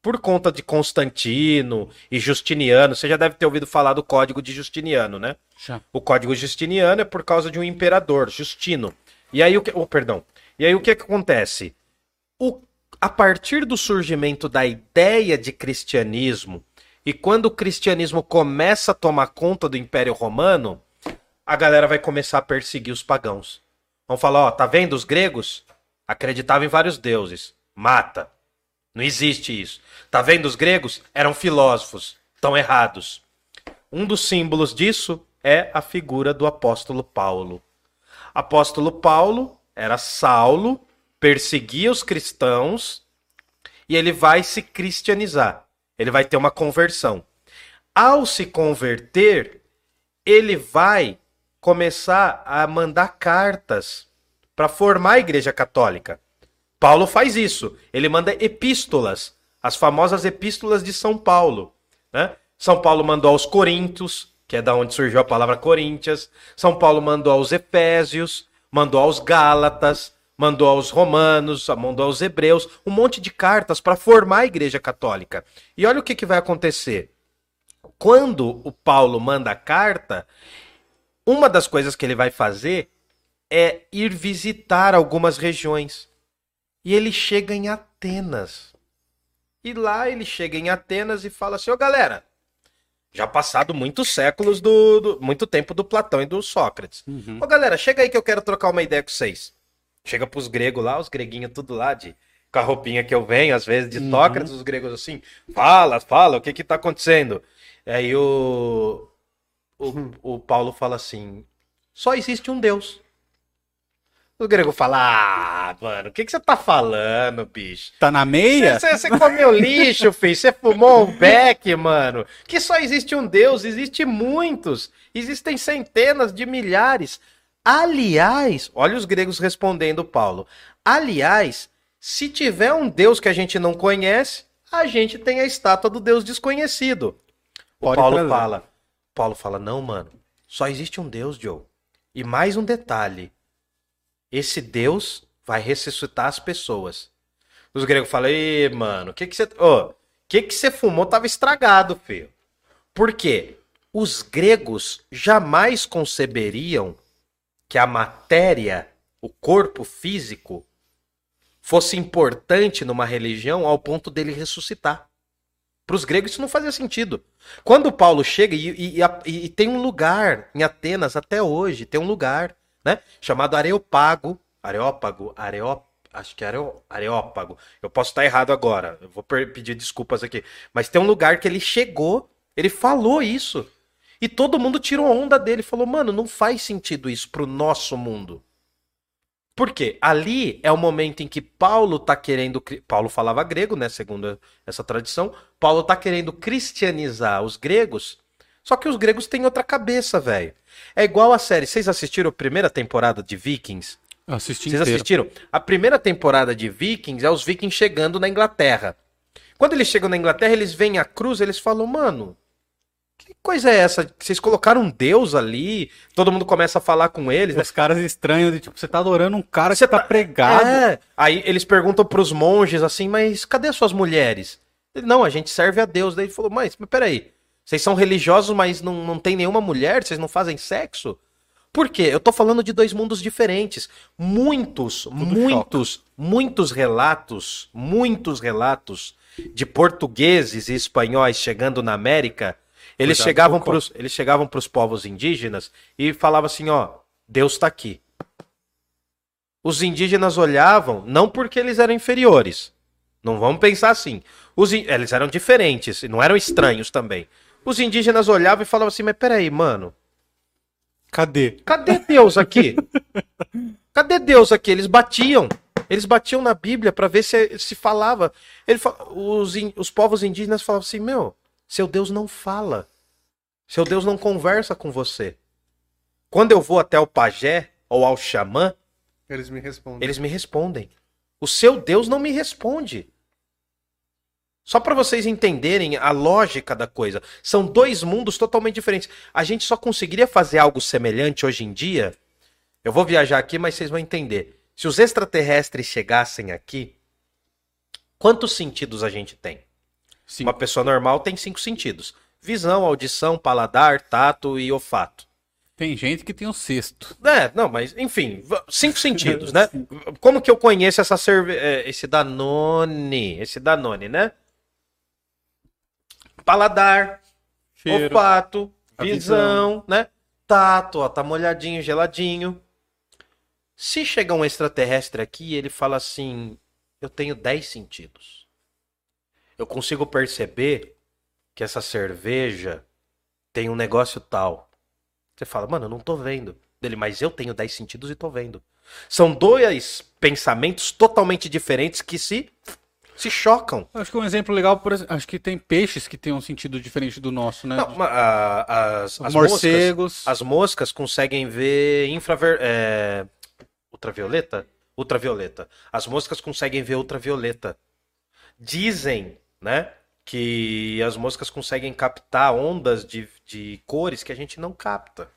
Por conta de Constantino e Justiniano, você já deve ter ouvido falar do Código de Justiniano, né? Já. O Código Justiniano é por causa de um imperador, Justino. E aí o que, oh, perdão. E aí o que, que acontece? O, a partir do surgimento da ideia de cristianismo e quando o cristianismo começa a tomar conta do Império Romano, a galera vai começar a perseguir os pagãos. Vão falar, ó, tá vendo os gregos? Acreditava em vários deuses. Mata. Não existe isso. Tá vendo os gregos? Eram filósofos. Estão errados. Um dos símbolos disso é a figura do apóstolo Paulo. Apóstolo Paulo era Saulo, perseguia os cristãos e ele vai se cristianizar. Ele vai ter uma conversão. Ao se converter, ele vai começar a mandar cartas para formar a Igreja Católica. Paulo faz isso. Ele manda epístolas, as famosas epístolas de São Paulo. Né? São Paulo mandou aos Coríntios, que é da onde surgiu a palavra Coríntias. São Paulo mandou aos Efésios, mandou aos Gálatas, mandou aos Romanos, mandou aos Hebreus, um monte de cartas para formar a Igreja Católica. E olha o que, que vai acontecer. Quando o Paulo manda a carta, uma das coisas que ele vai fazer é ir visitar algumas regiões. E ele chega em Atenas. E lá ele chega em Atenas e fala assim: Ô galera, já passado muitos séculos do, do, muito tempo do Platão e do Sócrates. Uhum. Ô galera, chega aí que eu quero trocar uma ideia com vocês. Chega pros gregos lá, os greguinhos tudo lá de com a roupinha que eu venho, às vezes de Uhum. Sócrates, os gregos assim, fala, fala, o que que tá acontecendo? Aí o, o, o Paulo fala assim, só existe um Deus. O grego fala, ah, mano, o que que você tá falando, bicho? Tá na meia? Você, comeu lixo, filho. Você fumou um beck, mano. Que só existe um Deus, existe muitos. Existem centenas de milhares. Aliás, olha os gregos respondendo Paulo. Aliás, se tiver um Deus que a gente não conhece, a gente tem a estátua do Deus desconhecido. O Pode Paulo trazer. fala. Paulo fala: "Não, mano. Só existe um Deus, Joe. E mais um detalhe. Esse Deus vai ressuscitar as pessoas. Os gregos falam, Ê, mano, o que que você. Ô, que que você fumou tava estragado, filho. Por quê? Os gregos jamais conceberiam que a matéria, o corpo físico, fosse importante numa religião ao ponto dele ressuscitar. Para os gregos isso não fazia sentido. Quando Paulo chega e, e- e e tem um lugar em Atenas até hoje, tem um lugar, né, chamado Areopago, Areópago, Areó, acho que é Areópago. Eu posso estar errado agora. Eu vou pedir desculpas aqui, mas tem um lugar que ele chegou, ele falou isso. E todo mundo tirou onda dele, falou: "Mano, não faz sentido isso pro nosso mundo". Por quê? Ali é o momento em que Paulo tá querendo. Paulo falava grego, né? Segundo essa tradição. Paulo tá querendo cristianizar os gregos. Só que os gregos têm outra cabeça, velho. É igual a série. Vocês assistiram a primeira temporada de Vikings? Assisti Vocês inteiro. assistiram? A primeira temporada de Vikings é os Vikings chegando na Inglaterra. Quando eles chegam na Inglaterra, eles veem a cruz, eles falam, mano, que coisa é essa? Vocês colocaram um deus ali, todo mundo começa a falar com eles, né? Os caras estranhos de tipo, você tá adorando um cara Você que tá, tá- pregado. É. Aí eles perguntam pros monges assim, mas cadê as suas mulheres? Ele, não, a gente serve a Deus. Daí ele falou, mas, mas peraí, vocês são religiosos, mas não, não tem nenhuma mulher? Vocês não fazem sexo? Por quê? Eu tô falando de dois mundos diferentes. Muitos, muitos, muitos relatos, muitos relatos de portugueses e espanhóis chegando na América, eles Cuidado chegavam pros, eles chegavam pros povos indígenas e falavam assim, ó, Deus tá aqui. Os indígenas olhavam, não porque eles eram inferiores. Não vamos pensar assim. Os Eles eram diferentes, e não eram estranhos também. Os indígenas olhavam e falavam assim, mas peraí, mano, Cadê? Cadê Deus aqui? Cadê Deus aqui? Eles batiam. Eles batiam na Bíblia para ver se, se falava. Ele os, os povos indígenas falavam assim: Meu, seu Deus não fala. Seu Deus não conversa com você. Quando eu vou até o pajé ou ao xamã, Eles me respondem. eles me respondem. O seu Deus não me responde. Só para vocês entenderem a lógica da coisa. São dois mundos totalmente diferentes. A gente só conseguiria fazer algo semelhante hoje em dia. Eu vou viajar aqui, mas vocês vão entender. Se os extraterrestres chegassem aqui, quantos sentidos a gente tem? Sim. Uma pessoa normal tem cinco sentidos: visão, audição, paladar, tato e olfato. Tem gente que tem o sexto. É, não, mas enfim, cinco sentidos, né? Como que eu conheço essa cerve... eh, esse Danone, esse Danone, né? Paladar, Cheiro. olfato, A visão, né? Tato, ó, tá molhadinho, geladinho. Se chegar um extraterrestre aqui ele fala assim: Eu tenho 10 sentidos. Eu consigo perceber que essa cerveja tem um negócio tal. Você fala, mano, eu não tô vendo. Dele, mas eu tenho 10 sentidos e tô vendo. São dois pensamentos totalmente diferentes que se se chocam. Acho que um exemplo legal, por exemplo, acho que tem peixes que têm um sentido diferente do nosso, né? Não, a- as, as morcegos. moscas, as moscas conseguem ver infraver, é, ultravioleta? Ultravioleta. As moscas conseguem ver ultravioleta. Dizem, né, que as moscas conseguem captar ondas de, de cores que a gente não capta.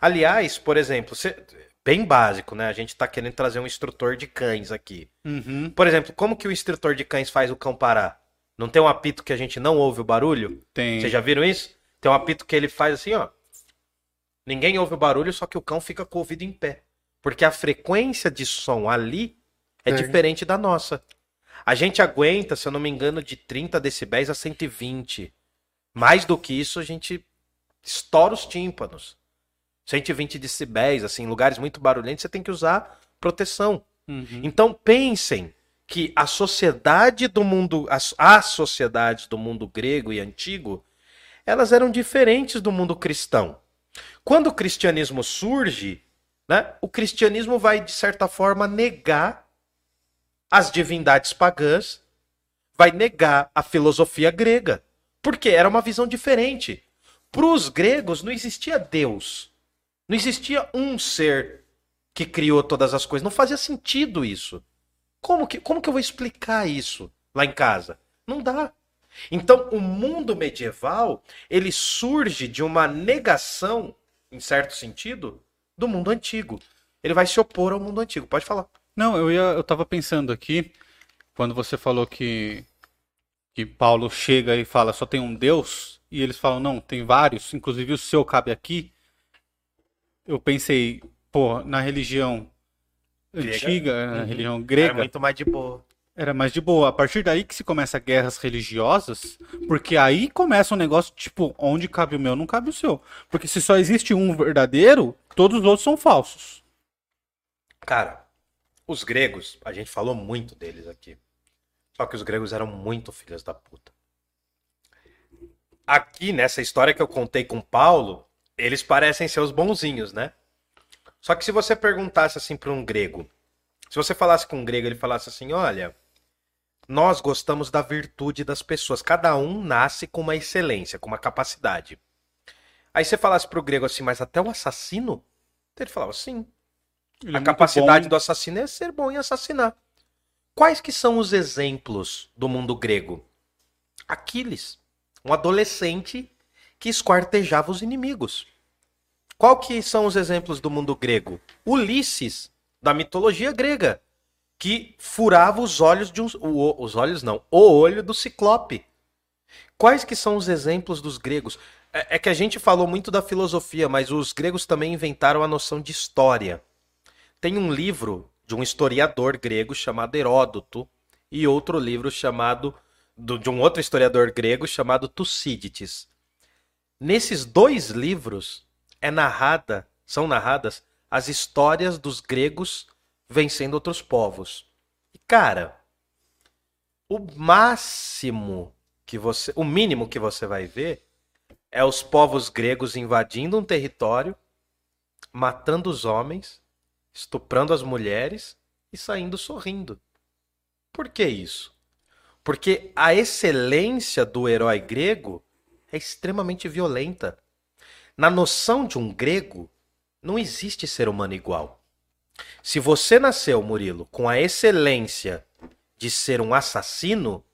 Aliás, por exemplo, cê- bem básico, né? A gente tá querendo trazer um instrutor de cães aqui. Uhum. Por exemplo, como que o instrutor de cães faz o cão parar? Não tem um apito que a gente não ouve o barulho? Tem. Vocês já viram isso? Tem um apito que ele faz assim, ó. Ninguém ouve o barulho, só que o cão fica com o ouvido em pé. Porque a frequência de som ali é É. diferente da nossa. A gente aguenta, se eu não me engano, de 30 decibéis a 120. Mais do que isso, a gente estoura os tímpanos. 120 decibéis, assim, em lugares muito barulhentos, você tem que usar proteção. Uhum. Então pensem que a sociedade do mundo, as, as sociedades do mundo grego e antigo, elas eram diferentes do mundo cristão. Quando o cristianismo surge, né, o cristianismo vai de certa forma negar as divindades pagãs, vai negar a filosofia grega, porque era uma visão diferente. Para os gregos não existia Deus, não existia um ser que criou todas as coisas. Não fazia sentido isso. Como que, como que eu vou explicar isso lá em casa? Não dá. Então, o mundo medieval, ele surge de uma negação, em certo sentido, do mundo antigo. Ele vai se opor ao mundo antigo. Pode falar. Não, eu ia, eu tava pensando aqui, quando você falou que, que Paulo chega e fala só tem um Deus, e eles falam, não, tem vários, inclusive o seu cabe aqui. Eu pensei, pô, na religião Grega. antiga, na Uhum. religião Era grega, muito mais de boa. era mais de boa. A partir daí que se começa guerras religiosas, porque aí começa um negócio tipo, onde cabe o meu, não cabe o seu. Porque se só existe um verdadeiro, todos os outros são falsos. Cara, os gregos, a gente falou muito deles aqui. Só que os gregos eram muito filhos da puta. Aqui, nessa história que eu contei com Paulo, eles parecem ser os bonzinhos, né? Só que se você perguntasse assim para um grego, se você falasse com um grego, ele falasse assim: olha, nós gostamos da virtude das pessoas. Cada um nasce com uma excelência, com uma capacidade. Aí você falasse pro grego assim, mas até o assassino? Ele falava, sim. Ele é A muito capacidade do assassino é ser bom em assassinar. Quais que são os exemplos do mundo grego? Aquiles, um adolescente que esquartejava os inimigos. Qual que são os exemplos do mundo grego? Ulisses, da mitologia grega, que furava os olhos de um, o- os olhos não, o olho do ciclope. Quais que são os exemplos dos gregos? É, é que a gente falou muito da filosofia, mas os gregos também inventaram a noção de história. Tem um livro de um historiador grego chamado Heródoto e outro livro chamado do- de um outro historiador grego chamado Tucídides. Nesses dois livros é narrada, são narradas as histórias dos gregos vencendo outros povos. E cara, o máximo que você, o mínimo que você vai ver é os povos gregos invadindo um território, matando os homens, estuprando as mulheres e saindo sorrindo. Por que isso? Porque a excelência do herói grego é extremamente violenta. Na noção de um grego, não existe ser humano igual. Se você nasceu, Murilo, com a excelência de ser um assassino,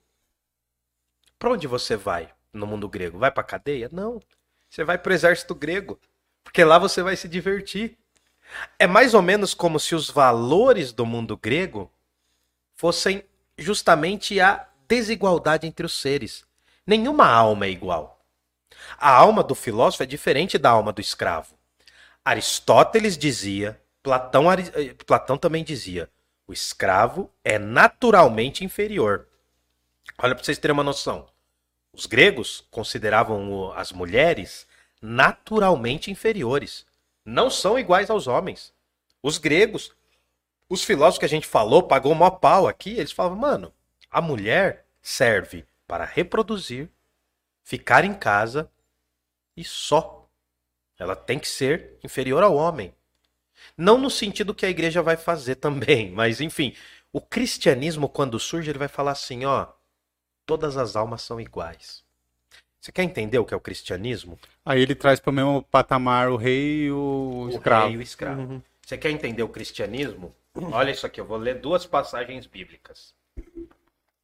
para onde você vai no mundo grego? Vai para cadeia? Não. Você vai para o exército grego, porque lá você vai se divertir. É mais ou menos como se os valores do mundo grego fossem justamente a desigualdade entre os seres. Nenhuma alma é igual. A alma do filósofo é diferente da alma do escravo. Aristóteles dizia, Platão, eh, Platão também dizia, o escravo é naturalmente inferior. Olha para vocês terem uma noção. Os gregos consideravam as mulheres naturalmente inferiores. Não são iguais aos homens. Os gregos Os filósofos que a gente falou, pagou mó pau aqui, eles falavam, mano, a mulher serve para reproduzir, ficar em casa e só. Ela tem que ser inferior ao homem. Não no sentido que a igreja vai fazer também, mas enfim, o cristianismo, quando surge, ele vai falar assim: ó, todas as almas são iguais. Você quer entender o que é o cristianismo? Aí ele traz para o mesmo patamar o rei e o, O escravo. rei e o escravo. Você quer entender o cristianismo? Olha isso aqui, eu vou ler duas passagens bíblicas.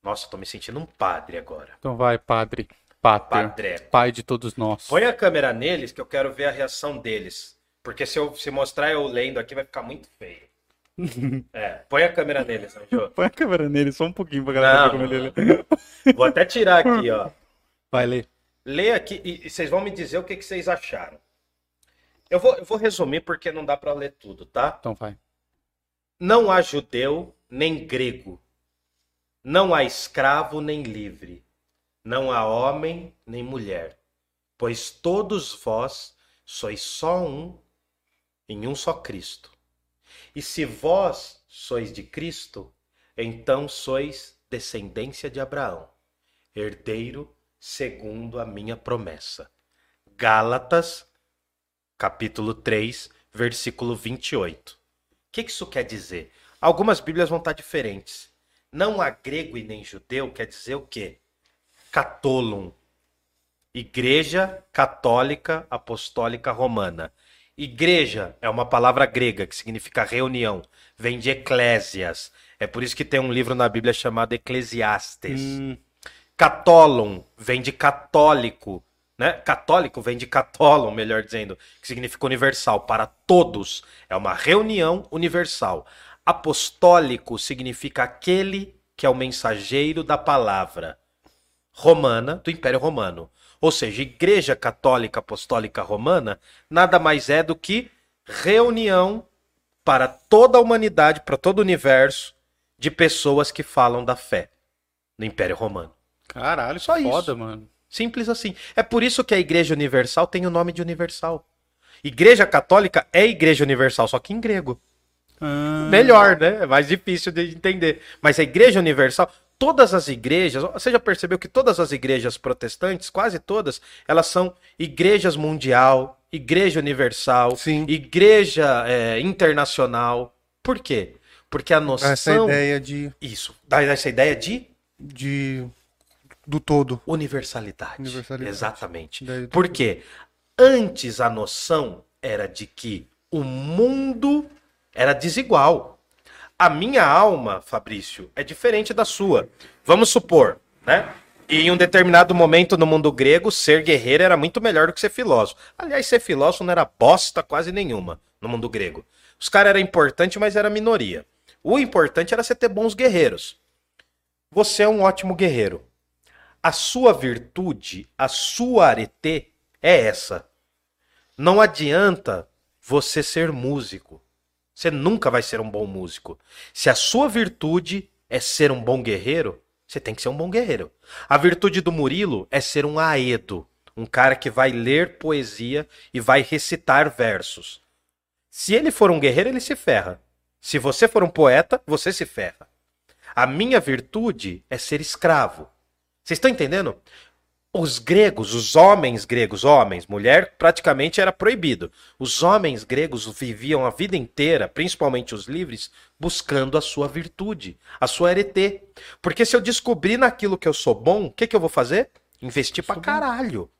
Nossa, tô me sentindo um padre agora. Então vai, padre. Pater. Padre. Pai de todos nós. Põe a câmera neles que eu quero ver a reação deles. Porque se eu se mostrar eu lendo aqui vai ficar muito feio. É, põe a câmera neles, Anjo. Põe a câmera nele só um pouquinho pra galera Não, ver como ele. Vou até tirar aqui, ó. Vai ler. Lê aqui e, e vocês vão me dizer o que, que vocês acharam. Eu vou, eu vou resumir porque não dá pra ler tudo, tá? Então vai. Não há judeu nem grego. Não há escravo nem livre. Não há homem nem mulher. Pois todos vós sois só um em um só Cristo. E se vós sois de Cristo, então sois descendência de Abraão, herdeiro segundo a minha promessa. Gálatas, capítulo 3, versículo 28. O que isso quer dizer? Algumas Bíblias vão estar diferentes. Não há grego e nem judeu quer dizer o quê? Catolum. Igreja Católica Apostólica Romana. Igreja é uma palavra grega que significa reunião. Vem de eclésias. É por isso que tem um livro na Bíblia chamado Eclesiastes. Hum, Católum vem de católico, né? Católico vem de católum, melhor dizendo, que significa universal, para todos. É uma reunião universal. Apostólico significa aquele que é o mensageiro da palavra romana do Império Romano. Ou seja, Igreja Católica Apostólica Romana nada mais é do que reunião para toda a humanidade, para todo o universo, de pessoas que falam da fé no Império Romano. Caralho, Só que isso. foda, mano. Simples assim. É por isso que a Igreja Universal tem o nome de universal. Igreja Católica é Igreja Universal, só que em grego. Ah, Melhor, né? É mais difícil de entender. Mas a Igreja Universal, todas as igrejas, você já percebeu que todas as igrejas protestantes, quase todas, elas são igrejas mundial, igreja universal, Sim. igreja é, internacional. Por quê? Porque a noção. Essa ideia de, Isso. Dá essa ideia de de do todo. universalidade. Universalidade. Exatamente. Ideia do Por quê? Antes a noção era de que o mundo era desigual. A minha alma, Fabrício, é diferente da sua. Vamos supor, né? E em um determinado momento no mundo grego, ser guerreiro era muito melhor do que ser filósofo. Aliás, ser filósofo não era bosta quase nenhuma no mundo grego. Os caras eram importantes, mas era minoria. O importante era você ter bons guerreiros. Você é um ótimo guerreiro. A sua virtude, a sua arete é essa. Não adianta você ser músico. Você nunca vai ser um bom músico. Se a sua virtude é ser um bom guerreiro, você tem que ser um bom guerreiro. A virtude do Murilo é ser um aedo, um cara que vai ler poesia e vai recitar versos. Se ele for um guerreiro, ele se ferra. Se você for um poeta, você se ferra. A minha virtude é ser escravo. Vocês estão entendendo? Os gregos, os homens gregos, homens, mulher praticamente era proibido. Os homens gregos viviam a vida inteira, principalmente os livres, buscando a sua virtude, a sua arete. Porque se eu descobrir naquilo que eu sou bom, o que, que eu vou fazer? Investir pra caralho.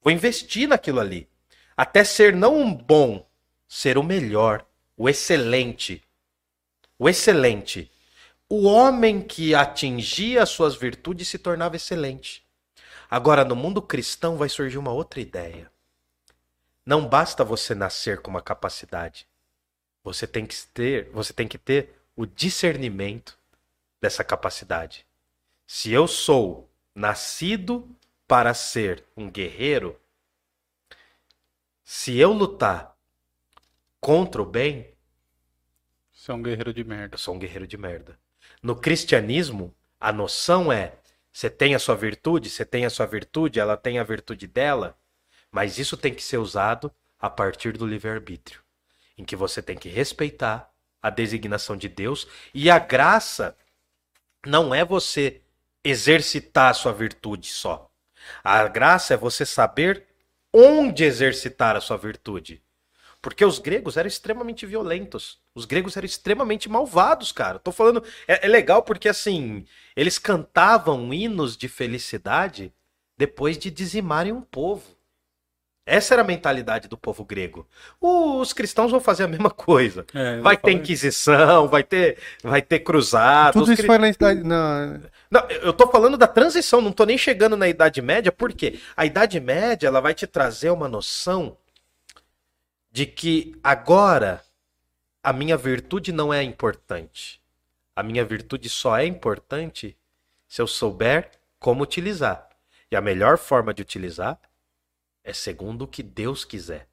Vou investir naquilo ali. Até ser não um bom, ser o melhor, o excelente. O excelente. O homem que atingia as suas virtudes se tornava excelente. Agora, no mundo cristão vai surgir uma outra ideia. Não basta você nascer com uma capacidade. Você tem que ter, você tem que ter o discernimento dessa capacidade. Se eu sou nascido para ser um guerreiro, se eu lutar contra o bem, Você é um guerreiro de merda. eu sou um guerreiro de merda. No cristianismo, a noção é: você tem a sua virtude, você tem a sua virtude, ela tem a virtude dela, mas isso tem que ser usado a partir do livre-arbítrio, em que você tem que respeitar a designação de Deus. E a graça não é você exercitar a sua virtude só. A graça é você saber onde exercitar a sua virtude. Porque os gregos eram extremamente violentos. Os gregos eram extremamente malvados, cara. Tô falando. É, é legal porque, assim, eles cantavam hinos de felicidade depois de dizimarem um povo. Essa era a mentalidade do povo grego. Os cristãos vão fazer a mesma coisa. É, vai ter Inquisição, vai ter, vai ter cruzado. Tudo isso cri- foi na idade. Na... Não, eu tô falando da transição, não tô nem chegando na Idade Média, porque a Idade Média ela vai te trazer uma noção de que agora a minha virtude não é importante. A minha virtude só é importante se eu souber como utilizar. E a melhor forma de utilizar é segundo o que Deus quiser.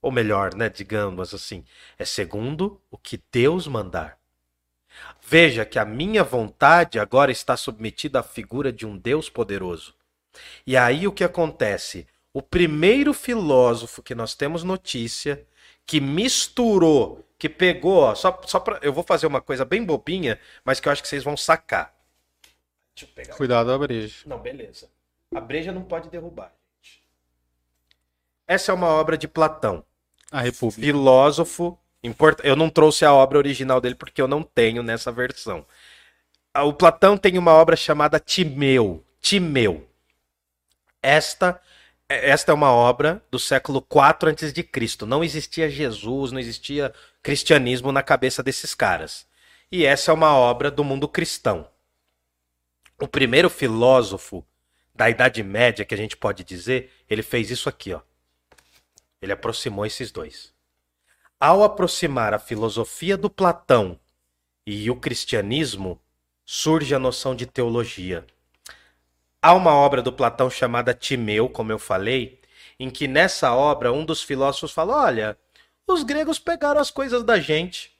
Ou melhor, né, digamos assim, é segundo o que Deus mandar. Veja que a minha vontade agora está submetida à figura de um Deus poderoso. E aí o que acontece? O primeiro filósofo que nós temos notícia que misturou, que pegou, ó, só, só pra, eu vou fazer uma coisa bem bobinha, mas que eu acho que vocês vão sacar. Deixa eu pegar. Cuidado a breja. Não, beleza. A breja não pode derrubar, gente. Essa é uma obra de Platão A República. filósofo. import- Eu não trouxe a obra original dele porque eu não tenho nessa versão. Ah, O Platão tem uma obra chamada Timeu. Timeu. Esta, esta é uma obra do século IV a.C. Não existia Jesus, não existia cristianismo na cabeça desses caras. E essa é uma obra do mundo cristão. O primeiro filósofo da Idade Média, que a gente pode dizer, ele fez isso aqui, ó. Ele aproximou esses dois. Ao aproximar a filosofia do Platão e o cristianismo, surge a noção de teologia. Há uma obra do Platão chamada Timeu, como eu falei, em que nessa obra um dos filósofos fala: olha, os gregos pegaram as coisas da gente.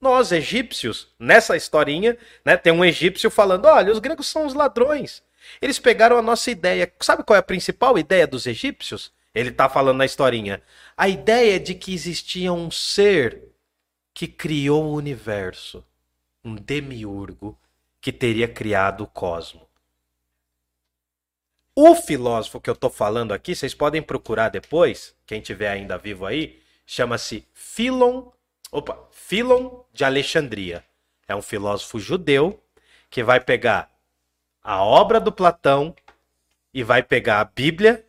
Nós, egípcios, nessa historinha, né, tem um egípcio falando: olha, os gregos são os ladrões. Eles pegaram a nossa ideia. Sabe qual é a principal ideia dos egípcios? Ele está falando na historinha. A ideia de que existia um ser que criou o universo, um demiurgo que teria criado o cosmo. O filósofo que eu estou falando aqui, vocês podem procurar depois, quem tiver ainda vivo aí, chama-se Philon, opa, Philon de Alexandria. É um filósofo judeu que vai pegar a obra do Platão e vai pegar a Bíblia,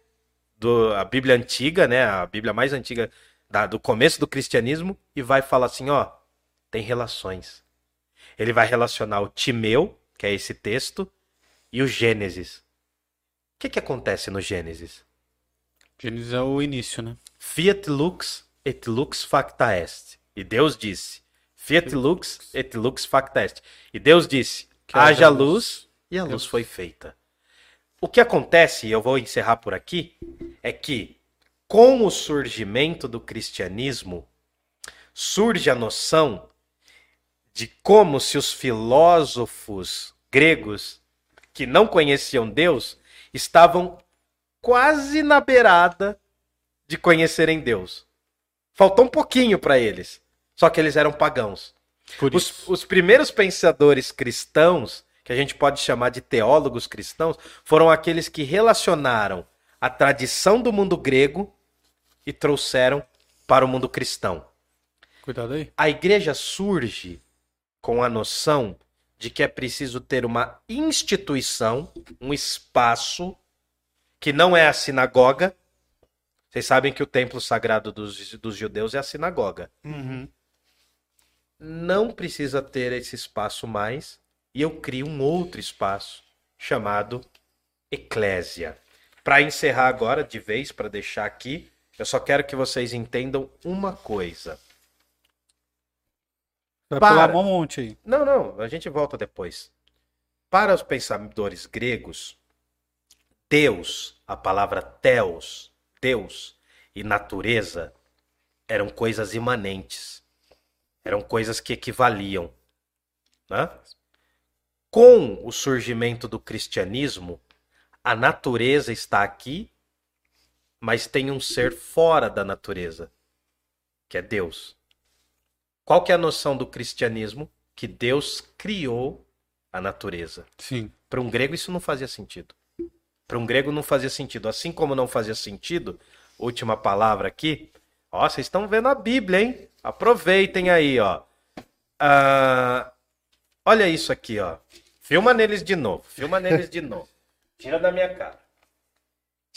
do, a Bíblia antiga, né, a Bíblia mais antiga da- do começo do cristianismo, e vai falar assim, ó, tem relações. Ele vai relacionar o Timeu, que é esse texto, e o Gênesis. O que, que acontece no Gênesis? Gênesis é o início, né? Fiat lux et lux facta est. E Deus disse: Fiat lux et lux facta est. E Deus disse: Que haja luz. luz, e a luz Deus. foi feita. O que acontece, e eu vou encerrar por aqui, é que com o surgimento do cristianismo surge a noção de como se os filósofos gregos que não conheciam Deus estavam quase na beirada de conhecerem Deus. Faltou um pouquinho para eles. Só que eles eram pagãos. Os, os primeiros pensadores cristãos, que a gente pode chamar de teólogos cristãos, foram aqueles que relacionaram a tradição do mundo grego e trouxeram para o mundo cristão. Cuidado aí. A igreja surge com a noção de que é preciso ter uma instituição, um espaço, que não é a sinagoga. Vocês sabem que o templo sagrado dos, dos judeus é a sinagoga. Não precisa ter esse espaço mais, e eu crio um outro espaço chamado eclésia. Para encerrar agora, de vez, para deixar aqui, eu só quero que vocês entendam uma coisa. Vai Para. pular um monte aí. Não, não, a gente volta depois. Para os pensadores gregos, Deus, a palavra Theos, Deus e natureza eram coisas imanentes. Eram coisas que equivaliam. Né? Com o surgimento do cristianismo, a natureza está aqui, mas tem um ser fora da natureza, que é Deus. Qual que é a noção do cristianismo? Que Deus criou a natureza. Sim. Para um grego isso não fazia sentido. Para um grego não fazia sentido. Assim como não fazia sentido, última palavra aqui. Ó, vocês estão vendo a Bíblia, hein? Aproveitem aí, ó. Ah, olha isso aqui, ó. Filma neles de novo. Filma neles de novo. Tira da minha cara.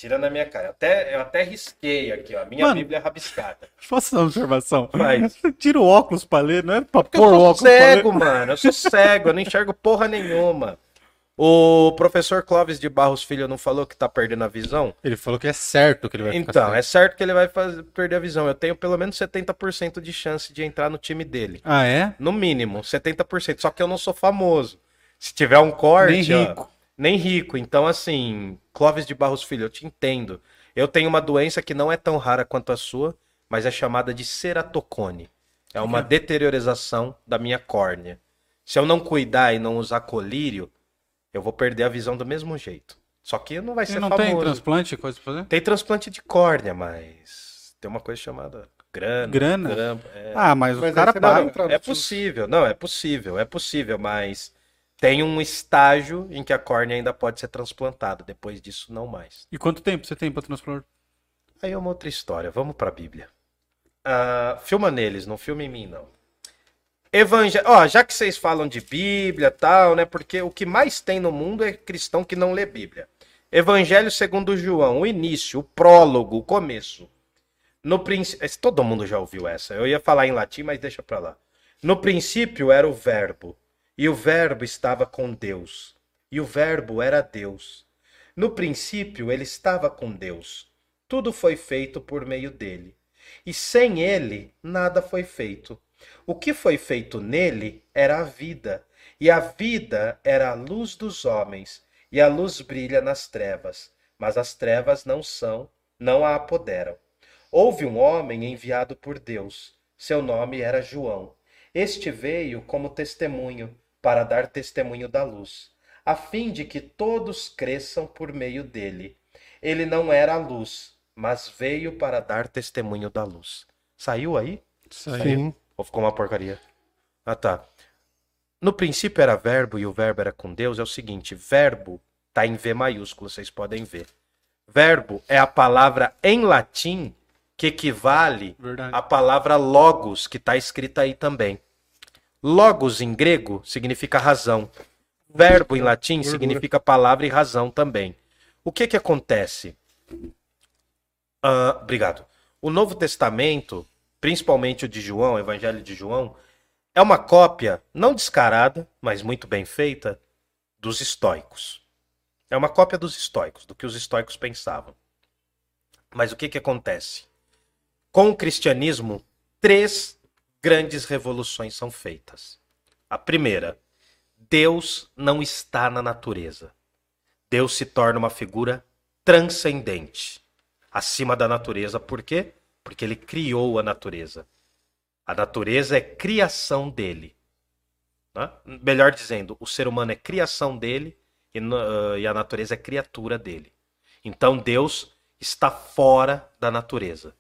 Tira da minha cara. Eu até, eu até risquei aqui, ó. Minha Mano. Bíblia é rabiscada. Dar uma observação? Faz. Tira o óculos pra ler, não é pra Porque pôr o óculos cego, mano. Eu sou cego, eu não enxergo porra nenhuma. O professor Clóvis de Barros Filho não falou que tá perdendo a visão? Ele falou que é certo que ele vai Então, é certo que ele vai fazer- perder a visão. Eu tenho pelo menos 70% de chance de entrar no time dele. Ah, é? No mínimo, 70%. Só que eu não sou famoso. Se tiver um corte. Nem ó, rico. Nem rico. Então, assim, Clóvis de Barros Filho, eu te entendo. Eu tenho uma doença que não é tão rara quanto a sua, mas é chamada de ceratocone. É uma deteriorização da minha córnea. Se eu não cuidar e não usar colírio, eu vou perder a visão do mesmo jeito. Só que não vai Você ser não famoso. tem transplante, coisa pra fazer? Tem transplante de córnea, mas tem uma coisa chamada grana. Grana? é. Ah, mas, Mas o cara paga. É possível, não, é possível, é possível, mas tem um estágio em que a córnea ainda pode ser transplantada. Depois disso, não mais. E quanto tempo você tem pra transplantar? Aí é uma outra história. Vamos pra Bíblia. Ah, filma neles, não filma em mim, não. Evangelho. Ó, já que vocês falam de Bíblia e tal, né? Porque o que mais tem no mundo é cristão que não lê Bíblia. Evangelho segundo João, o início, o prólogo, o começo. No princípio. Todo mundo já ouviu essa. Eu ia falar em latim, mas deixa pra lá. No princípio era o Verbo, e o Verbo estava com Deus, e o Verbo era Deus. No princípio ele estava com Deus. Tudo foi feito por meio dele. E sem ele, nada foi feito. O que foi feito nele era a vida, e a vida era a luz dos homens, e a luz brilha nas trevas, mas as trevas não são, não a apoderam. Houve um homem enviado por Deus. Seu nome era João. Este veio como testemunho, para dar testemunho da luz, a fim de que todos cresçam por meio dele. Ele não era a luz, mas veio para dar testemunho da luz. Saiu aí? Sim. Ou ficou uma porcaria? Ah, tá. No princípio era verbo e o verbo era com Deus. É o seguinte: verbo tá em V maiúsculo, vocês podem ver. Verbo é a palavra em latim que equivale Verdade. à palavra logos, que está escrita aí também. Logos em grego significa razão. Verbo em latim significa palavra e razão também. O que que acontece? Ah, obrigado. O Novo Testamento, principalmente o de João, o Evangelho de João, é uma cópia não descarada, mas muito bem feita, dos estoicos. É uma cópia dos estoicos, do que os estoicos pensavam. Mas o que que acontece? Com o cristianismo, três grandes revoluções são feitas. A primeira, Deus não está na natureza. Deus se torna uma figura transcendente, acima da natureza. Por quê? Porque ele criou a natureza. A natureza é criação dele. né? Melhor dizendo, o ser humano é criação dele e, ah, e a natureza é criatura dele. Então Deus está fora da natureza.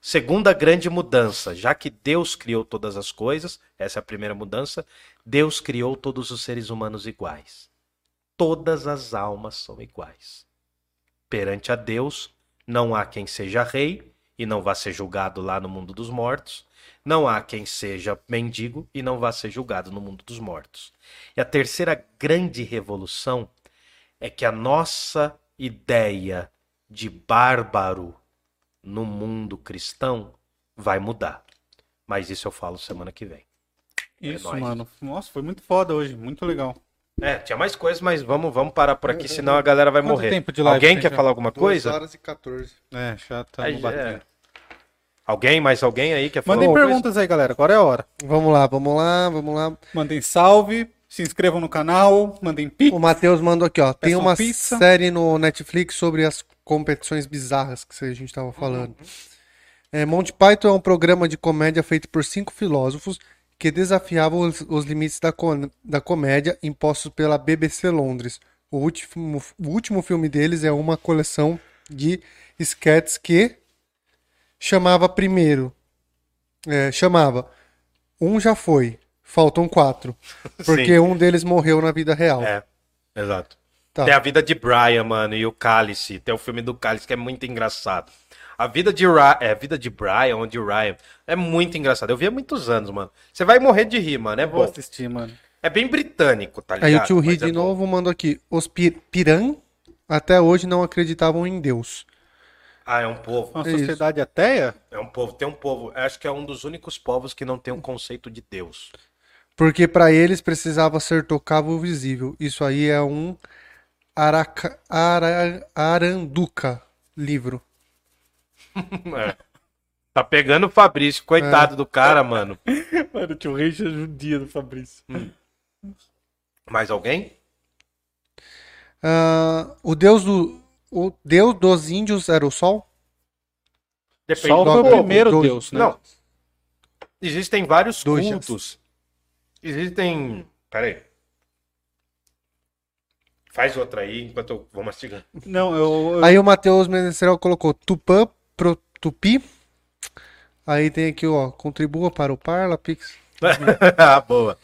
Segunda grande mudança, já que Deus criou todas as coisas, essa é a primeira mudança, Deus criou todos os seres humanos iguais. Todas as almas são iguais. Perante a Deus, não há quem seja rei e não vá ser julgado lá no mundo dos mortos. Não há quem seja mendigo e não vá ser julgado no mundo dos mortos. E a terceira grande revolução é que a nossa ideia de bárbaro no mundo cristão vai mudar. Mas isso eu falo semana que vem. Isso, nóis. mano. Nossa, foi muito foda hoje. Muito legal. É, tinha mais coisas, mas vamos, vamos parar por aqui, senão a galera vai Quanto morrer. tempo de live Alguém quer já? falar alguma 2 coisa? horas e 14. É, já Aí, estamos é. batendo. Alguém? Mais alguém aí quer falar Mandem alguma coisa? perguntas aí, galera. Agora é a hora. Vamos lá, vamos lá, vamos lá. Mandem salve, se inscrevam no canal, mandem pix. O Matheus mandou aqui, ó. Tem uma pizza. série no Netflix sobre as competições bizarras que a gente tava falando. É, Monty Python é um programa de comédia feito por cinco filósofos que desafiavam os, os limites da, co- da comédia impostos pela BBC Londres. O último, o último filme deles é uma coleção de sketches que chamava primeiro é, chamava Um já foi. Faltam quatro. Porque Sim. um deles morreu na vida real. É, exato. Tá. Tem a vida de Brian, mano, e o Cálice. Tem o filme do Cálice que é muito engraçado. A vida de Ra é a vida de Brian ou de Ryan é muito engraçado. Eu vi há muitos anos, mano. Você vai morrer de rir, mano. É Vou bom. assistir, mano. É bem britânico, tá ligado? Aí o tio Ri é de bom. novo mandou aqui. Os pi- Piran até hoje não acreditavam em Deus. Ah, é um povo. Uma É isso. sociedade ateia? É um povo. Tem um povo. eu Acho que é um dos únicos povos que não tem um conceito de Deus. Porque para eles precisava ser tocável visível. Isso aí é um araca, ara- aranduca livro. É. Tá pegando o Fabrício, coitado do cara, mano. Mano, o tio Richard é judia do Fabrício. Mais alguém? Ah, o deus do o deus dos índios era o sol? Depende Sol do foi o primeiro Dois. deus, né? Não. Existem vários Dois cultos. Existem. Pera aí. Faz outra aí enquanto eu vou mastigando. Não, eu. eu- Aí o Matheus Menestrel colocou Tupã pro Tupi. Aí tem aqui, ó, contribua para o Parla Pix. ah, boa.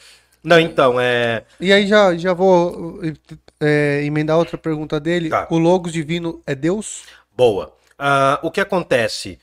Não, então, é. E aí já, já vou é, emendar outra pergunta dele. Tá. O Logos Divino é Deus? Boa. Ah, o que acontece?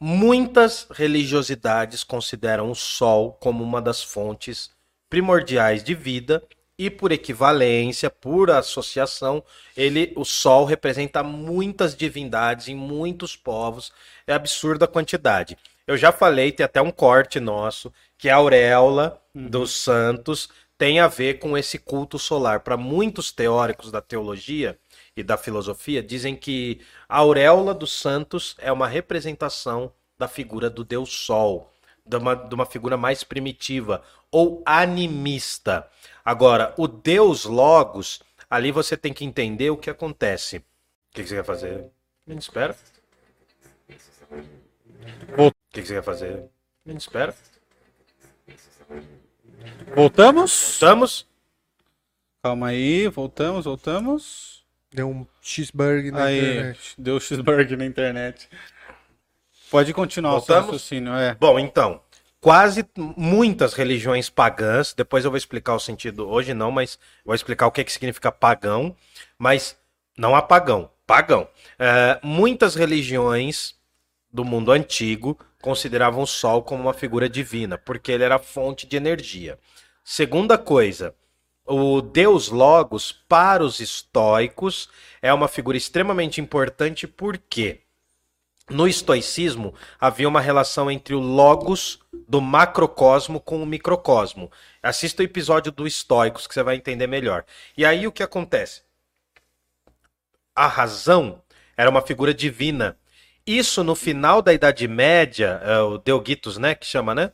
Muitas religiosidades consideram o Sol como uma das fontes primordiais de vida e, por equivalência, por associação, ele, o Sol representa muitas divindades em muitos povos. É absurda a quantidade. Eu já falei, tem até um corte nosso, que a auréola dos santos tem a ver com esse culto solar. Para muitos teóricos da teologia e da filosofia, dizem que a auréola dos santos é uma representação da figura do Deus Sol, de uma, de uma figura mais primitiva ou animista. Agora, o Deus Logos, ali você tem que entender o que acontece. O que, que você quer fazer? Gente espera. O que, que você quer fazer? Gente espera. Voltamos? Estamos? Calma aí, voltamos, voltamos. Deu um cheeseburger na Aí, internet. deu cheeseburger na internet. Pode continuar o seu Voltamos? raciocínio, é. Bom, então, quase muitas religiões pagãs, depois eu vou explicar o sentido, hoje não, mas vou explicar o que, que significa pagão, mas não há pagão, pagão. É, muitas religiões do mundo antigo consideravam o Sol como uma figura divina, porque ele era fonte de energia. Segunda coisa, o Deus Logos, para os estoicos, é uma figura extremamente importante, por quê? No estoicismo havia uma relação entre o logos do macrocosmo com o microcosmo. Assista o episódio do Estoicos que você vai entender melhor. E aí o que acontece? A razão era uma figura divina. Isso no final da Idade Média, é o Deogitos, né, que chama, né?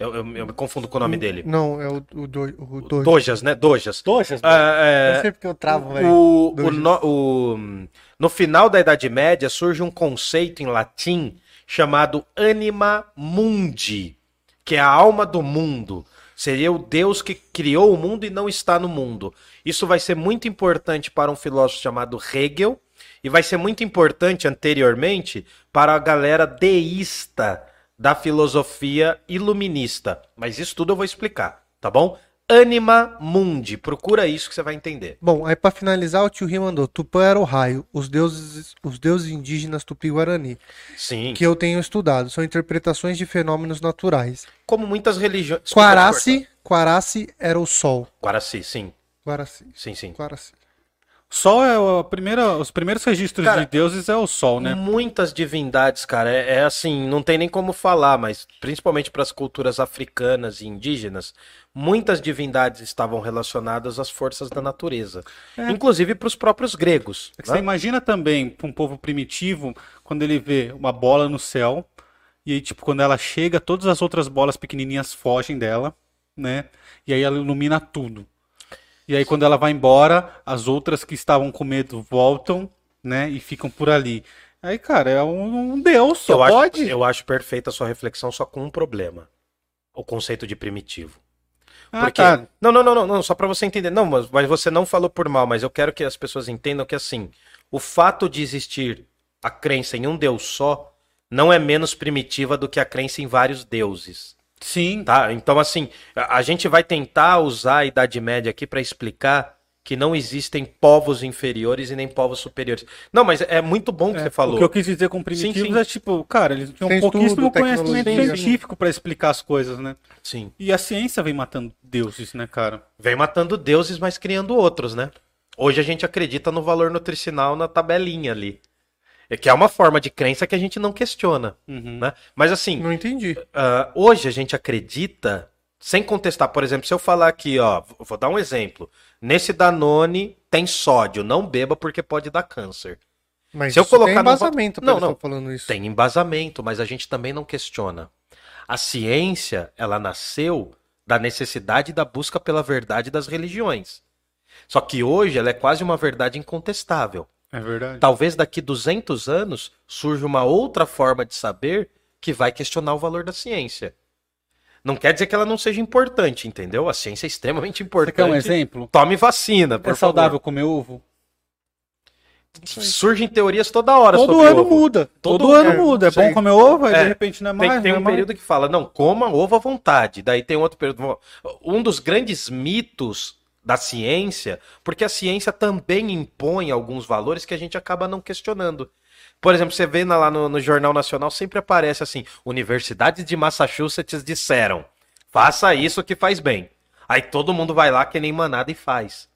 Eu, eu- eu me confundo com o nome dele. Não, é o, o, do, o dois. Dojas, né? Dojas. Tochas, Ah, é, Não sei porque eu travo, velho. o, o no, o- no final da Idade Média surge um conceito em latim chamado anima mundi, que é a alma do mundo. Seria o Deus que criou o mundo e não está no mundo. Isso vai ser muito importante para um filósofo chamado Hegel e vai ser muito importante anteriormente para a galera deísta da filosofia iluminista. Mas isso tudo eu vou explicar, tá bom? Anima mundi, procura isso que você vai entender. Bom, aí pra finalizar, o tio Ri mandou. Tupã era o raio, os deuses, os deuses indígenas Tupi-Guarani, Sim. que eu tenho estudado. São interpretações de fenômenos naturais. Como muitas religiões. Quaraci, Quaraci era o sol. Guaraci, sim. Quaraci, Sim, sim. Quaraci. Sol é a primeira, os primeiros registros Cara, de deuses é o Sol, né? Muitas divindades, cara. É, é assim, não tem nem como falar, mas principalmente para as culturas africanas e indígenas, muitas divindades estavam relacionadas às forças da natureza. Inclusive para os próprios gregos. É né? Você imagina também para um povo primitivo, quando ele vê uma bola no céu, e aí, tipo, quando ela chega, todas as outras bolas pequenininhas fogem dela, né? E aí ela ilumina tudo. E aí, quando ela vai embora, as outras que estavam com medo voltam, né? E ficam por ali. Aí, cara, é um, um deus, só eu, pode. acho, eu acho perfeita a sua reflexão, só com um problema. O conceito de primitivo. Ah, Porque... tá. Não, não, não, não, só para você entender. Não, mas, mas você não falou por mal, mas eu quero que as pessoas entendam que assim, o fato de existir a crença em um Deus só não é menos primitiva do que a crença em vários deuses. Sim. Tá? Então, assim, a gente vai tentar usar a Idade Média aqui para explicar que não existem povos inferiores e nem povos superiores. Não, mas é muito bom que você falou. O que eu quis dizer com primitivos Sim, sim. é tipo, cara, eles tinham Tem pouquíssimo estudo, conhecimento científico pra explicar as coisas, né? Sim. E a ciência vem matando deuses, né, cara? Vem matando deuses, mas criando outros, né? Hoje a gente acredita no valor nutricional na tabelinha ali. É que é uma forma de crença que a gente não questiona, Uhum. né? Mas assim, Não entendi. Ah, hoje a gente acredita, sem contestar, por exemplo, se eu falar aqui, ó, vou dar um exemplo. Nesse Danone tem sódio, não beba porque pode dar câncer. Mas Se eu isso tem colocar no- embasamento Não, pra não. não, falando isso. Tem embasamento, mas a gente também não questiona. A ciência, ela nasceu da necessidade da busca pela verdade das religiões. Só que hoje ela é quase uma verdade incontestável. É verdade. Talvez daqui 200 anos surja uma outra forma de saber que vai questionar o valor da ciência. Não quer dizer que ela não seja importante, entendeu? A ciência é extremamente Você importante. quer um exemplo? Tome vacina, por É saudável comer ovo? favor. Surgem teorias toda hora Todo sobre ano ovo. muda. Todo, Todo ano ano, muda. É sei. bom comer ovo, aí É. de repente não é mais. Tem, tem não é um mais. período que fala, não, coma ovo à vontade. Daí tem outro período. Um dos grandes mitos da ciência, porque a ciência também impõe alguns valores que a gente acaba não questionando. Por exemplo, você vê lá no, no Jornal Nacional, sempre aparece assim: Universidades de Massachusetts disseram, faça isso que faz bem. Aí todo mundo vai lá que nem manada e faz.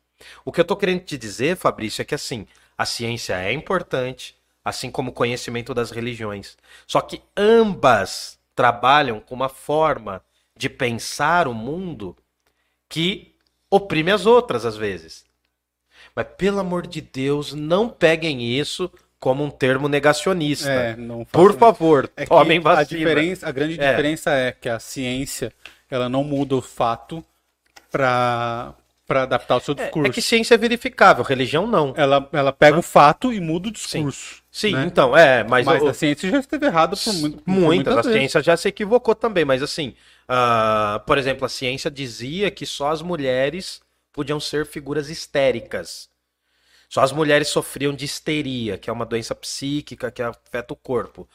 O que eu tô querendo te dizer, Fabrício, é que assim, a ciência é importante, assim como o conhecimento das religiões. Só que ambas trabalham com uma forma de pensar o mundo que oprime as outras às vezes. Mas pelo amor de Deus, não peguem isso como um termo negacionista. É, Por favor, É tomem a vacina. diferença, a grande É. diferença é que a ciência, ela não muda o fato para para adaptar o seu É, discurso. é que ciência é verificável, religião não. Ela, ela pega o fato e muda o discurso. Sim, né? então, é, mas, Mas, o- a ciência já esteve errada por, muito, por muitas, a vezes. ciência já se equivocou também, mas assim, ah, por exemplo, a ciência dizia que só as mulheres podiam ser figuras histéricas. Só as mulheres sofriam de histeria, que é uma doença psíquica que afeta o corpo.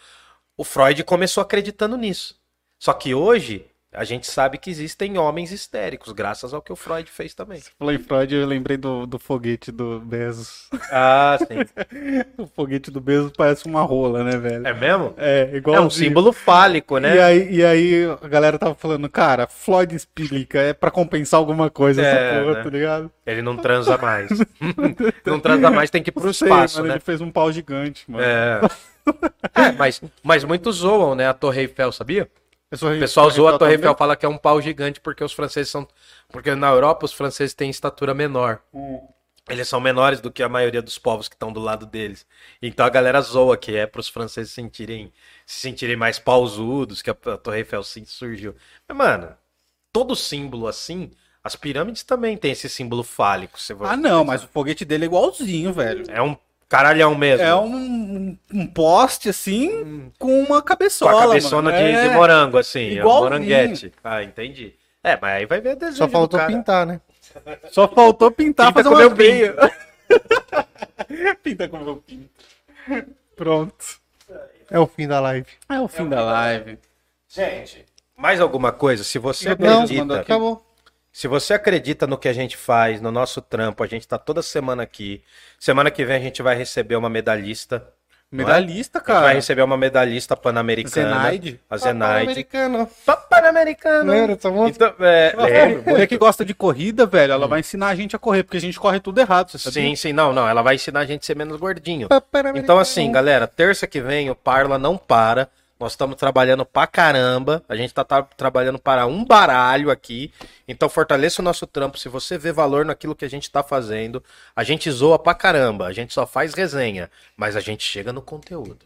O Freud começou acreditando nisso. Só que hoje a gente sabe que existem homens histéricos, graças ao que o Freud fez também. Falei em Freud, eu lembrei do, do foguete do Bezos. Ah, sim. o foguete do Bezos parece uma rola, né, velho? É mesmo? É, igual É um símbolo fálico, né? E aí, e aí a galera tava falando, cara, Floyd explica, é pra compensar alguma coisa É, essa porra, né? tá ligado? Ele não transa mais. não transa mais, tem que ir pro sei, espaço, mano, né? ele fez um pau gigante, mano. É. É, mas, mas muitos zoam, né? A Torre Eiffel, sabia? O pessoal zoa a Torre. Eiffel, fala que é um pau gigante porque os franceses são. Porque na Europa os franceses têm estatura menor. Hum. Eles são menores do que a maioria dos povos que estão do lado deles. Então a galera zoa que é para os franceses sentirem, se sentirem mais pausudos, que a a Torre Eiffel sim surgiu. Mas, mano, todo símbolo assim, as pirâmides também têm esse símbolo fálico. Ah, não, pensar. mas o foguete dele é igualzinho, velho. É um caralhão mesmo. É um, um poste assim com uma Com cabeçola. a cabeçona mano. de, É. de morango, assim. é Igualzinho. moranguete. Ah, entendi. É, mas aí vai ver desenho Só do faltou cara. pintar, né? Só faltou pintar, Pinta fazer com uma veia. Pinta com meu pinto. Pronto. É o fim da live. É o fim da live. Gente, mais alguma coisa? Se você Não, acredita, mandou aqui. Acabou. Se você acredita no que a gente faz, no nosso trampo, a gente tá toda semana aqui. Semana que vem a gente vai receber uma medalhista. Medalhista, A gente vai cara. receber uma medalhista pan-americana. Zenaide. A Zenaide. Pan-americana. Lembra música? Então, é, lembro. Você que gosta de corrida, velho, ela vai ensinar a gente a correr, porque a gente corre tudo errado, você sabia? Sim, sim, não, não. Ela vai ensinar a gente a ser menos gordinho. Então, assim, galera, terça que vem o Parla não para. Nós estamos trabalhando pra caramba. A gente tá, tá trabalhando para um baralho aqui. Então, fortaleça o nosso trampo. Se você vê valor naquilo que a gente tá fazendo, a gente zoa pra caramba. A gente só faz resenha, mas a gente chega no conteúdo.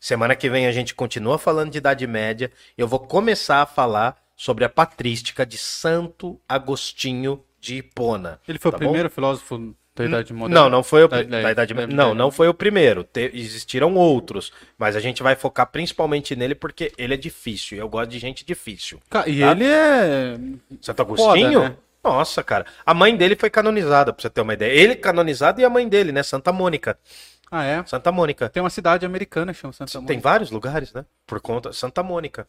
Semana que vem a gente continua falando de Idade Média. Eu vou começar a falar sobre a patrística de Santo Agostinho de Hipona. Ele foi tá o bom? primeiro filósofo da Idade Moderna? Não, não foi o Da- da- da Idade. Não, não foi o primeiro. Te- existiram outros, mas a gente vai focar principalmente nele porque ele é difícil. Eu gosto de gente difícil. E Tá? ele é. Santo Agostinho? Foda, né? Nossa, cara. A mãe dele foi canonizada, pra você ter uma ideia. Ele canonizado e a mãe dele, né? Santa Mônica. Ah, é? Santa Mônica. Tem uma cidade americana que chama Santa Tem Mônica. vários lugares, né? Por conta. Santa Mônica.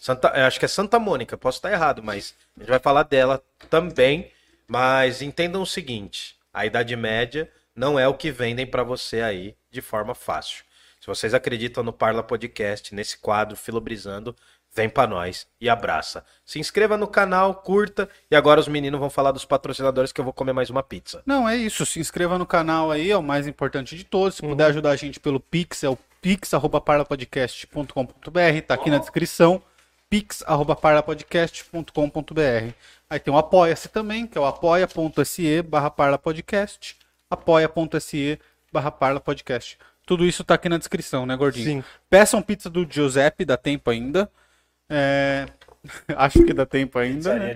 Santa, acho que é Santa Mônica, posso estar errado, mas a gente vai falar dela também. Mas entendam o seguinte: a Idade Média não é o que vendem para você aí de forma fácil. Se vocês acreditam no Parla Podcast, nesse quadro Filobrizando, vem para nós e abraça. Se inscreva no canal, curta e agora os meninos vão falar dos patrocinadores que eu vou comer mais uma pizza. Não, é isso. Se inscreva no canal aí, é o mais importante de todos. Se Uhum. puder ajudar a gente pelo Pix, é o pix.parlapodcast.com.br, tá aqui na descrição. pix.parlapodcast.com.br. Aí tem o Apoia-se também, que é o apoia.se barra parlapodcast, apoia.se barra parlapodcast. Tudo isso tá aqui na descrição, né, Gordinho? Sim. Peçam pizza do Giuseppe, dá tempo ainda. É, Acho que dá tempo ainda, né?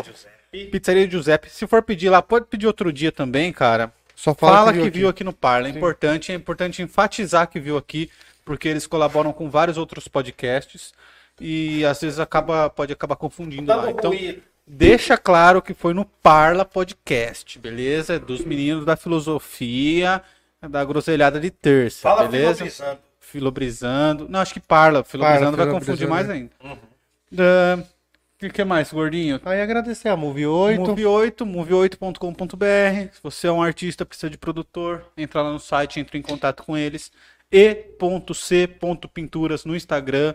Pizzaria Giuseppe. Se for pedir lá, pode pedir outro dia também, cara. Só Fala, fala, que, viu, aqui. aqui. no Parla. É importante, é importante enfatizar que viu aqui, porque eles colaboram com vários outros podcasts e às vezes acaba, pode acabar confundindo lá. Então, deixa claro que foi no Parla Podcast, beleza? Dos meninos da filosofia, da groselhada de terça, Fala beleza? filobrizando. Filobrizando. Não, acho que Parla. Filobrizando vai confundir mais ainda. Ah, O que, que mais, gordinho? Aí agradecer a Move 8. Move 8, move8.com.br. Se você é um artista, precisa de produtor, entra lá no site, entra em contato com eles. e.c.pinturas no Instagram.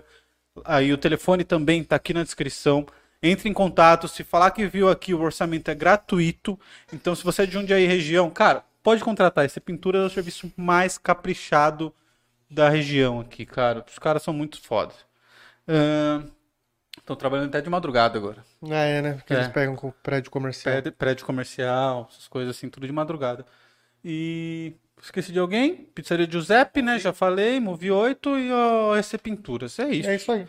Aí o telefone também tá aqui na descrição. Entre em contato, se falar que viu aqui, o orçamento é gratuito. Então, se você é de Jundiaí região, cara, pode contratar. Esse pintura é o serviço mais caprichado da região aqui, cara. Os caras são muito foda. Estão trabalhando até de madrugada agora. Ah, é, né? Porque É. eles pegam com prédio comercial. Prédio, prédio comercial, essas coisas assim, tudo de madrugada. E esqueci de alguém? Pizzaria Giuseppe, né? Já falei, Move 8 e o EC Pinturas. É isso. É isso aí.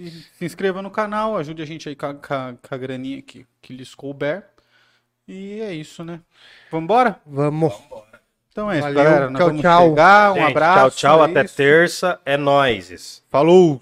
E se inscreva no canal, ajude a gente aí com a, com a- com a graninha que, que lhes couber. E é isso, né? Vambora? Vamos. Então é isso, Valeu, galera. Nós tchau, vamos tchau. chegar. Um Gente, abraço. Tchau, tchau. é até isso. terça. É nóis. Falou!